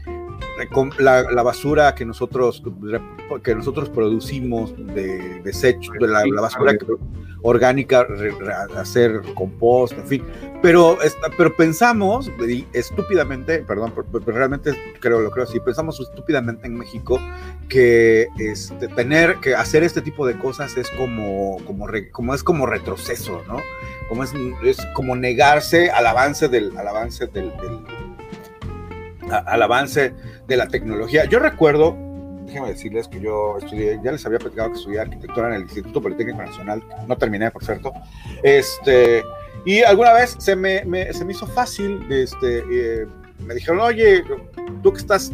la, la, basura que nosotros, que nosotros producimos de desecho, de la, la basura que, orgánica, hacer compost, en fin. Pero, pero pensamos, estúpidamente, perdón, pero realmente creo, lo creo así, pensamos estúpidamente en México que este, tener que hacer este tipo de cosas es como, como, como es como retroceso, ¿no? Como es, es como negarse al avance del, al avance del, del al avance de la tecnología. Yo recuerdo déjenme decirles que yo estudié, ya les había platicado que estudié arquitectura en el Instituto Politécnico Nacional, no terminé, por cierto, este, y alguna vez se me, se me hizo fácil, este, eh, me dijeron, oye, tú que estás,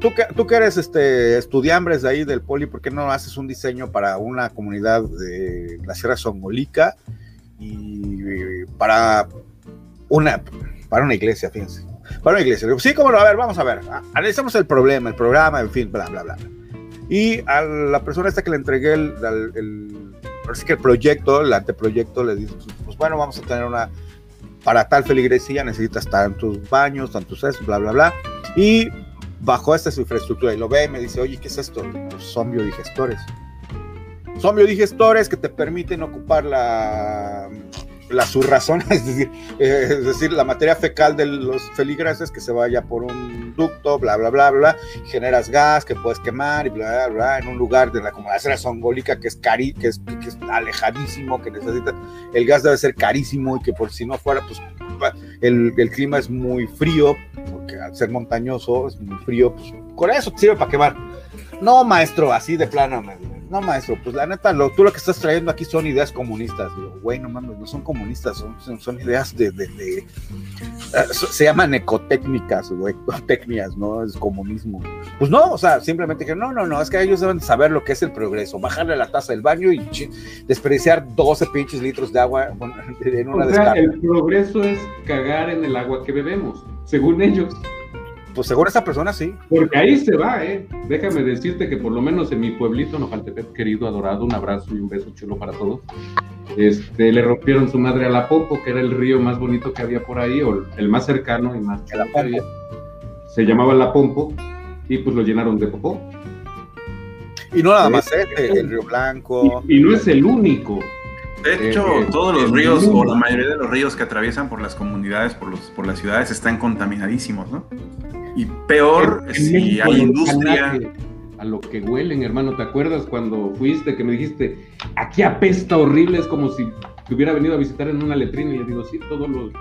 tú, que, tú que eres este, estudiambres de ahí del Poli, ¿por qué no haces un diseño para una comunidad de la Sierra Songolica y para una, para una iglesia, fíjense? Para una iglesia. sí, como no, a ver, vamos a ver. Analizamos el problema, el programa, en fin, bla, bla, bla. Y a la persona esta que le entregué el, el, que el proyecto, el anteproyecto, le dice, pues bueno, vamos a tener una, para tal feligresía necesitas tantos baños, tantos esto, bla, bla, bla. Y bajo esta infraestructura y lo ve y me dice, oye, ¿qué es esto? Pues son biodigestores. Son biodigestores que te permiten ocupar la la subrazón, es decir, eh, es decir, la materia fecal de los feligreses que se vaya por un ducto, bla, bla, bla, bla, generas gas que puedes quemar y bla, bla, bla, en un lugar de la comunidad songólica que es cari, que es, alejadísimo, que necesita, el gas debe ser carísimo y que por si no fuera, pues el, el clima es muy frío, porque al ser montañoso es muy frío, pues con eso sirve para quemar. No, maestro, así de plano, no, maestro, pues la neta, lo, tú lo que estás trayendo aquí son ideas comunistas. Digo, güey, no mames, no son comunistas, son, son, ideas de, de, eh, se llaman ecotécnicas, güey, ecotecnias, ¿no? Es comunismo. Pues no, o sea, simplemente que no, no, no, es que ellos deben saber lo que es el progreso, bajarle la taza del baño y desperdiciar 12 pinches litros de agua en una o sea, El progreso es cagar en el agua que bebemos, según ellos. Pues según esa persona sí. Porque ahí se va, ¿eh? Déjame decirte que por lo menos en mi pueblito, Nopaltepec, querido, adorado, un abrazo y un beso chulo para todos. Este, le rompieron su madre a la Pompo, que era el río más bonito que había por ahí, o el más cercano y más que había. Se llamaba La Pompo, y pues lo llenaron de popó. Y no nada más, ¿eh? el Río Blanco. Y, no es el único. De hecho, eh, todos los ríos, o la mayoría de los ríos que atraviesan por las comunidades, por, los, por las ciudades, están contaminadísimos, ¿no? Y peor si hay industria. A lo que huelen, hermano. ¿Te acuerdas cuando fuiste que me dijiste, aquí apesta horrible? Es como si te hubiera venido a visitar en una letrina. Y le digo, sí, todos los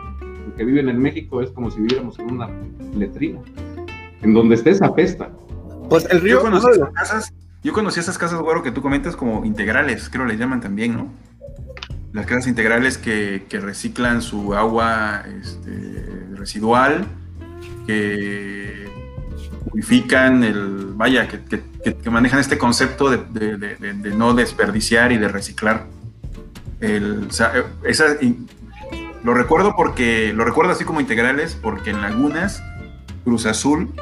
que viven en México es como si viviéramos en una letrina. En donde estés apesta. Pues el río. Yo conocí, esas casas, yo conocí esas casas, güero, que tú comentas como integrales, creo le llaman también, ¿no? Las casas integrales que, que reciclan su agua este, residual que purifican el, vaya, que, manejan este concepto de, no desperdiciar y de reciclar. El, esa, lo recuerdo porque, lo recuerdo así como integrales, porque en Lagunas, Cruz Azul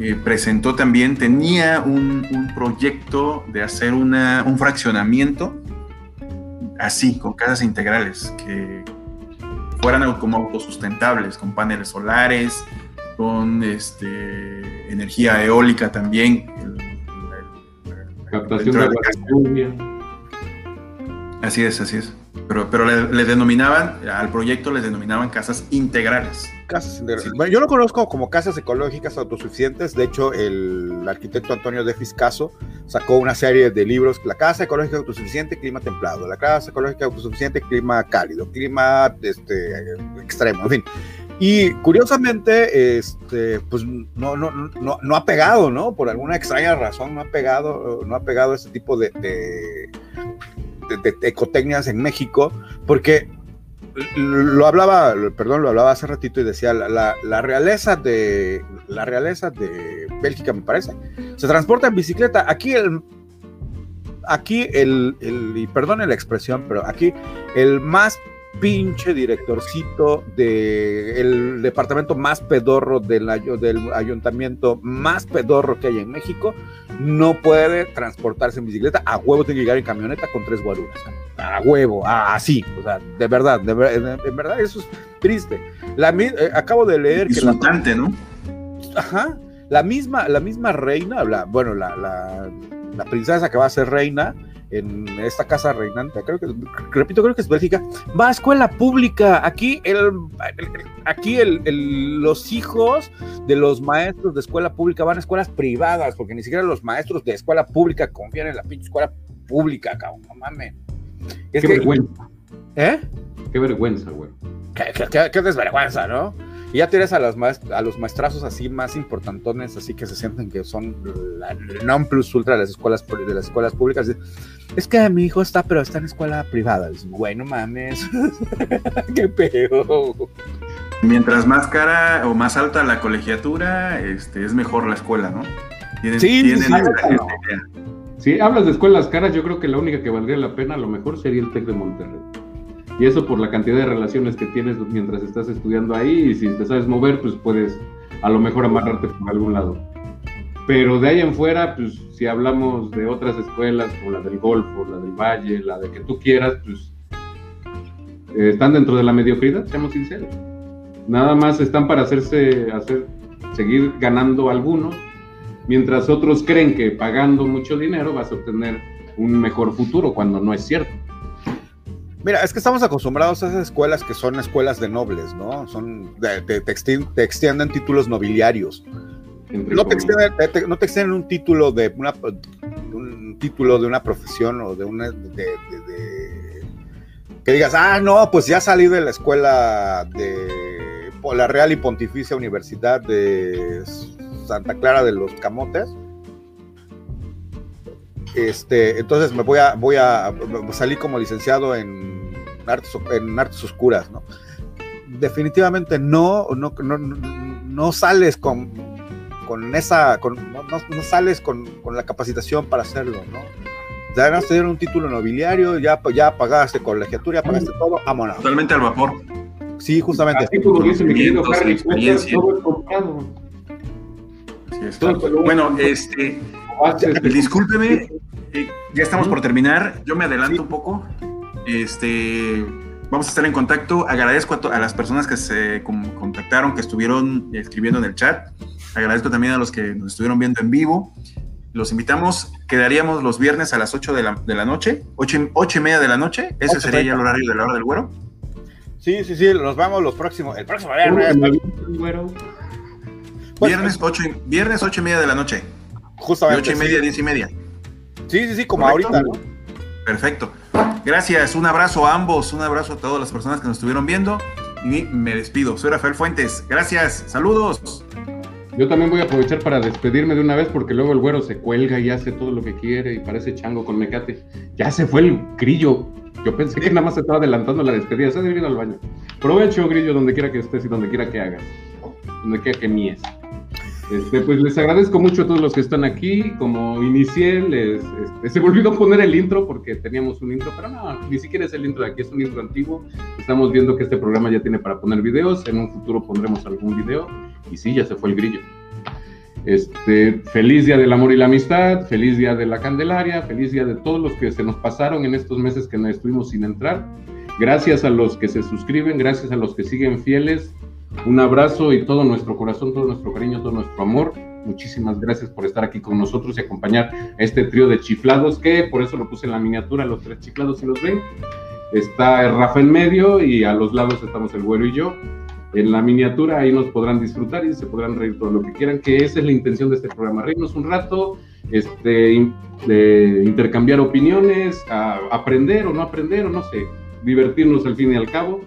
eh, presentó también, tenía un, proyecto de hacer una, un fraccionamiento así, con casas integrales, que fueran como autosustentables, con paneles solares, con este, energía eólica también. Captación de agua Así es, así es. Pero, pero le, denominaban, al proyecto le denominaban casas integrales. Casas integrales. Bueno, yo lo conozco como casas ecológicas autosuficientes. De hecho, el arquitecto Antonio de Fiscaso sacó una serie de libros, La casa ecológica autosuficiente, clima templado, la casa ecológica autosuficiente, clima cálido, clima este, extremo, en fin. Y curiosamente, este, pues no, no, no, no, ha pegado, ¿no? Por alguna extraña razón no ha pegado, no ha pegado este tipo de, de, ecotecnias en México, porque lo hablaba, perdón, lo hablaba hace ratito y decía, la, la, realeza de la realeza de Bélgica, me parece, se transporta en bicicleta. Aquí el aquí el, el y perdone la expresión, pero aquí el más pinche directorcito del departamento más pedorro del, del ayuntamiento más pedorro que hay en México no puede transportarse en bicicleta, a huevo tiene que llegar en camioneta con tres guaruras, a huevo, así, o sea, de verdad, de, verdad eso es triste. La, eh, acabo de leer que la, ¿no? Ajá, la misma, la misma reina, la, bueno, la, la, la princesa que va a ser reina, en esta casa reinante, creo que, repito, creo que es Bélgica, va a escuela pública. Aquí, el, aquí el, los hijos de los maestros de escuela pública van a escuelas privadas, porque ni siquiera los maestros de escuela pública confían en la pinche escuela pública, cabrón, no mames. qué vergüenza. ¿Eh? Qué vergüenza, güey. qué desvergüenza, ¿no? Y ya tienes a los, a los maestrazos así más importantones, así que se sienten que son la non plus ultra de las escuelas, de las escuelas públicas. Es que mi hijo está, pero está en escuela privada. bueno, mames. Qué peor. Mientras más cara o más alta la colegiatura, este, es mejor la escuela, ¿no? sí, Si hablas de escuelas caras, yo creo que la única que valdría la pena a lo mejor sería el TEC de Monterrey. Y eso por la cantidad de relaciones que tienes mientras estás estudiando ahí y si te sabes mover, pues puedes a lo mejor amarrarte por algún lado. Pero de ahí en fuera, pues si hablamos de otras escuelas, como la del Golfo, la del Valle, la de que tú quieras, pues eh, están dentro de la mediocridad, seamos sinceros. Nada más están para hacerse, hacer, seguir ganando algunos, mientras otros creen que pagando mucho dinero vas a obtener un mejor futuro, cuando no es cierto. Mira, es que estamos acostumbrados a esas escuelas que son escuelas de nobles, ¿no? Son de, te, extienden títulos nobiliarios. No te, extienden, un título de una un título de una profesión o de una de, que digas, ah, no, pues ya salí de la escuela de la Real y Pontificia Universidad de Santa Clara de los Camotes este, entonces me voy a, voy a salir como licenciado en artes, en artes oscuras, ¿no? Definitivamente no, no, no, no sales con, con esa, con, no, sales con, con, la capacitación para hacerlo, ¿no? Ya te tener un título nobiliario, ya, ya pagaste colegiatura, ya pagaste todo, vámonos. Totalmente al vapor. Sí, justamente. Así como dice mi querido Harry Bueno, este, discúlpeme, ya estamos por terminar. Yo me adelanto un poco. Este, vamos a estar en contacto. Agradezco a, las personas que se contactaron, que estuvieron escribiendo en el chat. Agradezco también a los que nos estuvieron viendo en vivo. Los invitamos, quedaríamos los viernes a las 8 de la, de la noche, 8, 8, y media de la noche. Ese sería ya el horario de la hora del güero. Sí, sí, sí, nos vamos los próximos, el próximo viernes. Viernes 8, viernes 8 y media de la noche. Justamente. De 8 y media, 10 y media. Sí, sí, sí, como ahorita, ¿no? Perfecto. Gracias, un abrazo a ambos, un abrazo a todas las personas que nos estuvieron viendo y me despido. Soy Rafael Fuentes. Gracias, saludos. Yo también voy a aprovechar para despedirme de una vez porque luego el güero se cuelga y hace todo lo que quiere y parece chango con mecate. Ya se fue el grillo. Yo pensé que nada más se estaba adelantando la despedida. Se ha ir al baño. Provecho, grillo, donde quiera que estés y donde quiera que hagas. Donde quiera que mies. Este, pues les agradezco mucho a todos los que están aquí. Como inicié, les, este, se me olvidó poner el intro porque teníamos un intro, pero no, ni siquiera es el intro de aquí, es un intro antiguo. Estamos viendo que este programa ya tiene para poner videos. En un futuro pondremos algún video. Y sí, ya se fue el grillo. Este, feliz día del amor y la amistad, feliz día de la Candelaria, feliz día de todos los que se nos pasaron en estos meses que no estuvimos sin entrar. Gracias a los que se suscriben, gracias a los que siguen fieles un abrazo y todo nuestro corazón, todo nuestro cariño, todo nuestro amor. Muchísimas gracias por estar aquí con nosotros y acompañar a este trío de chiflados, que por eso lo puse en la miniatura, los tres chiflados, si los ven. está Rafa en medio y a los lados estamos el güero y yo. En la miniatura ahí nos podrán disfrutar y se podrán reír todo lo que quieran, que esa es la intención de este programa, reírnos un rato, este, intercambiar opiniones, aprender o no aprender, o no sé, divertirnos al fin y al cabo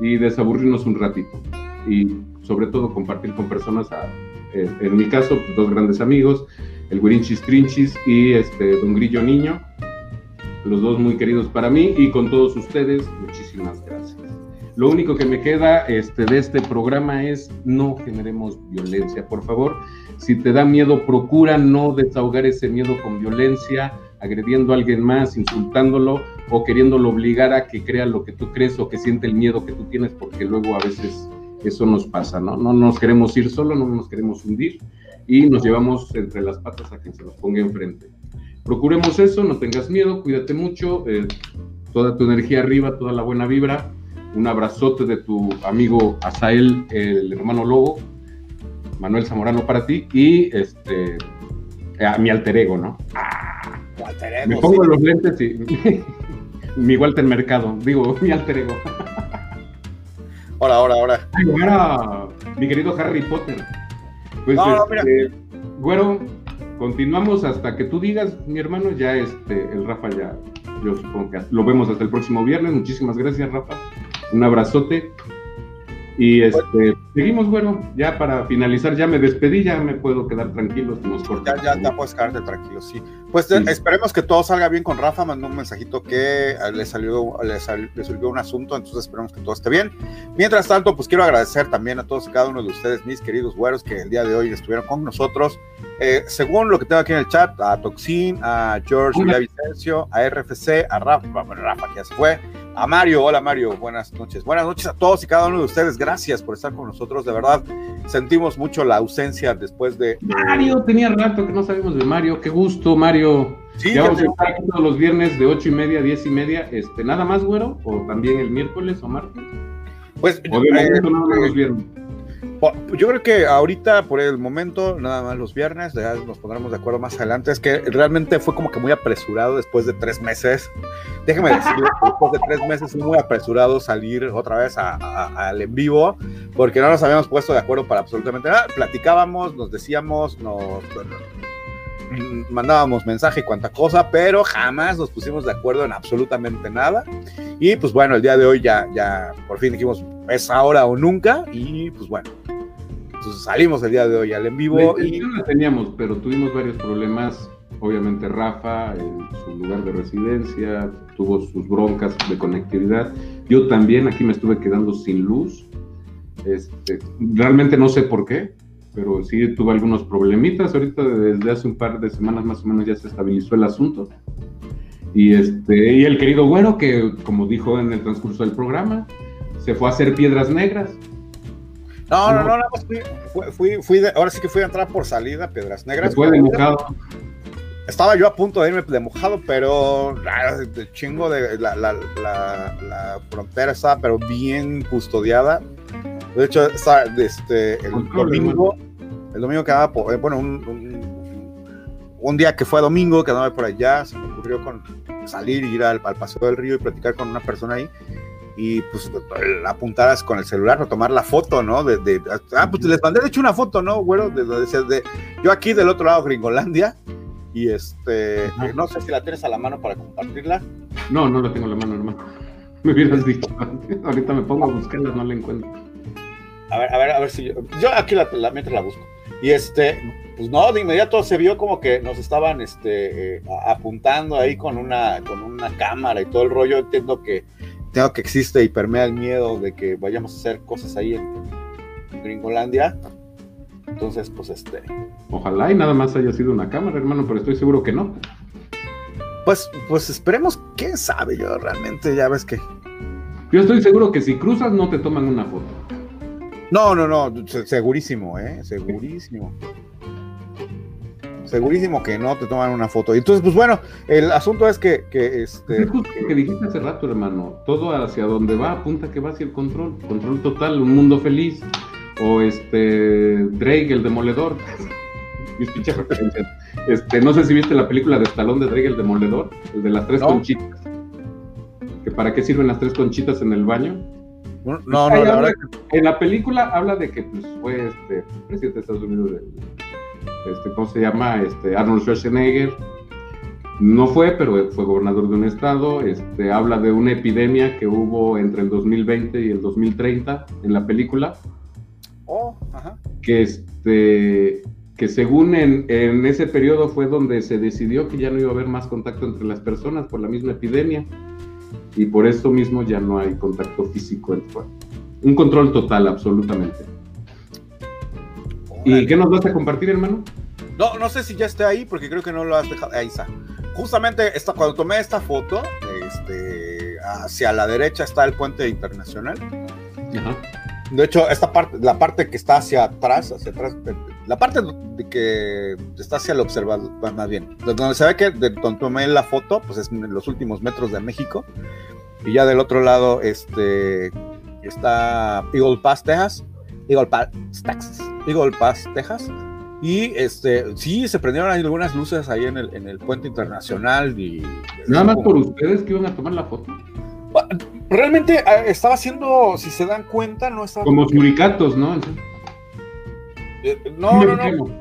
y desaburrirnos un ratito. Y sobre todo compartir con personas, en, mi caso, dos grandes amigos, el Guirinchis Trinchis y este Don Grillo Niño, los dos muy queridos para mí y con todos ustedes, muchísimas gracias. Lo único que me queda este, de este programa es no generemos violencia. Por favor, si te da miedo, procura no desahogar ese miedo con violencia, agrediendo a alguien más, insultándolo o queriéndolo obligar a que crea lo que tú crees o que siente el miedo que tú tienes, porque luego a veces eso nos pasa, ¿no? No nos queremos ir solo, no nos queremos hundir y nos llevamos entre las patas a quien se nos ponga enfrente. Procuremos eso, no tengas miedo, cuídate mucho, eh, toda tu energía arriba, toda la buena vibra un abrazote de tu amigo Asael, el hermano Lobo, Manuel Zamorano para ti y este a mi alter ego, ¿no? Ah, me pongo los lentes y mi Walter Mercado, digo, mi alter ego. Hola, ahora, ahora. ahora, mi querido Harry Potter. Pues, este, güero, continuamos hasta que tú digas, mi hermano, ya este, el Rafa ya, yo supongo que lo vemos hasta el próximo viernes. Muchísimas gracias, Rafa. Un abrazote. Y este, seguimos, bueno, ya para finalizar, ya me despedí, ya me puedo quedar tranquilo. Nos ya, ya, ya puedes quedarte tranquilo, sí. Pues esperemos que todo salga bien con Rafa. Mandó un mensajito que eh, le salió, le, surgió un asunto, entonces esperemos que todo esté bien. Mientras tanto, pues quiero agradecer también a todos y cada uno de ustedes, mis queridos güeros, que el día de hoy estuvieron con nosotros. Eh, según lo que tengo aquí en el chat, a Toxin, a George Vicencio, a RFC, a Rafa, bueno, Rafa que ya se fue, a Mario, hola Mario, buenas noches. Buenas noches a todos y cada uno de ustedes. Gracias por estar con nosotros. De verdad, sentimos mucho la ausencia después de. Mario, tenía rato que no sabemos de Mario. Qué gusto, Mario. Sí, ya vamos a estar todos los viernes de ocho y media a diez y media. Este, ¿Nada más, güero? ¿O también el miércoles o martes? Pues. O de eh, los viernes. Yo creo que ahorita, por el momento, nada más los viernes, ya nos pondremos de acuerdo más adelante. Es que realmente fue como que muy apresurado después de tres meses. Déjeme decirle, después de tres meses fue muy apresurado salir otra vez al en vivo, porque no nos habíamos puesto de acuerdo para absolutamente nada. Platicábamos, nos decíamos, nos mandábamos mensaje y cuanta cosa, pero jamás nos pusimos de acuerdo en absolutamente nada. Y pues bueno, el día de hoy ya, ya por fin dijimos, es ahora o nunca, y pues bueno, entonces salimos el día de hoy al en vivo. y no la teníamos, pero tuvimos varios problemas. Obviamente Rafa en su lugar de residencia tuvo sus broncas de conectividad. Yo también aquí me estuve quedando sin luz. Este, realmente no sé por qué, pero sí tuve algunos problemitas. Ahorita desde hace un par de semanas más o menos ya se estabilizó el asunto. Y, este, y el querido Güero, que como dijo en el transcurso del programa, se fue a hacer piedras negras. No, no, no, no fui, fui, fui de, ahora sí que fui a entrar por salida, piedras negras. fue de mojado. Estaba yo a punto de irme de mojado, pero el chingo de la, la, la, frontera estaba pero bien custodiada. De hecho, este, el domingo, el domingo que andaba, por, eh, bueno, un, un, día que fue domingo, que andaba por allá, se me ocurrió con salir, ir al, al, paseo del río y platicar con una persona ahí. Y pues apuntaras con el celular para tomar la foto, ¿no? De, ah, pues les mandé de hecho una foto, ¿no, güero? De, de, yo aquí del otro lado, Gringolandia. Y este, no sé si la tienes a la mano para compartirla. No, no la tengo a la mano, hermano. Me hubieras dicho. Ahorita me pongo a buscarla, no la encuentro. A ver, a ver, a ver si yo. Yo aquí la, la mientras la busco. Y este, pues no, de inmediato se vio como que nos estaban este, eh, apuntando ahí con una, con una cámara y todo el rollo. Entiendo que tengo que existe y permea el miedo de que vayamos a hacer cosas ahí en, Gringolandia. Entonces, pues este. Ojalá y nada más haya sido una cámara, hermano, pero estoy seguro que no. Pues, pues esperemos, quién sabe, yo realmente ya ves que. Yo estoy seguro que si cruzas no te toman una foto. No, no, no, segurísimo, ¿eh? Segurísimo. Segurísimo que no te toman una foto. Entonces, pues bueno, el asunto es que, que este. Es justo lo que dijiste hace rato, hermano. Todo hacia donde va, apunta que va hacia el control. Control total, un mundo feliz. O este. Drake, el demoledor. Mis pinches referencias. Este, no sé si viste la película de Stallone de Drake, el demoledor, el de las tres conchitas. que para qué sirven las tres conchitas en el baño. No, no, la Habla- verdad En la película habla de que pues, fue este presidente de Estados Unidos, el- este, ¿cómo se llama? Este, Arnold Schwarzenegger. No fue, pero fue gobernador de un estado. Este, habla de una epidemia que hubo entre el 2020 y el 2030 en la película. Oh, ajá. que este que según en, en ese periodo fue donde se decidió que ya no iba a haber más contacto entre las personas por la misma epidemia y por eso mismo ya no hay contacto físico entre un control total absolutamente y qué nos vas a compartir hermano No, no sé si ya está ahí porque creo que no lo has dejado. Ahí está. Justamente esta, cuando tomé esta foto, este, hacia la derecha está el puente internacional. Ajá. De hecho, esta parte, la parte que está hacia atrás, hacia atrás, la parte de que está hacia el observador, más bien, de donde se ve que de donde tomé la foto, pues es en los últimos metros de México. Y ya del otro lado, este, está Eagle Pass, Texas. Eagle Pass, Texas. Eagle Pass, Texas. Y este, sí, se prendieron ahí algunas luces ahí en el, en el puente internacional y nada más por ustedes que iban a tomar la foto Realmente eh, estaba haciendo, si se dan cuenta, no estaba como suricatos no Eh, No, no, no.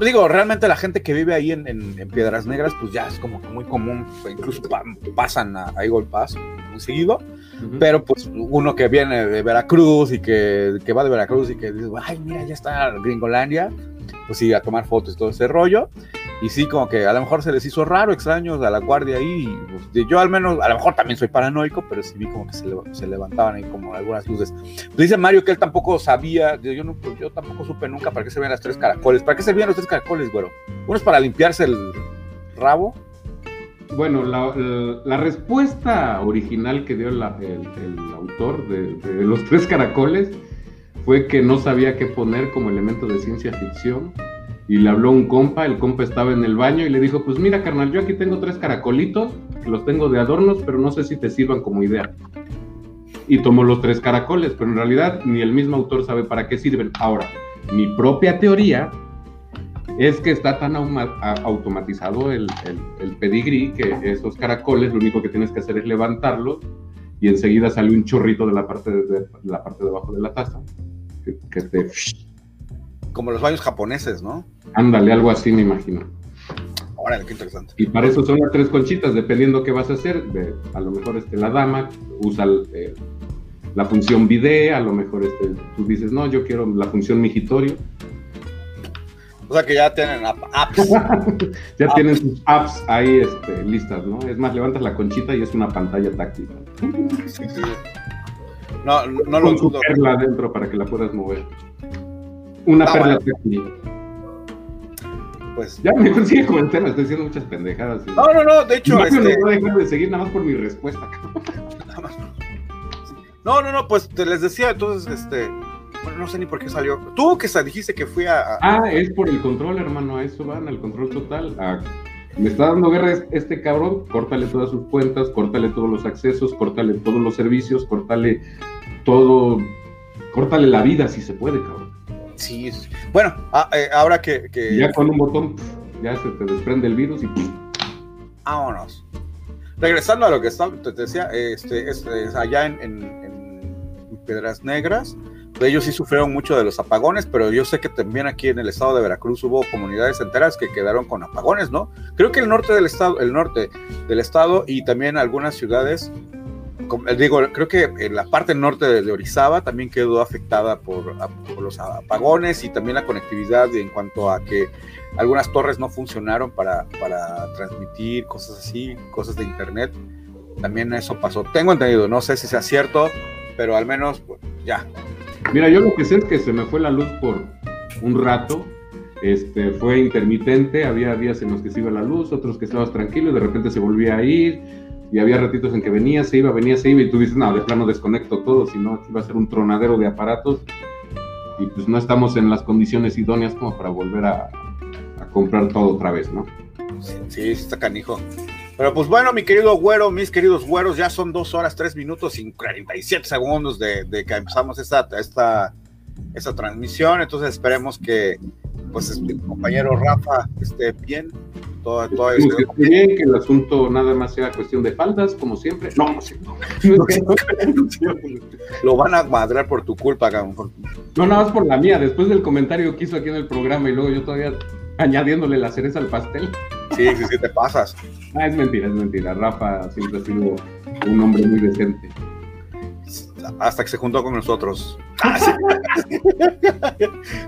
Digo, realmente la gente que vive ahí en, en- en Piedras Negras, pues ya es como que muy común, incluso pa- pasan a, a Eagle Pass muy seguido, Ujú. pero pues uno que viene de Veracruz y que, que va de Veracruz y que dice, ay, mira, ya está Gringolandia, pues sí, a tomar fotos y todo ese rollo, y sí, como que a lo mejor se les hizo raro, extraños a la guardia ahí, pues, yo al menos, a lo mejor también soy paranoico, pero sí vi como que se, leva- se levantaban ahí como algunas luces. Pues dice Mario que él tampoco sabía, yo, no, pues, yo tampoco supe nunca para qué servían las tres caracoles. ¿Para qué servían los tres caracoles, güero? Uno es para limpiarse el rabo. Bueno, la, la- la respuesta original que dio la- el, el autor de, de Los Tres Caracoles fue que no sabía qué poner como elemento de ciencia ficción y le habló un compa, el compa estaba en el baño y le dijo, pues mira carnal, yo aquí tengo tres caracolitos, los tengo de adornos, pero no sé si te sirvan como idea. Y tomó los tres caracoles, pero en realidad ni el mismo autor sabe para qué sirven. Ahora, mi propia teoría es que está tan automatizado el, el, el pedigrí que esos caracoles lo único que tienes que hacer es levantarlos y enseguida sale un chorrito de la parte de, de la parte de abajo de la taza. Que, que te... Como los baños japoneses, ¿no? Ándale, algo así me imagino. Órale, qué interesante. Y para eso son las tres conchitas, dependiendo qué vas a hacer. De- a lo mejor este, la dama usa eh, la función bidet, a lo mejor este, tú dices, no, yo quiero la función migitorio. O sea que ya tienen ap- apps. Ya tienen sus apps ahí este, listas, ¿no? Es más, levantas la conchita y es una pantalla táctil. Sí, sí. No, no lo Con su perla adentro para que la puedas mover. Una Ah, perla bueno. Pues. Ya me consigue tema, estoy diciendo muchas pendejadas. ¿sí? No, no, no. De hecho, este, no va a dejar de seguir nada más por mi respuesta. cabrón. no, no, no. Pues te les decía, entonces, este. Bueno, no sé ni por qué salió. Tú que dijiste que fui a. a- Ah, es por el control, hermano, a eso van, al control total. Me está dando guerra es- este cabrón, córtale todas sus cuentas, córtale todos los accesos, córtale todos los servicios, córtale todo, córtale la vida si se puede, cabrón. Sí. Bueno, ah, eh, ahora que. ya con un botón, ya se te desprende el virus y Vámonos. Regresando a lo que estaba, te decía, este, este, es allá en, en- en Piedras Negras, ellos sí sufrieron mucho de los apagones, pero yo sé que también aquí en el estado de Veracruz hubo comunidades enteras que quedaron con apagones, ¿no? Creo que el norte del estado, el norte del estado y también algunas ciudades, digo, creo que en la parte norte de, de Orizaba también quedó afectada por, a- por los apagones y también la conectividad en cuanto a que algunas torres no funcionaron para, para transmitir cosas así, cosas de internet. También eso pasó. Tengo entendido, no sé si sea cierto, pero al menos pues, ya. Mira, yo lo que sé es que se me fue la luz por un rato. Este, fue intermitente, había días en los que se iba la luz, otros que estabas tranquilo y de repente se volvía a ir. Y había ratitos en que venía, se iba, venía, se iba. Y tú dices, no, de plano desconecto todo, si no, aquí a ser un tronadero de aparatos. Y pues no estamos en las condiciones idóneas como para volver a, comprar todo otra vez, ¿no? Sí, sí, está canijo. Pero pues bueno, mi querido güero, mis queridos güeros, ya son dos horas, tres minutos y 47 segundos de, que empezamos esta, esta, esta transmisión. Entonces esperemos que pues el compañero Rafa esté bien Todo, todo eso. Que bien, que el asunto nada más sea cuestión de faldas, como siempre. No, no, Lo van a madrar por tu culpa, cabrón. No, nada más por la mía. Después del comentario que hizo aquí en el programa y luego yo todavía añadiéndole la cereza al pastel. Sí, sí, sí, te pasas. Ah, es mentira, es mentira. Rafa siempre ha sido un hombre muy decente hasta que se juntó con nosotros. Ah,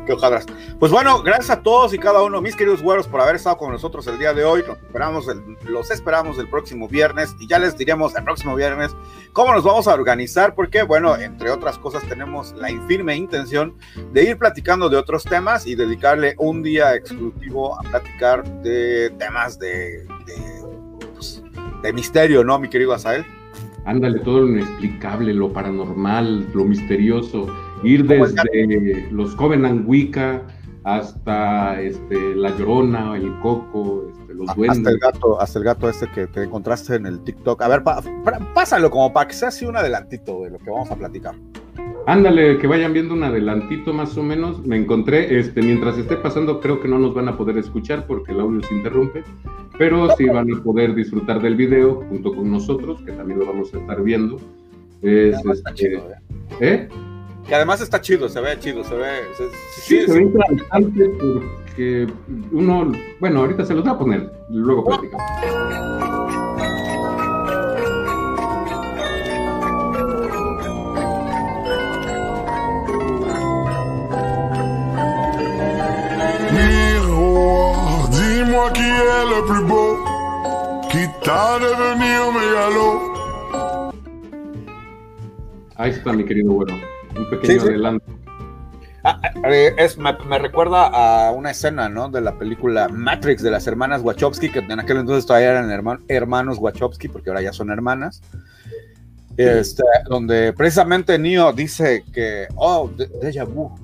Qué hojadas. Pues bueno, gracias a todos y cada uno, mis queridos güeros, por haber estado con nosotros el día de hoy. Los esperamos el, los esperamos el próximo viernes y ya les diremos el próximo viernes cómo nos vamos a organizar, porque, bueno, entre otras cosas, tenemos la infirme intención de ir platicando de otros temas y dedicarle un día exclusivo a platicar de temas de, de, pues, de misterio, ¿no, mi querido Asael? Ándale, todo lo inexplicable, lo paranormal, lo misterioso, ir desde los Covenant Wicca hasta este, La Llorona, el Coco, este, los duendes. Hasta el gato, hasta el gato este que, te encontraste en el TikTok. A ver, pásalo como para que sea así un adelantito de lo que vamos a platicar. Ándale, que vayan viendo un adelantito más o menos. Me encontré, este, mientras esté pasando, creo que no nos van a poder escuchar porque el audio se interrumpe, pero sí van a poder disfrutar del video junto con nosotros, que también lo vamos a estar viendo. Es, este, ¿eh? ¿eh? Que además está chido, se ve chido, se ve. sí, se ve interesante porque uno, bueno, ahorita se los voy a poner, luego platicamos. Qui est le plus beau, quitte devenir mégalo. Ahí está, mi querido bueno. Un pequeño sí, sí. adelanto. Ah, eh, es, me, me, recuerda a una escena, ¿no? De la película Matrix de las hermanas Wachowski, que en aquel entonces todavía eran herman, hermanos Wachowski, porque ahora ya son hermanas. Este, donde precisamente Neo dice que, oh, de, déjà vu.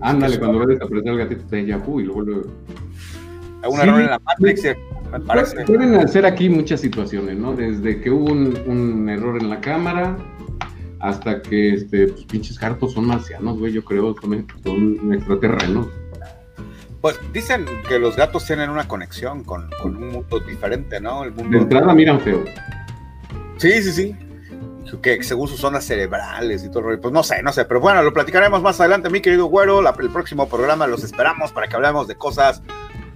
Ándale, cuando ve desaparecer el gatito, déjà vu, y luego un error en la Matrix, me parece. Pueden hacer aquí muchas situaciones, ¿no? Desde que hubo un, error en la cámara hasta que, este, pues, pinches cartos son marcianos, güey, yo creo, son, son extraterrenos. Pues dicen que los gatos tienen una conexión con, con un mundo diferente, ¿no? El mundo de entrada miran feo. Sí, sí, sí. Que según sus zonas cerebrales y todo, pues no sé, no sé, pero bueno, lo platicaremos más adelante, mi querido güero. el próximo programa los esperamos para que hablemos de cosas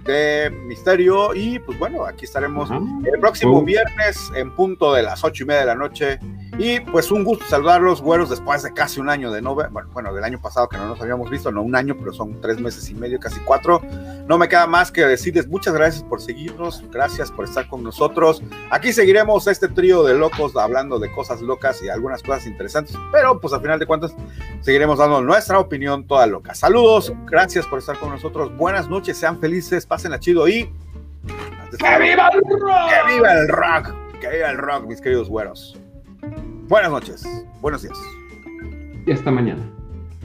de misterio. Y pues bueno, aquí estaremos el próximo viernes en punto de las ocho y media de la noche. Y pues un gusto saludarlos, güeros, después de casi un año de no bueno, bueno, del año pasado que no nos habíamos visto, no un año, pero son tres meses y medio, casi cuatro. No me queda más que decirles muchas gracias por seguirnos, gracias por estar con nosotros. Aquí seguiremos este trío de locos hablando de cosas locas y algunas cosas interesantes, pero pues al final de cuentas seguiremos dando nuestra opinión toda loca. Saludos, gracias por estar con nosotros, buenas noches, sean felices, pasen a chido y... ¡Que viva el rock! ¡Que viva el rock! ¡Que viva el rock, mis queridos güeros! Buenas noches, buenos días. Y hasta mañana.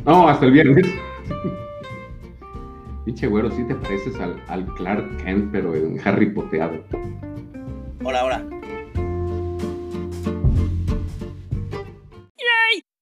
No, hasta el viernes. Pinche güero, sí te pareces al, al Clark Kent, pero en Harry Poteado. Hola, hola.